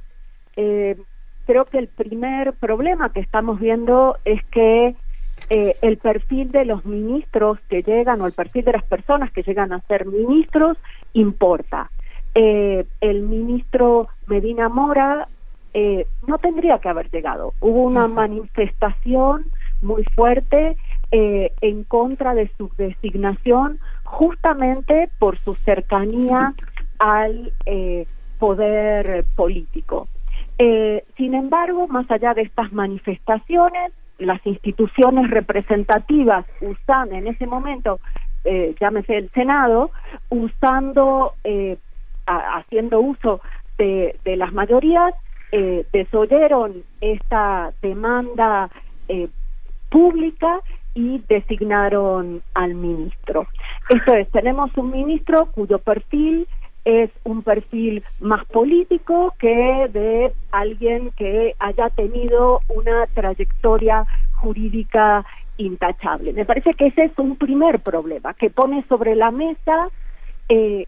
Eh, creo que el primer problema que estamos viendo es que eh, el perfil de los ministros que llegan o el perfil de las personas que llegan a ser ministros importa. Eh, el ministro Medina Mora eh, no tendría que haber llegado. Hubo una manifestación muy fuerte eh, en contra de su designación justamente por su cercanía al eh, poder político. Eh, sin embargo, más allá de estas manifestaciones, las instituciones representativas usan en ese momento, eh, llámese el Senado, usando, eh, haciendo uso de, de las mayorías, eh, desoyeron esta demanda pública y designaron al ministro. Esto es, tenemos un ministro cuyo perfil es un perfil más político que de alguien que haya tenido una trayectoria jurídica intachable. Me parece que ese es un primer problema que pone sobre la mesa eh,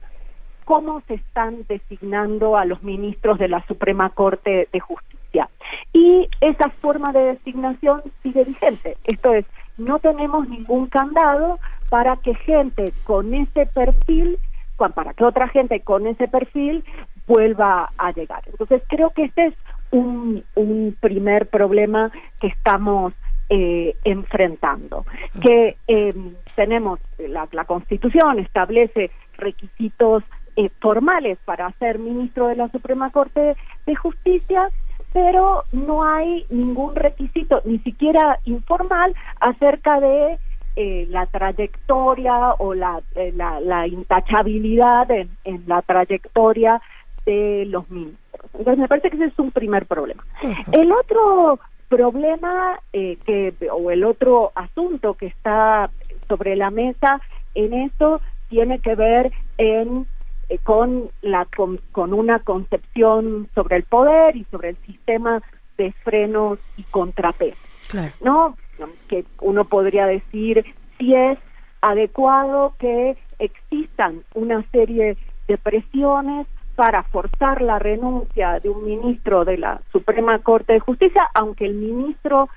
cómo se están designando a los ministros de la Suprema Corte de Justicia. Y esa forma de designación sigue vigente. Esto es, no tenemos ningún candado para que gente con ese perfil, para que otra gente con ese perfil vuelva a llegar. Entonces creo que este es un, un primer problema que estamos eh, enfrentando, que eh, tenemos, la, la Constitución establece requisitos eh, formales para ser ministro de la Suprema Corte de Justicia, pero no hay ningún requisito, ni siquiera informal, acerca de eh, la trayectoria o la, eh, la, la intachabilidad en, en la trayectoria de los ministros. Entonces me parece que ese es un primer problema. El otro problema eh, que o el otro asunto que está sobre la mesa en esto tiene que ver en eh, con la con, con una concepción sobre el poder y sobre el sistema de frenos y contrapesos Claro. no que uno podría decir si es adecuado que existan una serie de presiones para forzar la renuncia de un ministro de la Suprema Corte de Justicia, aunque el ministro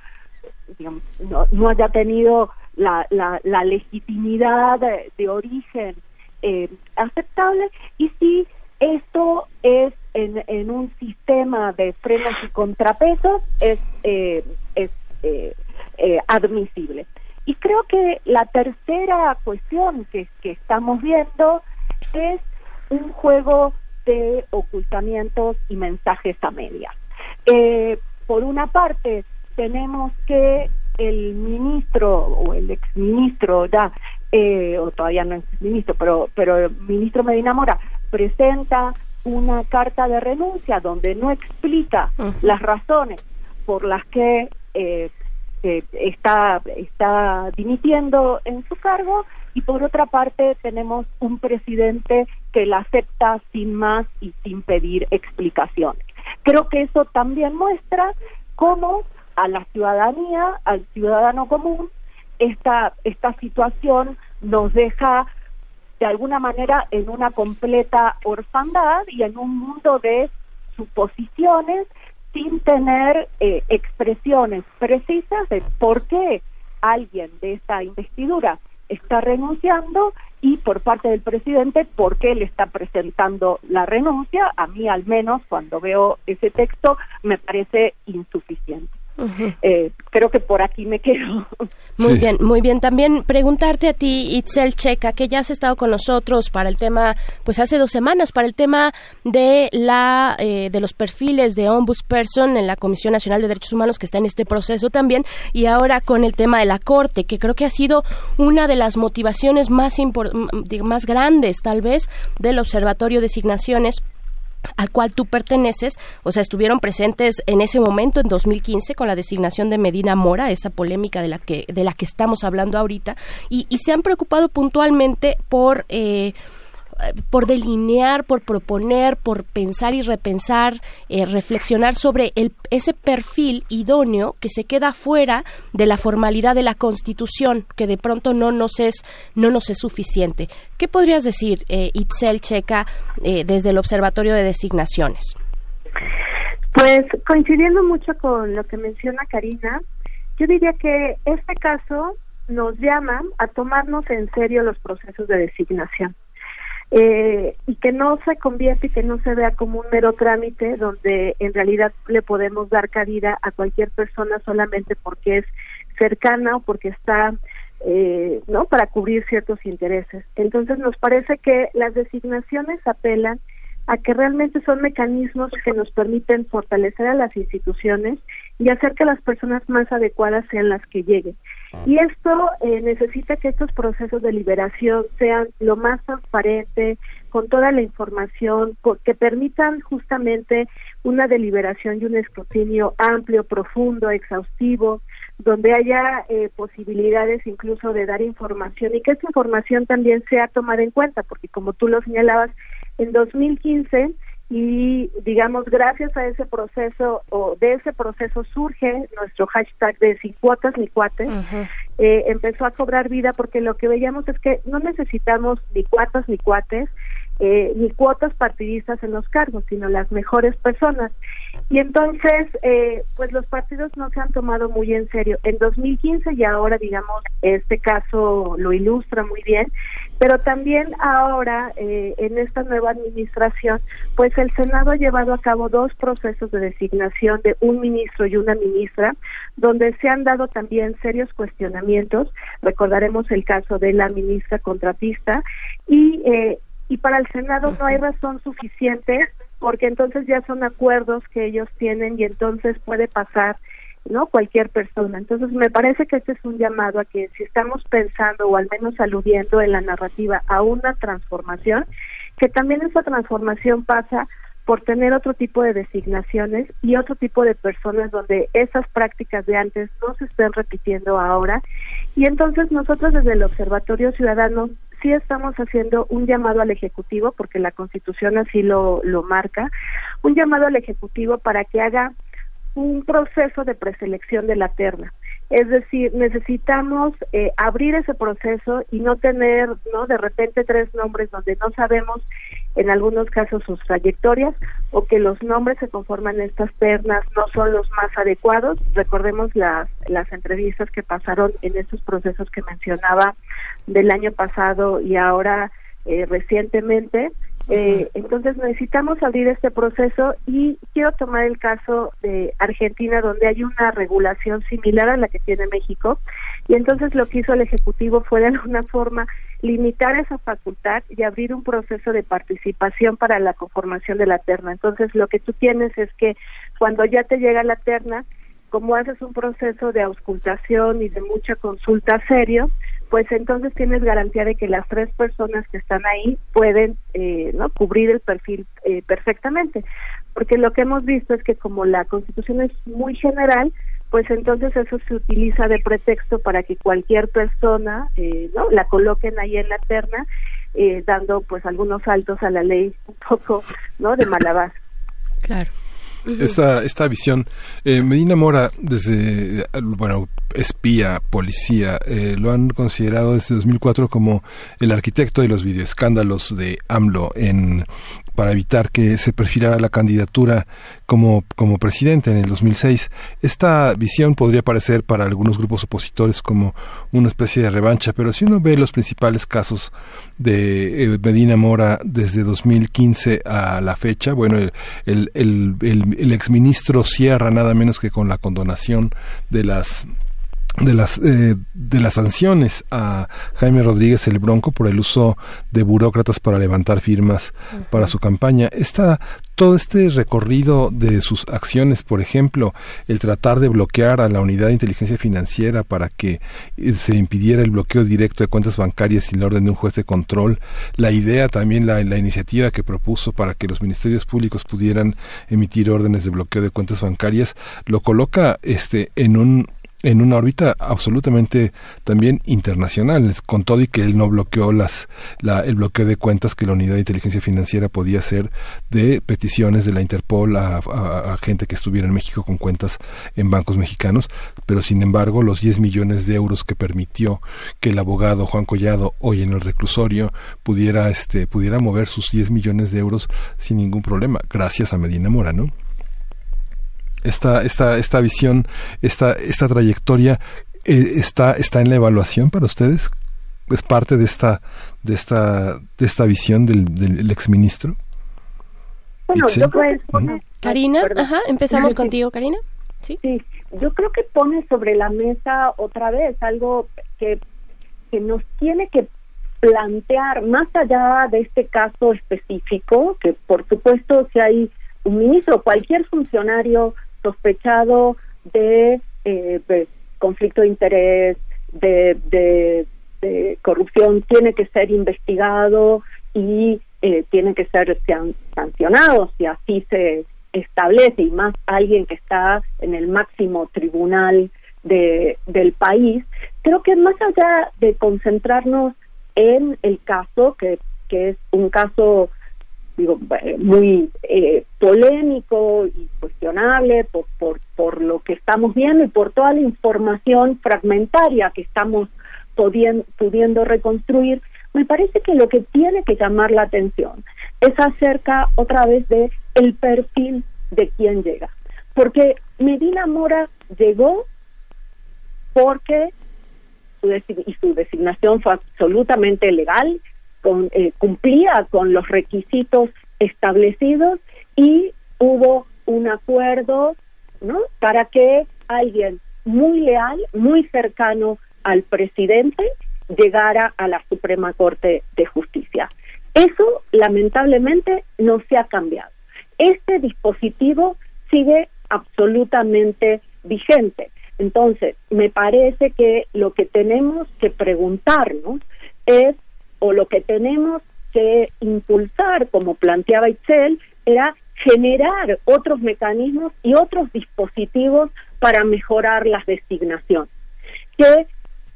digamos, no, no haya tenido la, la, la legitimidad de, de origen eh, aceptable y si esto es en, un sistema de frenos y contrapesos es, eh, eh, admisible. Y creo que la tercera cuestión que, estamos viendo es un juego de ocultamientos y mensajes a medias. Por una parte, tenemos que el ministro o el exministro ya, eh, o todavía no es ministro, pero, pero el ministro Medina Mora presenta una carta de renuncia donde no explica las razones por las que eh, eh, está, está dimitiendo en su cargo y por otra parte tenemos un presidente que la acepta sin más y sin pedir explicaciones. Creo que eso también muestra cómo a la ciudadanía, al ciudadano común, esta, esta situación nos deja de alguna manera en una completa orfandad y en un mundo de suposiciones sin tener eh, expresiones precisas de por qué alguien de esta investidura está renunciando y por parte del presidente por qué le está presentando la renuncia. A mí al menos cuando veo ese texto me parece insuficiente. Eh, creo que por aquí me quedo. Muy bien, muy bien. También preguntarte a ti, Itzel Checa, que ya has estado con nosotros para el tema, pues hace dos semanas, para el tema de la eh, de los perfiles de ombudsperson en la Comisión Nacional de Derechos Humanos, que está en este proceso también, y ahora con el tema de la Corte, que creo que ha sido una de las motivaciones más, más grandes, tal vez, del Observatorio de Designaciones al cual tú perteneces, o sea, estuvieron presentes en ese momento, en 2015, con la designación de Medina Mora, esa polémica de la que, de la que estamos hablando ahorita, y, y se han preocupado puntualmente por... Eh, por delinear, por proponer, por pensar y repensar, eh, reflexionar sobre el, ese perfil idóneo que se queda fuera de la formalidad de la Constitución, que de pronto no nos es, no nos es suficiente. ¿Qué podrías decir, eh, Itzel Checa, eh, desde el Observatorio de Designaciones? Pues coincidiendo mucho con lo que menciona Karina, yo diría que este caso nos llama a tomarnos en serio los procesos de designación eh, y que no se convierta y que no se vea como un mero trámite donde en realidad le podemos dar cabida a cualquier persona solamente porque es cercana o porque está eh, no para cubrir ciertos intereses. Entonces nos parece que las designaciones apelan a que realmente son mecanismos que nos permiten fortalecer a las instituciones y hacer que las personas más adecuadas sean las que lleguen. Y esto eh, necesita que estos procesos de liberación sean lo más transparente, con toda la información, que permitan justamente una deliberación y un escrutinio amplio, profundo, exhaustivo, donde haya eh, posibilidades incluso de dar información y que esta información también sea tomada en cuenta, porque como tú lo señalabas, en 2015 y digamos gracias a ese proceso o de ese proceso surge nuestro hashtag de sin cuotas ni cuates eh, empezó a cobrar vida porque lo que veíamos es que no necesitamos ni cuotas ni cuates eh, ni cuotas partidistas en los cargos, sino las mejores personas. Y entonces, eh, pues los partidos no se han tomado muy en serio. En 2015 y ahora, digamos, este caso lo ilustra muy bien, pero también ahora, eh, en esta nueva administración, pues el Senado ha llevado a cabo dos procesos de designación de un ministro y una ministra, donde se han dado también serios cuestionamientos. Recordaremos el caso de la ministra contratista y eh, y para el Senado no hay razón suficiente porque entonces ya son acuerdos que ellos tienen y entonces puede pasar no cualquier persona. Entonces me parece que este es un llamado a que si estamos pensando o al menos aludiendo en la narrativa a una transformación, que también esa transformación pasa por tener otro tipo de designaciones y otro tipo de personas donde esas prácticas de antes no se estén repitiendo ahora. Y entonces nosotros desde el Observatorio Ciudadano sí estamos haciendo un llamado al Ejecutivo, porque la Constitución así lo, lo marca, un llamado al Ejecutivo para que haga un proceso de preselección de la terna. Es decir, necesitamos eh, abrir ese proceso y no tener, ¿no? De repente tres nombres donde no sabemos en algunos casos sus trayectorias o que los nombres que conforman estas ternas no son los más adecuados. Recordemos las, las entrevistas que pasaron en estos procesos que mencionaba del año pasado y ahora eh, recientemente. Eh, entonces necesitamos abrir este proceso y quiero tomar el caso de Argentina donde hay una regulación similar a la que tiene México y entonces lo que hizo el Ejecutivo fue de alguna forma limitar esa facultad y abrir un proceso de participación para la conformación de la terna. Entonces lo que tú tienes es que cuando ya te llega la terna, como haces un proceso de auscultación y de mucha consulta serio, pues entonces tienes garantía de que las tres personas que están ahí pueden eh, no cubrir el perfil eh, perfectamente. Porque lo que hemos visto es que como la constitución es muy general pues entonces eso se utiliza de pretexto para que cualquier persona eh, no la coloquen ahí en la terna eh, dando pues algunos saltos a la ley un poco no de malabar. Claro esta, esta visión. Eh, Medina Mora, desde, bueno, espía, policía, eh, lo han considerado desde 2004 como el arquitecto de los videoescándalos de AMLO en, para evitar que se perfilara la candidatura como, como presidente en el 2006. Esta visión podría parecer para algunos grupos opositores como una especie de revancha, pero si uno ve los principales casos de eh, Medina Mora desde 2015 a la fecha, bueno, el, el, el, el, el exministro cierra nada menos que con la condonación de las de las eh, de las sanciones a Jaime Rodríguez el Bronco por el uso de burócratas para levantar firmas para su campaña. Está todo este recorrido de sus acciones, por ejemplo, el tratar de bloquear a la unidad de inteligencia financiera para que eh, se impidiera el bloqueo directo de cuentas bancarias sin la orden de un juez de control, la idea también, la, la iniciativa que propuso para que los ministerios públicos pudieran emitir órdenes de bloqueo de cuentas bancarias, lo coloca este en un en una órbita absolutamente también internacional, con todo y que él no bloqueó las, la, el bloqueo de cuentas que la unidad de inteligencia financiera podía hacer de peticiones de la Interpol a, a, gente que estuviera en México con cuentas en bancos mexicanos, pero sin embargo los 10 millones de euros que permitió que el abogado Juan Collado hoy en el reclusorio pudiera, este, pudiera mover sus 10 millones de euros sin ningún problema, gracias a Medina Mora, ¿no? Esta, esta, esta visión, esta, esta trayectoria eh, está, está en la evaluación para ustedes? ¿Es parte de esta, de esta, de esta visión del, del exministro? Bueno, yo creo que Karina, ajá, empezamos contigo, Karina. ¿Sí? sí, yo creo que pone sobre la mesa otra vez algo que, que nos tiene que plantear más allá de este caso específico, que por supuesto si hay un ministro, cualquier funcionario sospechado de, eh, de conflicto de interés, de, de, corrupción, tiene que ser investigado y eh, tiene que ser sancionado si así se establece y más alguien que está en el máximo tribunal de, del país. Creo que más allá de concentrarnos en el caso, que es un caso digo, eh, muy eh, polémico y cuestionable por, por, por lo que estamos viendo y por toda la información fragmentaria que estamos pudiendo, reconstruir, me parece que lo que tiene que llamar la atención es acerca otra vez de el perfil de quién llega. Porque Medina Mora llegó porque su y su designación fue absolutamente legal, con, eh, cumplía con los requisitos establecidos y hubo un acuerdo ¿no? para que alguien muy leal, muy cercano al presidente, llegara a la Suprema Corte de Justicia. Eso, lamentablemente, no se ha cambiado. Este dispositivo sigue absolutamente vigente. Entonces, me parece que lo que tenemos que preguntarnos es o lo que tenemos que impulsar, como planteaba Itzel, era generar otros mecanismos y otros dispositivos para mejorar las designaciones. Que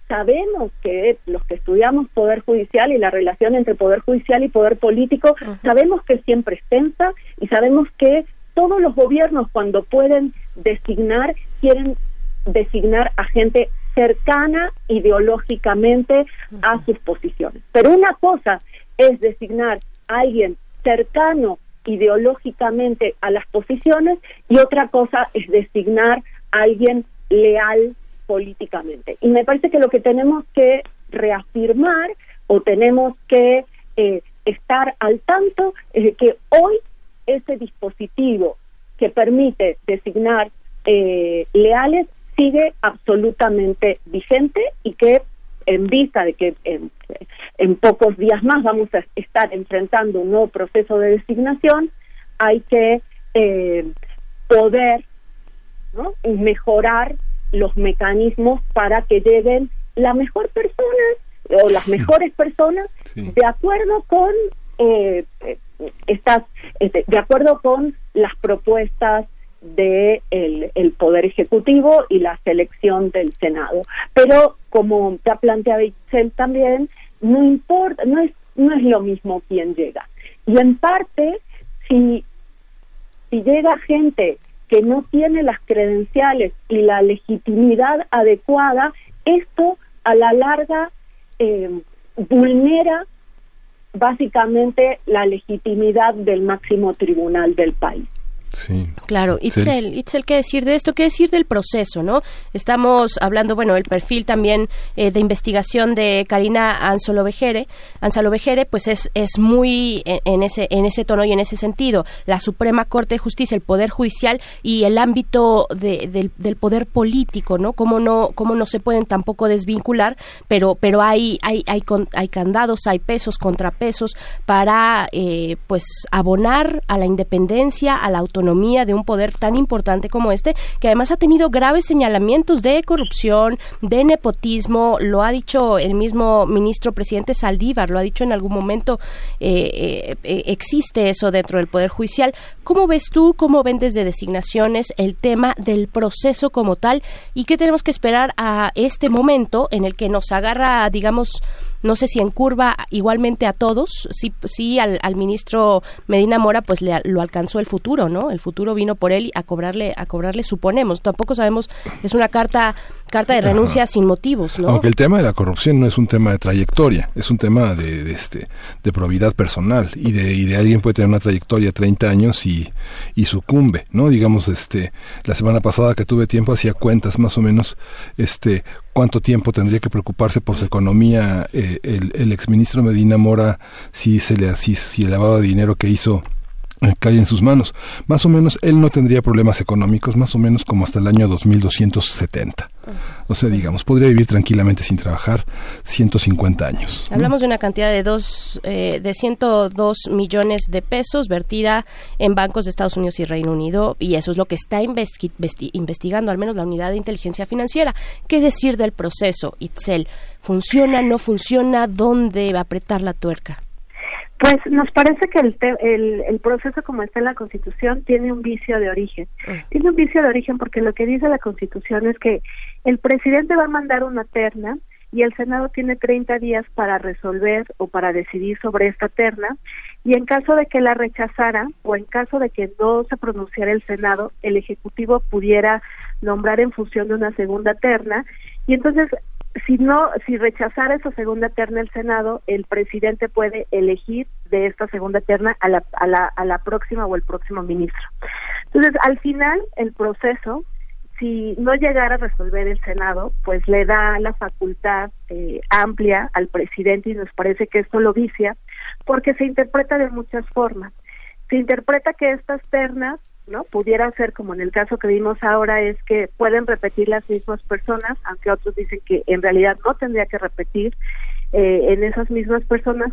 sabemos que los que estudiamos poder judicial y la relación entre poder judicial y poder político, sabemos que siempre es tensa y sabemos que todos los gobiernos cuando pueden designar quieren designar a gente cercana ideológicamente a sus posiciones. Pero una cosa es designar a alguien cercano ideológicamente a las posiciones y otra cosa es designar a alguien leal políticamente. Y me parece que lo que tenemos que reafirmar o tenemos que eh, estar al tanto es de que hoy ese dispositivo que permite designar eh, leales sigue absolutamente vigente y que en vista de que en, en pocos días más vamos a estar enfrentando un nuevo proceso de designación, hay que eh, poder ¿no? mejorar los mecanismos para que lleguen la mejor persona o las mejores personas de acuerdo con eh, estas este, de acuerdo con las propuestas de el, poder ejecutivo y la selección del senado pero como ya planteaba Itzel también no importa no es no es lo mismo quién llega y en parte si si llega gente que no tiene las credenciales y la legitimidad adecuada, esto a la larga eh, vulnera básicamente la legitimidad del máximo tribunal del país. Sí. Claro, Itzel, Itzel, ¿qué decir de esto? ¿Qué decir del proceso, no? Estamos hablando, bueno, el perfil también eh, de investigación de Karina Anzolovejere, Anzalovejere, pues es, es muy en ese, en ese tono y en ese sentido. La Suprema Corte de Justicia, el Poder Judicial y el ámbito de, del, del poder político, ¿no? Cómo no, cómo no se pueden tampoco desvincular, pero, pero hay, hay, hay, con- hay candados, hay pesos, contrapesos para, eh, pues, abonar a la independencia, a la autonomía de un poder tan importante como este, que además ha tenido graves señalamientos de corrupción, de nepotismo, lo ha dicho el mismo ministro presidente Saldívar, lo ha dicho en algún momento, eh, eh, eh, existe eso dentro del Poder Judicial. ¿Cómo ves tú, cómo ven desde designaciones el tema del proceso como tal y qué tenemos que esperar a este momento en el que nos agarra, digamos, no sé si en curva igualmente a todos, sí, sí al, al ministro Medina Mora pues le, lo alcanzó el futuro, ¿no? El futuro vino por él a cobrarle, a cobrarle suponemos, tampoco sabemos, es una carta, carta de renuncia sin motivos, ¿no? Aunque el tema de la corrupción no es un tema de trayectoria, es un tema de, de, este de probidad personal y de, y de alguien puede tener una trayectoria de 30 años y, y sucumbe, ¿no? Digamos, este la semana pasada que tuve tiempo hacía cuentas más o menos este cuánto tiempo tendría que preocuparse por su economía eh, el, el exministro Medina Mora si se le si, si el lavado de dinero que hizo cae en sus manos. Más o menos él no tendría problemas económicos, más o menos como hasta el año 2270. O sea, digamos, podría vivir tranquilamente sin trabajar 150 años. Hablamos de una cantidad de dos, eh, de 102 millones de pesos vertida en bancos de Estados Unidos y Reino Unido y eso es lo que está investi- investi- investigando al menos la unidad de inteligencia financiera. ¿Qué decir del proceso, Itzel? ¿Funciona, no funciona? ¿Dónde va a apretar la tuerca? Pues nos parece que el, te- el, el proceso como está en la Constitución tiene un vicio de origen. Tiene un vicio de origen porque lo que dice la Constitución es que el presidente va a mandar una terna y el Senado tiene 30 días para resolver o para decidir sobre esta terna y en caso de que la rechazara o en caso de que no se pronunciara el Senado, el Ejecutivo pudiera nombrar en función de una segunda terna y entonces si no, si rechazara esa segunda terna el Senado, el presidente puede elegir de esta segunda terna a la, a la, a la próxima o el próximo ministro. Entonces, al final, el proceso, si no llegara a resolver el Senado, pues le da la facultad eh, amplia al presidente y nos parece que esto lo vicia, porque se interpreta de muchas formas. Se interpreta que estas ternas no pudieran ser como en el caso que vimos ahora es que pueden repetir las mismas personas aunque otros dicen que en realidad no tendría que repetir eh, en esas mismas personas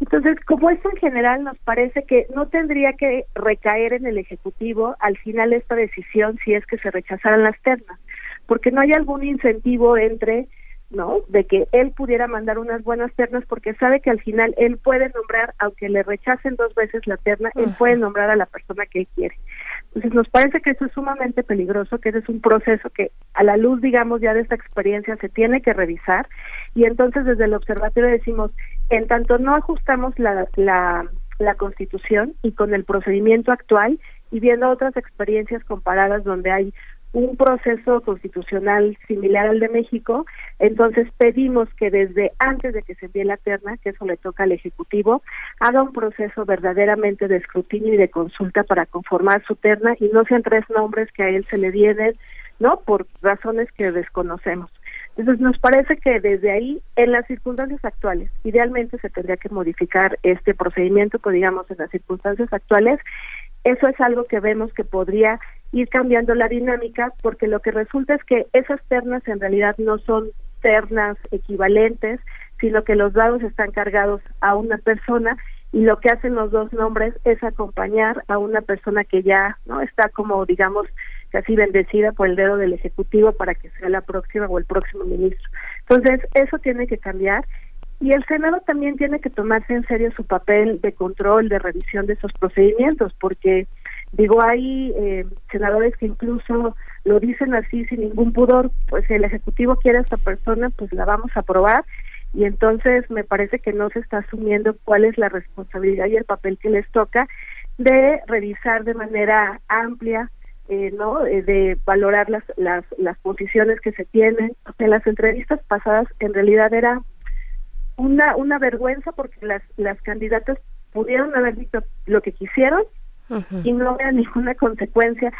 entonces como esto en general nos parece que no tendría que recaer en el ejecutivo al final esta decisión si es que se rechazaran las ternas porque no hay algún incentivo entre ¿no? De que él pudiera mandar unas buenas ternas porque sabe que al final él puede nombrar, aunque le rechacen dos veces la terna, él puede nombrar a la persona que él quiere. Entonces nos parece que eso es sumamente peligroso, que ese es un proceso que a la luz, digamos, ya de esta experiencia se tiene que revisar. Y entonces desde el observatorio decimos, en tanto no ajustamos la, la, la constitución y con el procedimiento actual y viendo otras experiencias comparadas donde hay un proceso constitucional similar al de México, entonces pedimos que desde antes de que se envíe la terna, que eso le toca al Ejecutivo, haga un proceso verdaderamente de escrutinio y de consulta para conformar su terna y no sean tres nombres que a él se le vienen, ¿no? Por razones que desconocemos. Entonces nos parece que desde ahí, en las circunstancias actuales, idealmente se tendría que modificar este procedimiento, pues digamos en las circunstancias actuales, eso es algo que vemos que podría ir cambiando la dinámica porque lo que resulta es que esas ternas en realidad no son ternas equivalentes, sino que los dados están cargados a una persona y lo que hacen los dos nombres es acompañar a una persona que ya no está como digamos casi bendecida por el dedo del ejecutivo para que sea la próxima o el próximo ministro. Entonces, eso tiene que cambiar y el Senado también tiene que tomarse en serio su papel de control, de revisión de esos procedimientos, porque digo, hay eh, senadores que incluso lo dicen así sin ningún pudor, pues el Ejecutivo quiere a esta persona, pues la vamos a aprobar y entonces me parece que no se está asumiendo cuál es la responsabilidad y el papel que les toca de revisar de manera amplia eh, no eh, de valorar las, las las posiciones que se tienen en las entrevistas pasadas en realidad era una una vergüenza porque las las candidatas pudieron haber dicho lo que quisieron y no había ninguna consecuencia.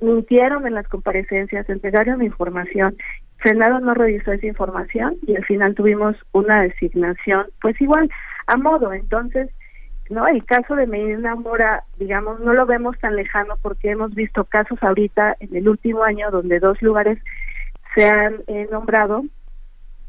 Mintieron en las comparecencias entregaron información. Senado no revisó esa información y al final tuvimos una designación pues igual a modo. Entonces no el caso de Medina Mora digamos no lo vemos tan lejano porque hemos visto casos ahorita en el último año donde dos lugares se han eh, nombrado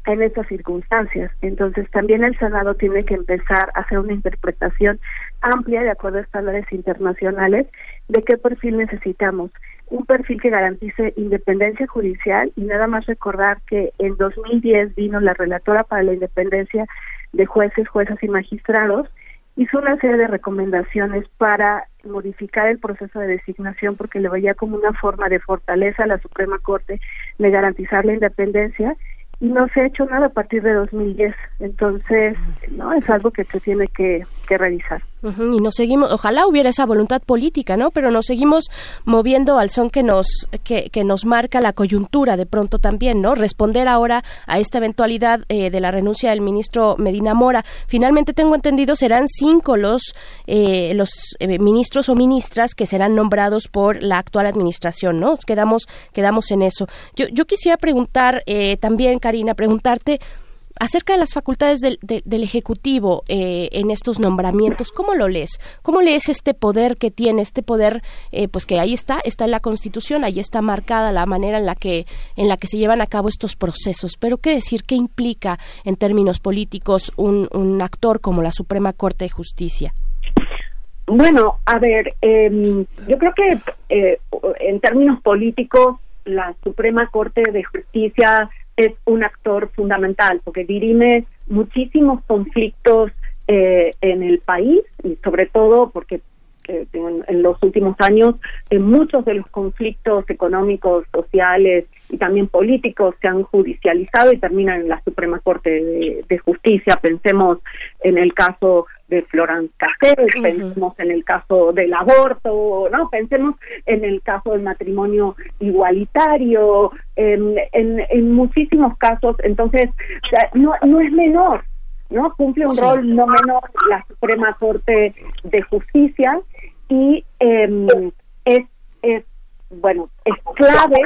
en estas circunstancias. Entonces también el Senado tiene que empezar a hacer una interpretación amplia de acuerdo a estándares internacionales de qué perfil necesitamos. Un perfil que garantice independencia judicial y nada más recordar que en 2010 vino la relatora para la independencia de jueces, juezas y magistrados hizo una serie de recomendaciones para modificar el proceso de designación porque le veía como una forma de fortaleza a la Suprema Corte de garantizar la independencia y no se ha hecho nada a partir de 2010. Entonces, no es algo que se tiene que, que revisar. Y nos seguimos, ojalá hubiera esa voluntad política, ¿no? Pero nos seguimos moviendo al son que nos que, que nos marca la coyuntura de pronto también, ¿no? Responder ahora a esta eventualidad eh, de la renuncia del ministro Medina Mora. Finalmente tengo entendido serán cinco los eh, los eh, ministros o ministras que serán nombrados por la actual administración, ¿no? Quedamos quedamos en eso. Yo yo quisiera preguntar eh, también, Karina, preguntarte acerca de las facultades del, de- del Ejecutivo eh, en estos nombramientos, ¿cómo lo lees? ¿Cómo lees este poder que tiene, este poder, eh, pues que ahí está, está en la Constitución, ahí está marcada la manera en la que en la que se llevan a cabo estos procesos? Pero qué decir, qué implica en términos políticos un, un actor como la Suprema Corte de Justicia. Bueno, a ver, em, yo creo que eh, en términos políticos la Suprema Corte de Justicia es un actor fundamental porque dirime muchísimos conflictos eh, en el país y sobre todo porque eh, en, en los últimos años eh, muchos de los conflictos económicos, sociales y también políticos se han judicializado y terminan en la Suprema Corte de, de Justicia. Pensemos en el caso de Florence Cassel, pensemos en el caso del aborto, no, pensemos en el caso del matrimonio igualitario, en, en, en muchísimos casos. Entonces, no, no es menor, ¿no? Cumple un Sí. rol no menor la Suprema Corte de Justicia y em, es, es, bueno, es clave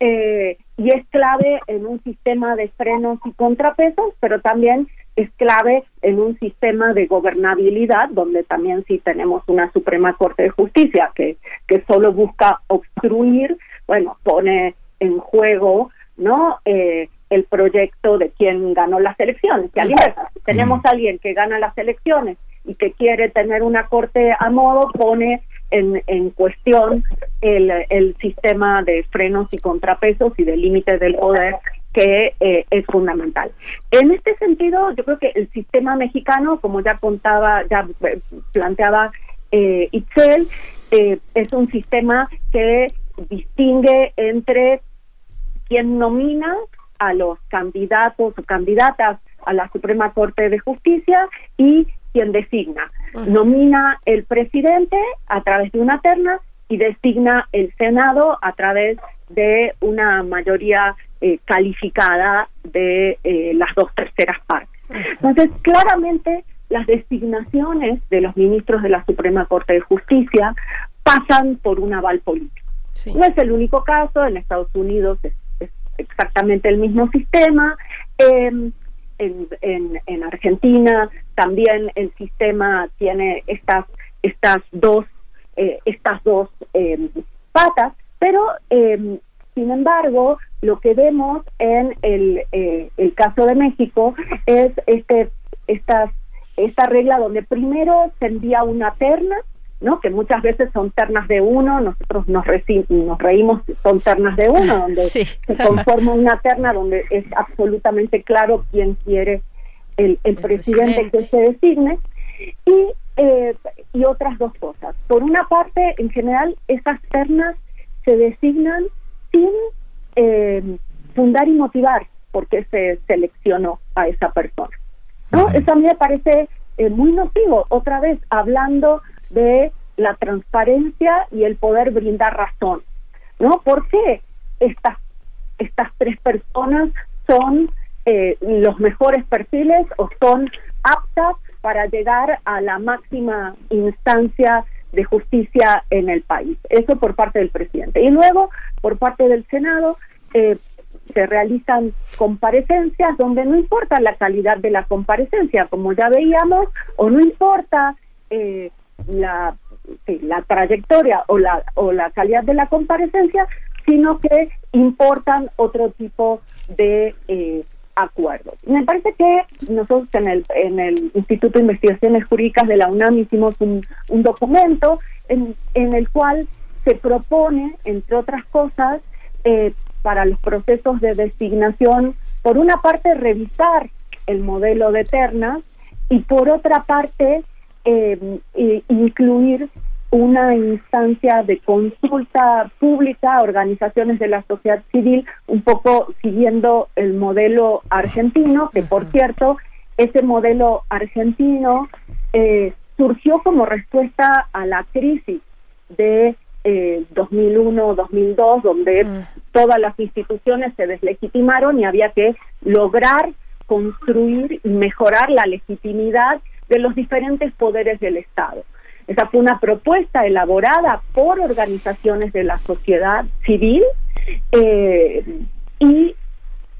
eh, y es clave en un sistema de frenos y contrapesos, pero también es clave en un sistema de gobernabilidad, donde también sí tenemos una Suprema Corte de Justicia que, que solo busca obstruir, bueno, pone en juego, ¿no? Eh, el proyecto de quien ganó las elecciones. A si tenemos a alguien que gana las elecciones y que quiere tener una corte a modo, pone en, en cuestión el, el sistema de frenos y contrapesos y de límites del poder que eh, es fundamental. En este sentido, yo creo que el sistema mexicano, como ya contaba, ya eh, planteaba eh, Itzel, eh, es un sistema que distingue entre quien nomina a los candidatos o candidatas a la Suprema Corte de Justicia y quien designa. Nomina el presidente a través de una terna y designa el Senado a través de una mayoría eh, calificada de eh, las dos terceras partes. Entonces, claramente las designaciones de los ministros de la Suprema Corte de Justicia pasan por un aval político. No es el único caso, en Estados Unidos es, es exactamente el mismo sistema. em, en, en, en Argentina también el sistema tiene estas estas dos eh, estas dos em, patas, pero em, sin embargo lo que vemos en el, eh, el caso de México es este estas esta regla donde primero se envía una terna ¿no? que muchas veces son ternas de uno, nosotros nos, nos reímos, son ternas de uno, donde Sí. se conforma una terna donde es absolutamente claro quién quiere el, el presidente que se designe, y, eh, y otras dos cosas. Por una parte, en general, esas ternas se designan sin eh, fundar y motivar por qué se seleccionó a esa persona. ¿no? Eso a mí me parece eh, muy nocivo, otra vez hablando de la transparencia y el poder brindar razón. ¿no? ¿Por qué estas, estas tres personas son eh, los mejores perfiles o son aptas para llegar a la máxima instancia de justicia en el país? Eso por parte del presidente. Y luego, por parte del Senado, eh, se realizan comparecencias donde no importa la calidad de la comparecencia, como ya veíamos, o no importa eh, la, la trayectoria o la, o la calidad de la comparecencia, sino que importan otro tipo de eh, acuerdos. Me parece que nosotros en el, en el Instituto de Investigaciones Jurídicas de la UNAM hicimos un, un documento en, en el cual se propone, entre otras cosas, eh, para los procesos de designación, por una parte, revisar el modelo de ternas y por otra parte, eh, incluir una instancia de consulta pública a organizaciones de la sociedad civil, un poco siguiendo el modelo argentino, que por cierto, ese modelo argentino eh, surgió como respuesta a la crisis de eh, 2001-2002, donde todas las instituciones se deslegitimaron y había que lograr construir y mejorar la legitimidad de los diferentes poderes del Estado. Esa fue una propuesta elaborada por organizaciones de la sociedad civil eh, y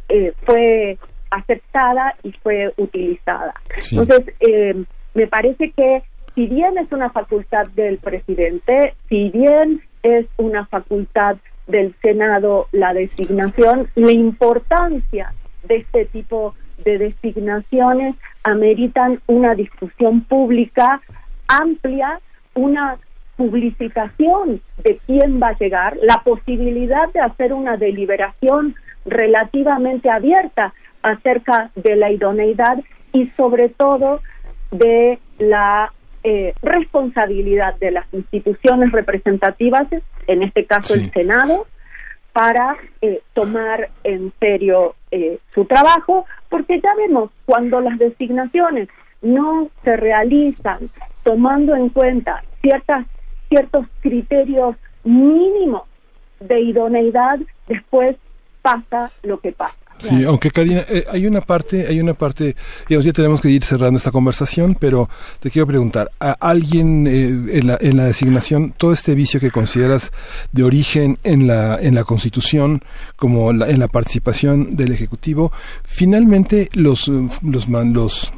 eh, fue aceptada y fue utilizada. Sí. Entonces, eh, me parece que si bien es una facultad del presidente, si bien es una facultad del Senado la designación, la importancia de este tipo de designaciones ameritan una discusión pública amplia, una publicitación de quién va a llegar, la posibilidad de hacer una deliberación relativamente abierta acerca de la idoneidad y sobre todo de la eh, responsabilidad de las instituciones representativas, en este caso el Senado, para eh, tomar en serio eh, su trabajo, porque ya vemos cuando las designaciones no se realizan tomando en cuenta ciertas ciertos criterios mínimos de idoneidad, después pasa lo que pasa. Sí, aunque Karina, eh, hay una parte, hay una parte, digamos, ya tenemos que ir cerrando esta conversación, pero te quiero preguntar, ¿a alguien eh, en, la, en la designación, todo este vicio que consideras de origen en la, en la Constitución, como la- en la participación del Ejecutivo, finalmente los, los, los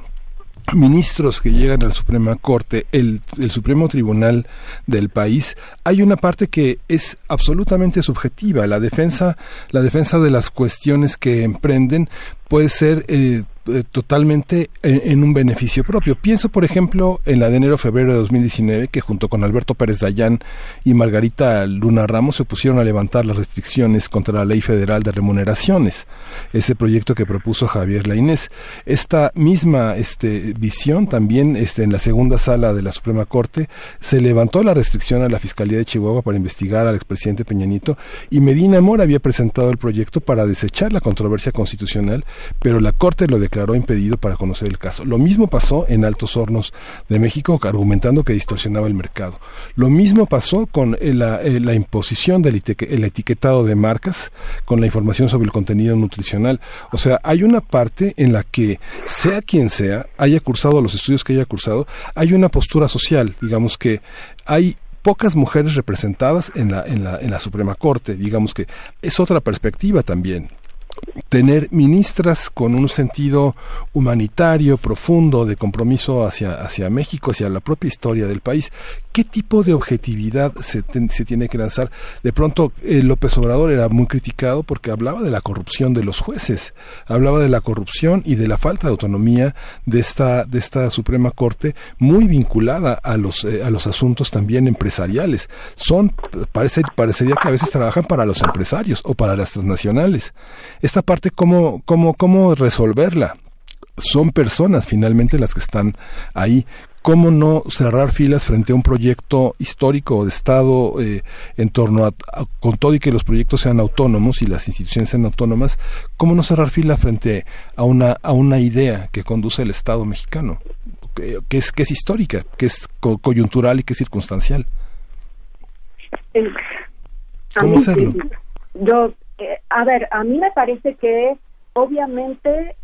ministros que llegan a la Suprema Corte, el, el Supremo Tribunal del país, hay una parte que es absolutamente subjetiva. La defensa, la defensa de las cuestiones que emprenden puede ser eh, totalmente en, un beneficio propio. Pienso, por ejemplo, en la de enero-febrero de 2019, que junto con Alberto Pérez Dayán y Margarita Luna Ramos se opusieron a levantar las restricciones contra la Ley Federal de Remuneraciones, ese proyecto que propuso Javier Lainés. Esta misma este, visión también este, en la segunda sala de la Suprema Corte se levantó la restricción a la Fiscalía de Chihuahua para investigar al expresidente Peña Nieto y Medina Mora había presentado el proyecto para desechar la controversia constitucional, pero la Corte lo declaró declaró impedido para conocer el caso. Lo mismo pasó en Altos Hornos de México, argumentando que distorsionaba el mercado. Lo mismo pasó con eh, la, eh, la imposición del etiquetado de marcas, con la información sobre el contenido nutricional. O sea, hay una parte en la que, sea quien sea, haya cursado los estudios que haya cursado, hay una postura social, digamos que hay pocas mujeres representadas en la, en la, en la Suprema Corte, digamos que es otra perspectiva también tener ministras con un sentido humanitario profundo de compromiso hacia, hacia México, hacia la propia historia del país. ¿Qué tipo de objetividad se, se tiene que lanzar? De pronto eh, López Obrador era muy criticado porque hablaba de la corrupción de los jueces, hablaba de la corrupción y de la falta de autonomía de esta, de esta Suprema Corte muy vinculada a los, eh, a los asuntos también empresariales. Son, parece, parecería que a veces trabajan para los empresarios o para las transnacionales esta parte cómo, cómo, cómo resolverla. Son personas finalmente las que están ahí. ¿Cómo no cerrar filas frente a un proyecto histórico de Estado eh, en torno a, con todo y que los proyectos sean autónomos y las instituciones sean autónomas, cómo no cerrar fila frente a una, a una idea que conduce el Estado mexicano, que, es, que es histórica, que es coyuntural y que es circunstancial? ¿Cómo hacerlo? Yo eh, a ver, a mí me parece que obviamente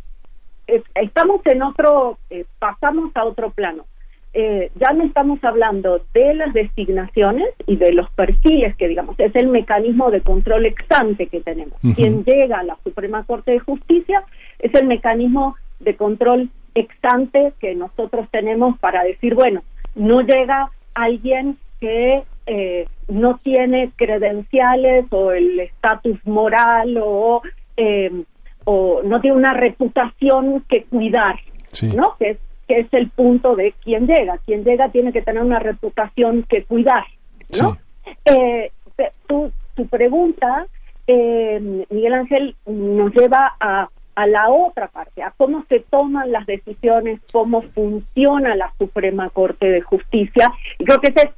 estamos en otro, eh, pasamos a otro plano. Eh, ya no estamos hablando de las designaciones y de los perfiles que digamos es el mecanismo de control exante que tenemos. Quien llega a la Suprema Corte de Justicia es el mecanismo de control exante que nosotros tenemos para decir, bueno, no llega alguien que eh, no tiene credenciales o el estatus moral o, eh, o no tiene una reputación que cuidar, ¿no? Que es, que es el punto de quién llega. Quien llega tiene que tener una reputación que cuidar, ¿no? Eh, tu, tu pregunta, eh, Miguel Ángel, nos lleva a a la otra parte, a cómo se toman las decisiones, cómo funciona la Suprema Corte de Justicia. Y creo que ese es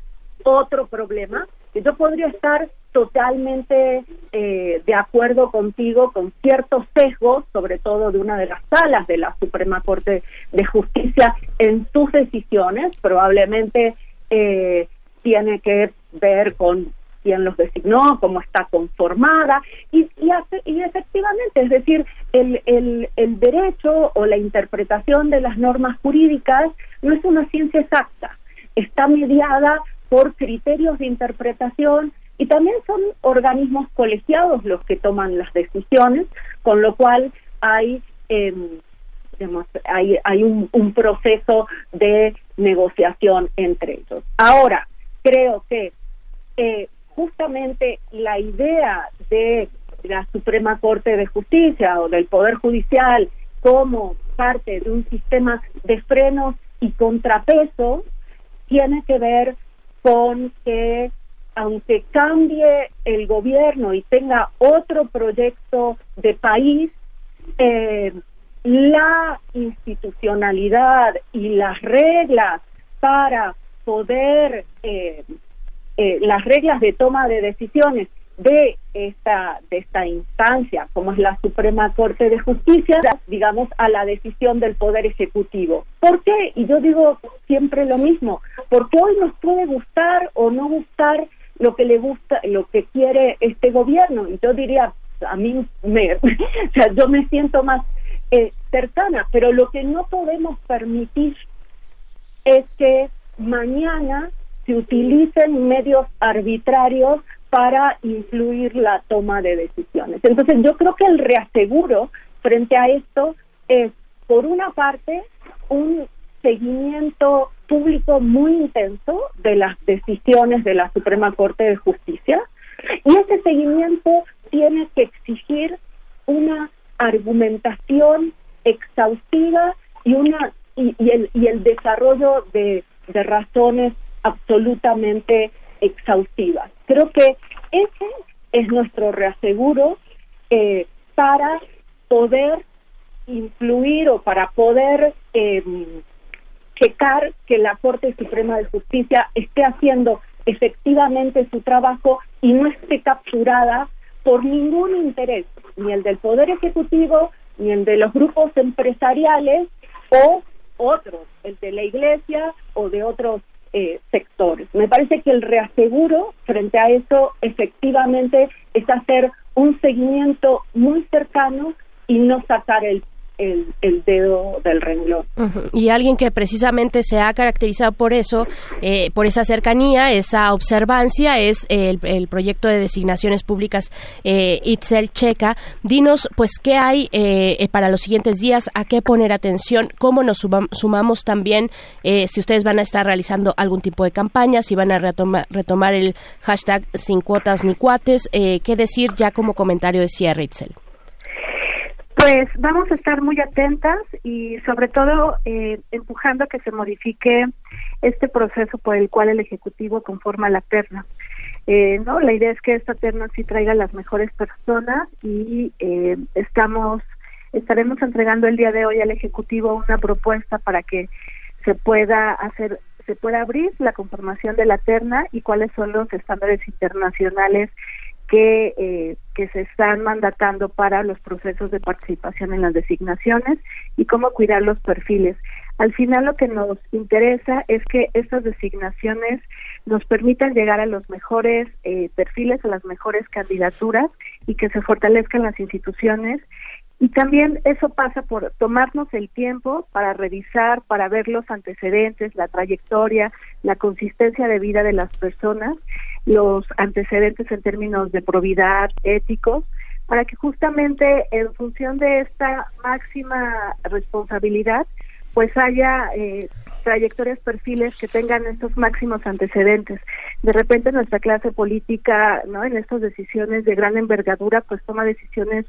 otro problema, yo podría estar totalmente eh, de acuerdo contigo con ciertos sesgos, sobre todo de una de las salas de la Suprema Corte de Justicia en sus decisiones, probablemente eh, tiene que ver con quién los designó, cómo está conformada, y, y, efectivamente, es decir, el, el derecho o la interpretación de las normas jurídicas no es una ciencia exacta, está mediada por criterios de interpretación y también son organismos colegiados los que toman las decisiones, con lo cual hay eh, hay, un, proceso de negociación entre ellos. Ahora, creo que eh, justamente la idea de la Suprema Corte de Justicia o del Poder Judicial como parte de un sistema de frenos y contrapesos tiene que ver con que aunque cambie el gobierno y tenga otro proyecto de país, eh, la institucionalidad y las reglas para poder, eh, eh, las reglas de toma de decisiones de esta de esta instancia como es la Suprema Corte de Justicia digamos a la decisión del poder ejecutivo ¿por qué? y yo digo siempre lo mismo porque hoy nos puede gustar o no gustar lo que le gusta lo que quiere este gobierno y yo diría a mí me o sea yo me siento más eh, cercana pero lo que no podemos permitir es que mañana se utilicen medios arbitrarios para influir la toma de decisiones. Entonces yo creo que el reaseguro frente a esto es, por una parte, un seguimiento público muy intenso de las decisiones de la Suprema Corte de Justicia y ese seguimiento tiene que exigir una argumentación exhaustiva y una y, el y el desarrollo de, de razones absolutamente exhaustivas. Creo que ese es nuestro reaseguro eh, para poder influir o para poder eh, checar que la Corte Suprema de Justicia esté haciendo efectivamente su trabajo y no esté capturada por ningún interés, ni el del Poder Ejecutivo, ni el de los grupos empresariales o otros, el de la iglesia o de otros eh, sectores. Me parece que el reaseguro frente a eso efectivamente es hacer un seguimiento muy cercano y no sacar el el, el dedo del renglón. Y alguien que precisamente se ha caracterizado por eso, eh, por esa cercanía, esa observancia, es el, proyecto de designaciones públicas eh, Itzel Checa. Dinos, pues, qué hay eh, eh, para los siguientes días, a qué poner atención, cómo nos suma- sumamos también, eh, si ustedes van a estar realizando algún tipo de campaña, si van a retoma- retomar el hashtag sin cuotas ni cuates, qué decir ya como comentario de cierre, Itzel. Pues vamos a estar muy atentas y sobre todo eh, empujando a que se modifique este proceso por el cual el Ejecutivo conforma la terna. Eh, no, la idea es que esta terna sí traiga las mejores personas y eh, estamos estaremos entregando el día de hoy al Ejecutivo una propuesta para que se pueda hacer se pueda abrir la conformación de la terna y cuáles son los estándares internacionales que, eh, que se están mandatando para los procesos de participación en las designaciones y cómo cuidar los perfiles. Al final lo que nos interesa es que estas designaciones nos permitan llegar a los mejores eh, perfiles, a las mejores candidaturas y que se fortalezcan las instituciones y también eso pasa por tomarnos el tiempo para revisar, para ver los antecedentes, la trayectoria, la consistencia de vida de las personas, los antecedentes en términos de probidad, éticos, para que justamente en función de esta máxima responsabilidad, pues haya eh, trayectorias, perfiles que tengan estos máximos antecedentes. De repente nuestra clase política, ¿no? En estas decisiones de gran envergadura, pues toma decisiones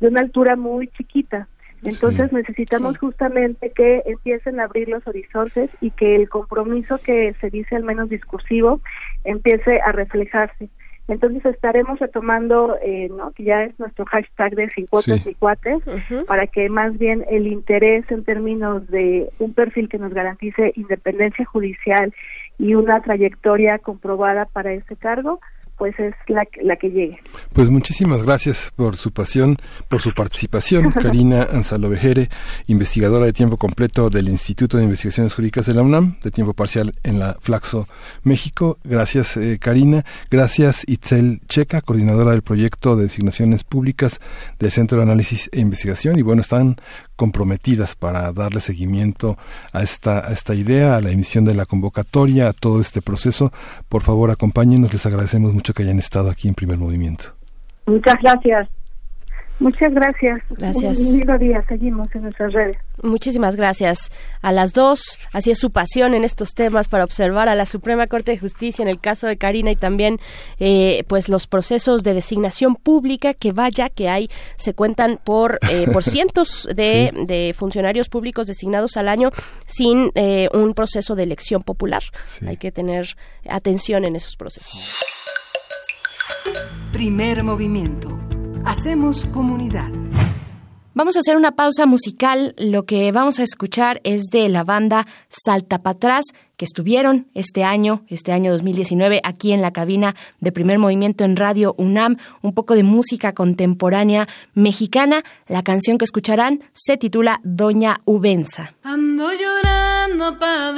de una altura muy chiquita. Entonces Sí. necesitamos Sí. justamente que empiecen a abrir los horizontes y que el compromiso que se dice al menos discursivo empiece a reflejarse. Entonces estaremos retomando, eh, ¿no? que ya es nuestro hashtag de sin cuotas Sí. y cuates, para que más bien el interés en términos de un perfil que nos garantice independencia judicial y una trayectoria comprobada para este cargo, pues es la, que- la que llegue. Pues muchísimas gracias por su pasión, por su participación. Karina Anzalovejere, investigadora de tiempo completo del Instituto de Investigaciones Jurídicas de la UNAM, de tiempo parcial en la Flaxo, México. Gracias, eh, Karina. Gracias, Itzel Checa, coordinadora del proyecto de designaciones públicas del Centro de Análisis e Investigación. Y bueno, están comprometidas para darle seguimiento a esta, a esta idea, a la emisión de la convocatoria, a todo este proceso. Por favor, acompáñenos. Les agradecemos mucho que hayan estado aquí en primer movimiento. Muchas gracias. Muchas gracias. Gracias. Un lindo día. Seguimos en nuestras redes. Muchísimas gracias a las dos. Así es su pasión en estos temas para observar a la Suprema Corte de Justicia en el caso de Karina y también eh, pues los procesos de designación pública que vaya que hay se cuentan por eh, por cientos de, de funcionarios públicos designados al año sin eh, un proceso de elección popular. Hay que tener atención en esos procesos. Primer movimiento. Hacemos comunidad. Vamos a hacer una pausa musical. Lo que vamos a escuchar es de la banda Salta para atrás, que estuvieron este año, este año 2019, aquí en la cabina de primer movimiento en Radio UNAM. Un poco de música contemporánea mexicana. La canción que escucharán se titula Doña Ubenza. Ando llorando pa'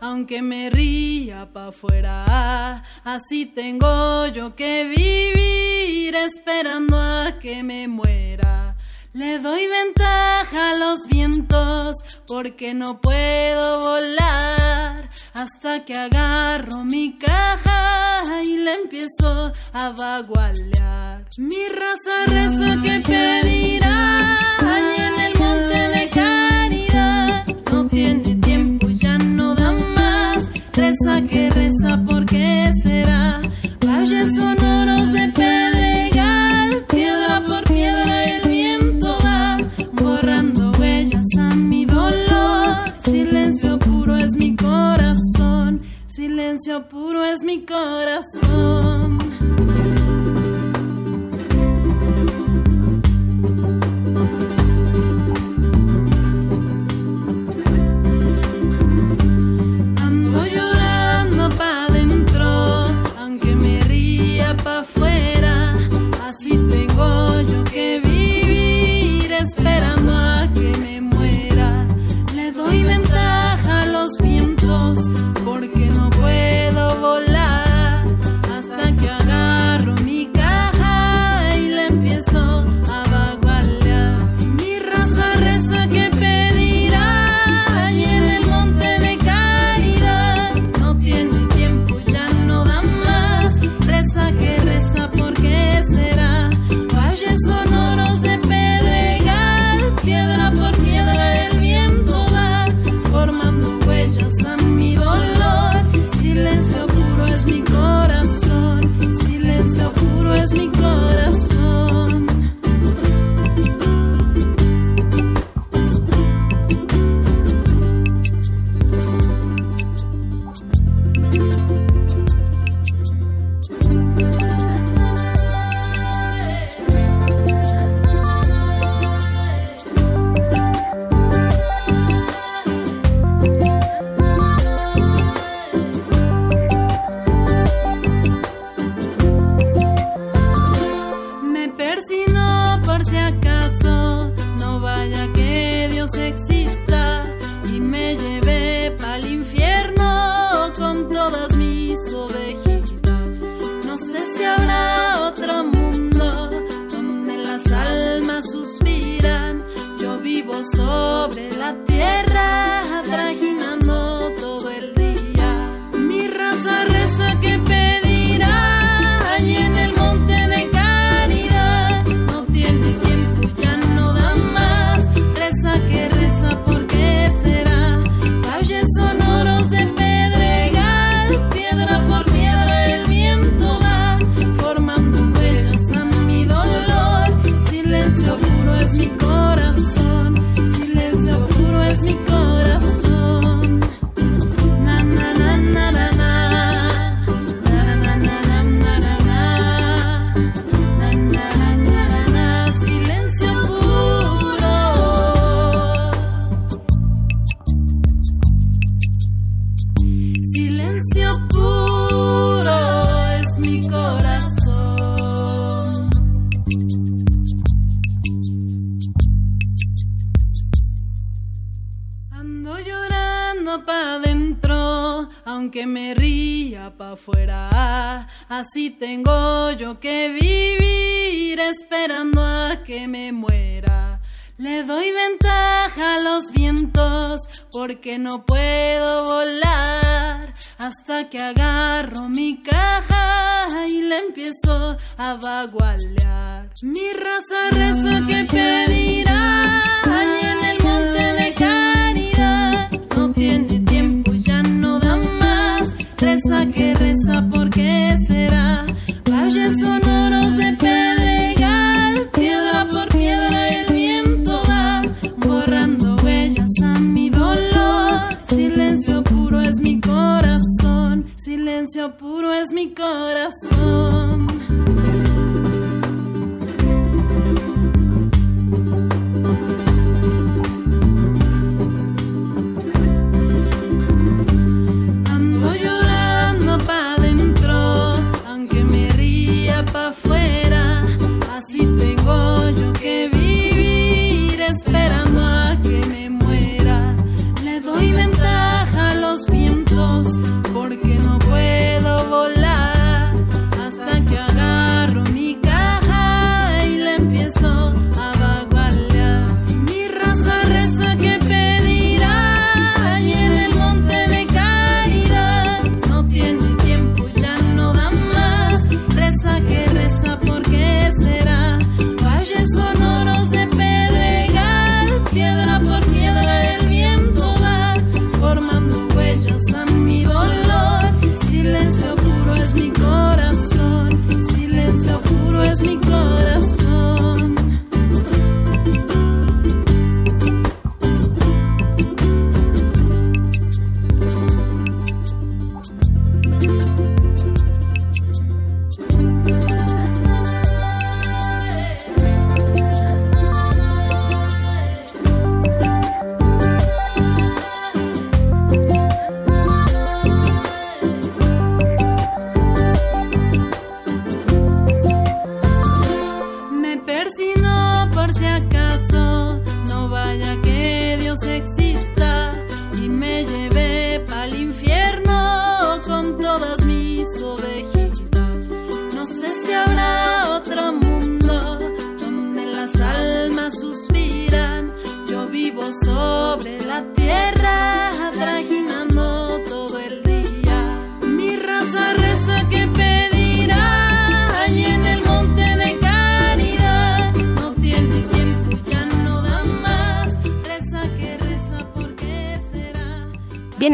aunque me ría afuera. Así tengo yo que vivir esperando a que me muera. Le doy ventaja a los vientos porque no puedo volar hasta que agarro mi caja y la empiezo a vagualear. Mi raza rezo que pedirá allí en el monte de caridad. No tiene tiempo, ya no da más. Reza que reza porque será. Valles sonoros silencio puro es mi corazón.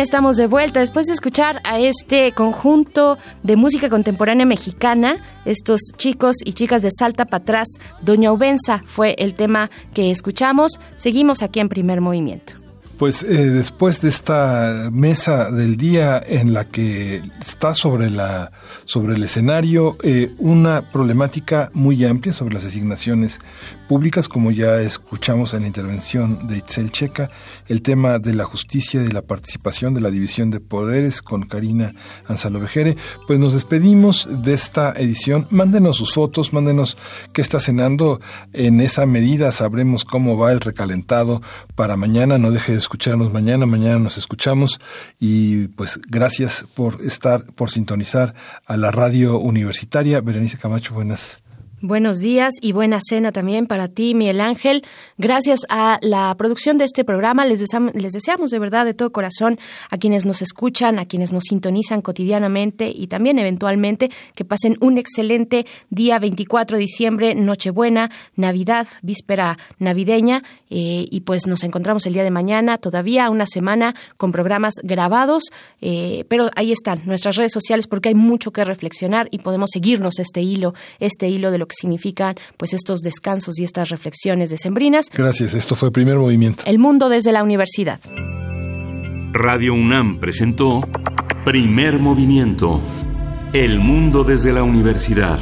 Estamos de vuelta después de escuchar a este conjunto de música contemporánea mexicana. Estos chicos y chicas de Salta para atrás, Doña Ubenza fue el tema que escuchamos. Seguimos aquí en primer movimiento. Pues eh, después de esta mesa del día en la que está sobre la sobre el escenario eh, una problemática muy amplia sobre las asignaciones públicas, como ya escuchamos en la intervención de Itzel Checa, el tema de la justicia, de la participación, de la división de poderes con Karina Anzalovejere. Pues nos despedimos de esta edición. Mándenos sus fotos, mándenos qué está cenando. En esa medida sabremos cómo va el recalentado para mañana. No deje de escucharnos mañana. Mañana nos escuchamos. Y pues gracias por estar, por sintonizar a la radio universitaria. Berenice Camacho, buenas. Buenos días y buena cena también para ti, Miguel Ángel. Gracias a la producción de este programa, les, desam- les deseamos de verdad, de todo corazón, a quienes nos escuchan, a quienes nos sintonizan cotidianamente y también eventualmente, que pasen un excelente día 24 de diciembre, Nochebuena, Navidad, víspera navideña, eh, y pues nos encontramos el día de mañana, todavía una semana con programas grabados, eh, pero ahí están nuestras redes sociales porque hay mucho que reflexionar y podemos seguirnos este hilo, este hilo de lo que significan pues estos descansos y estas reflexiones decembrinas. Gracias. Esto fue Primer Movimiento. El mundo desde la universidad. Radio UNAM presentó Primer Movimiento. El mundo desde la universidad.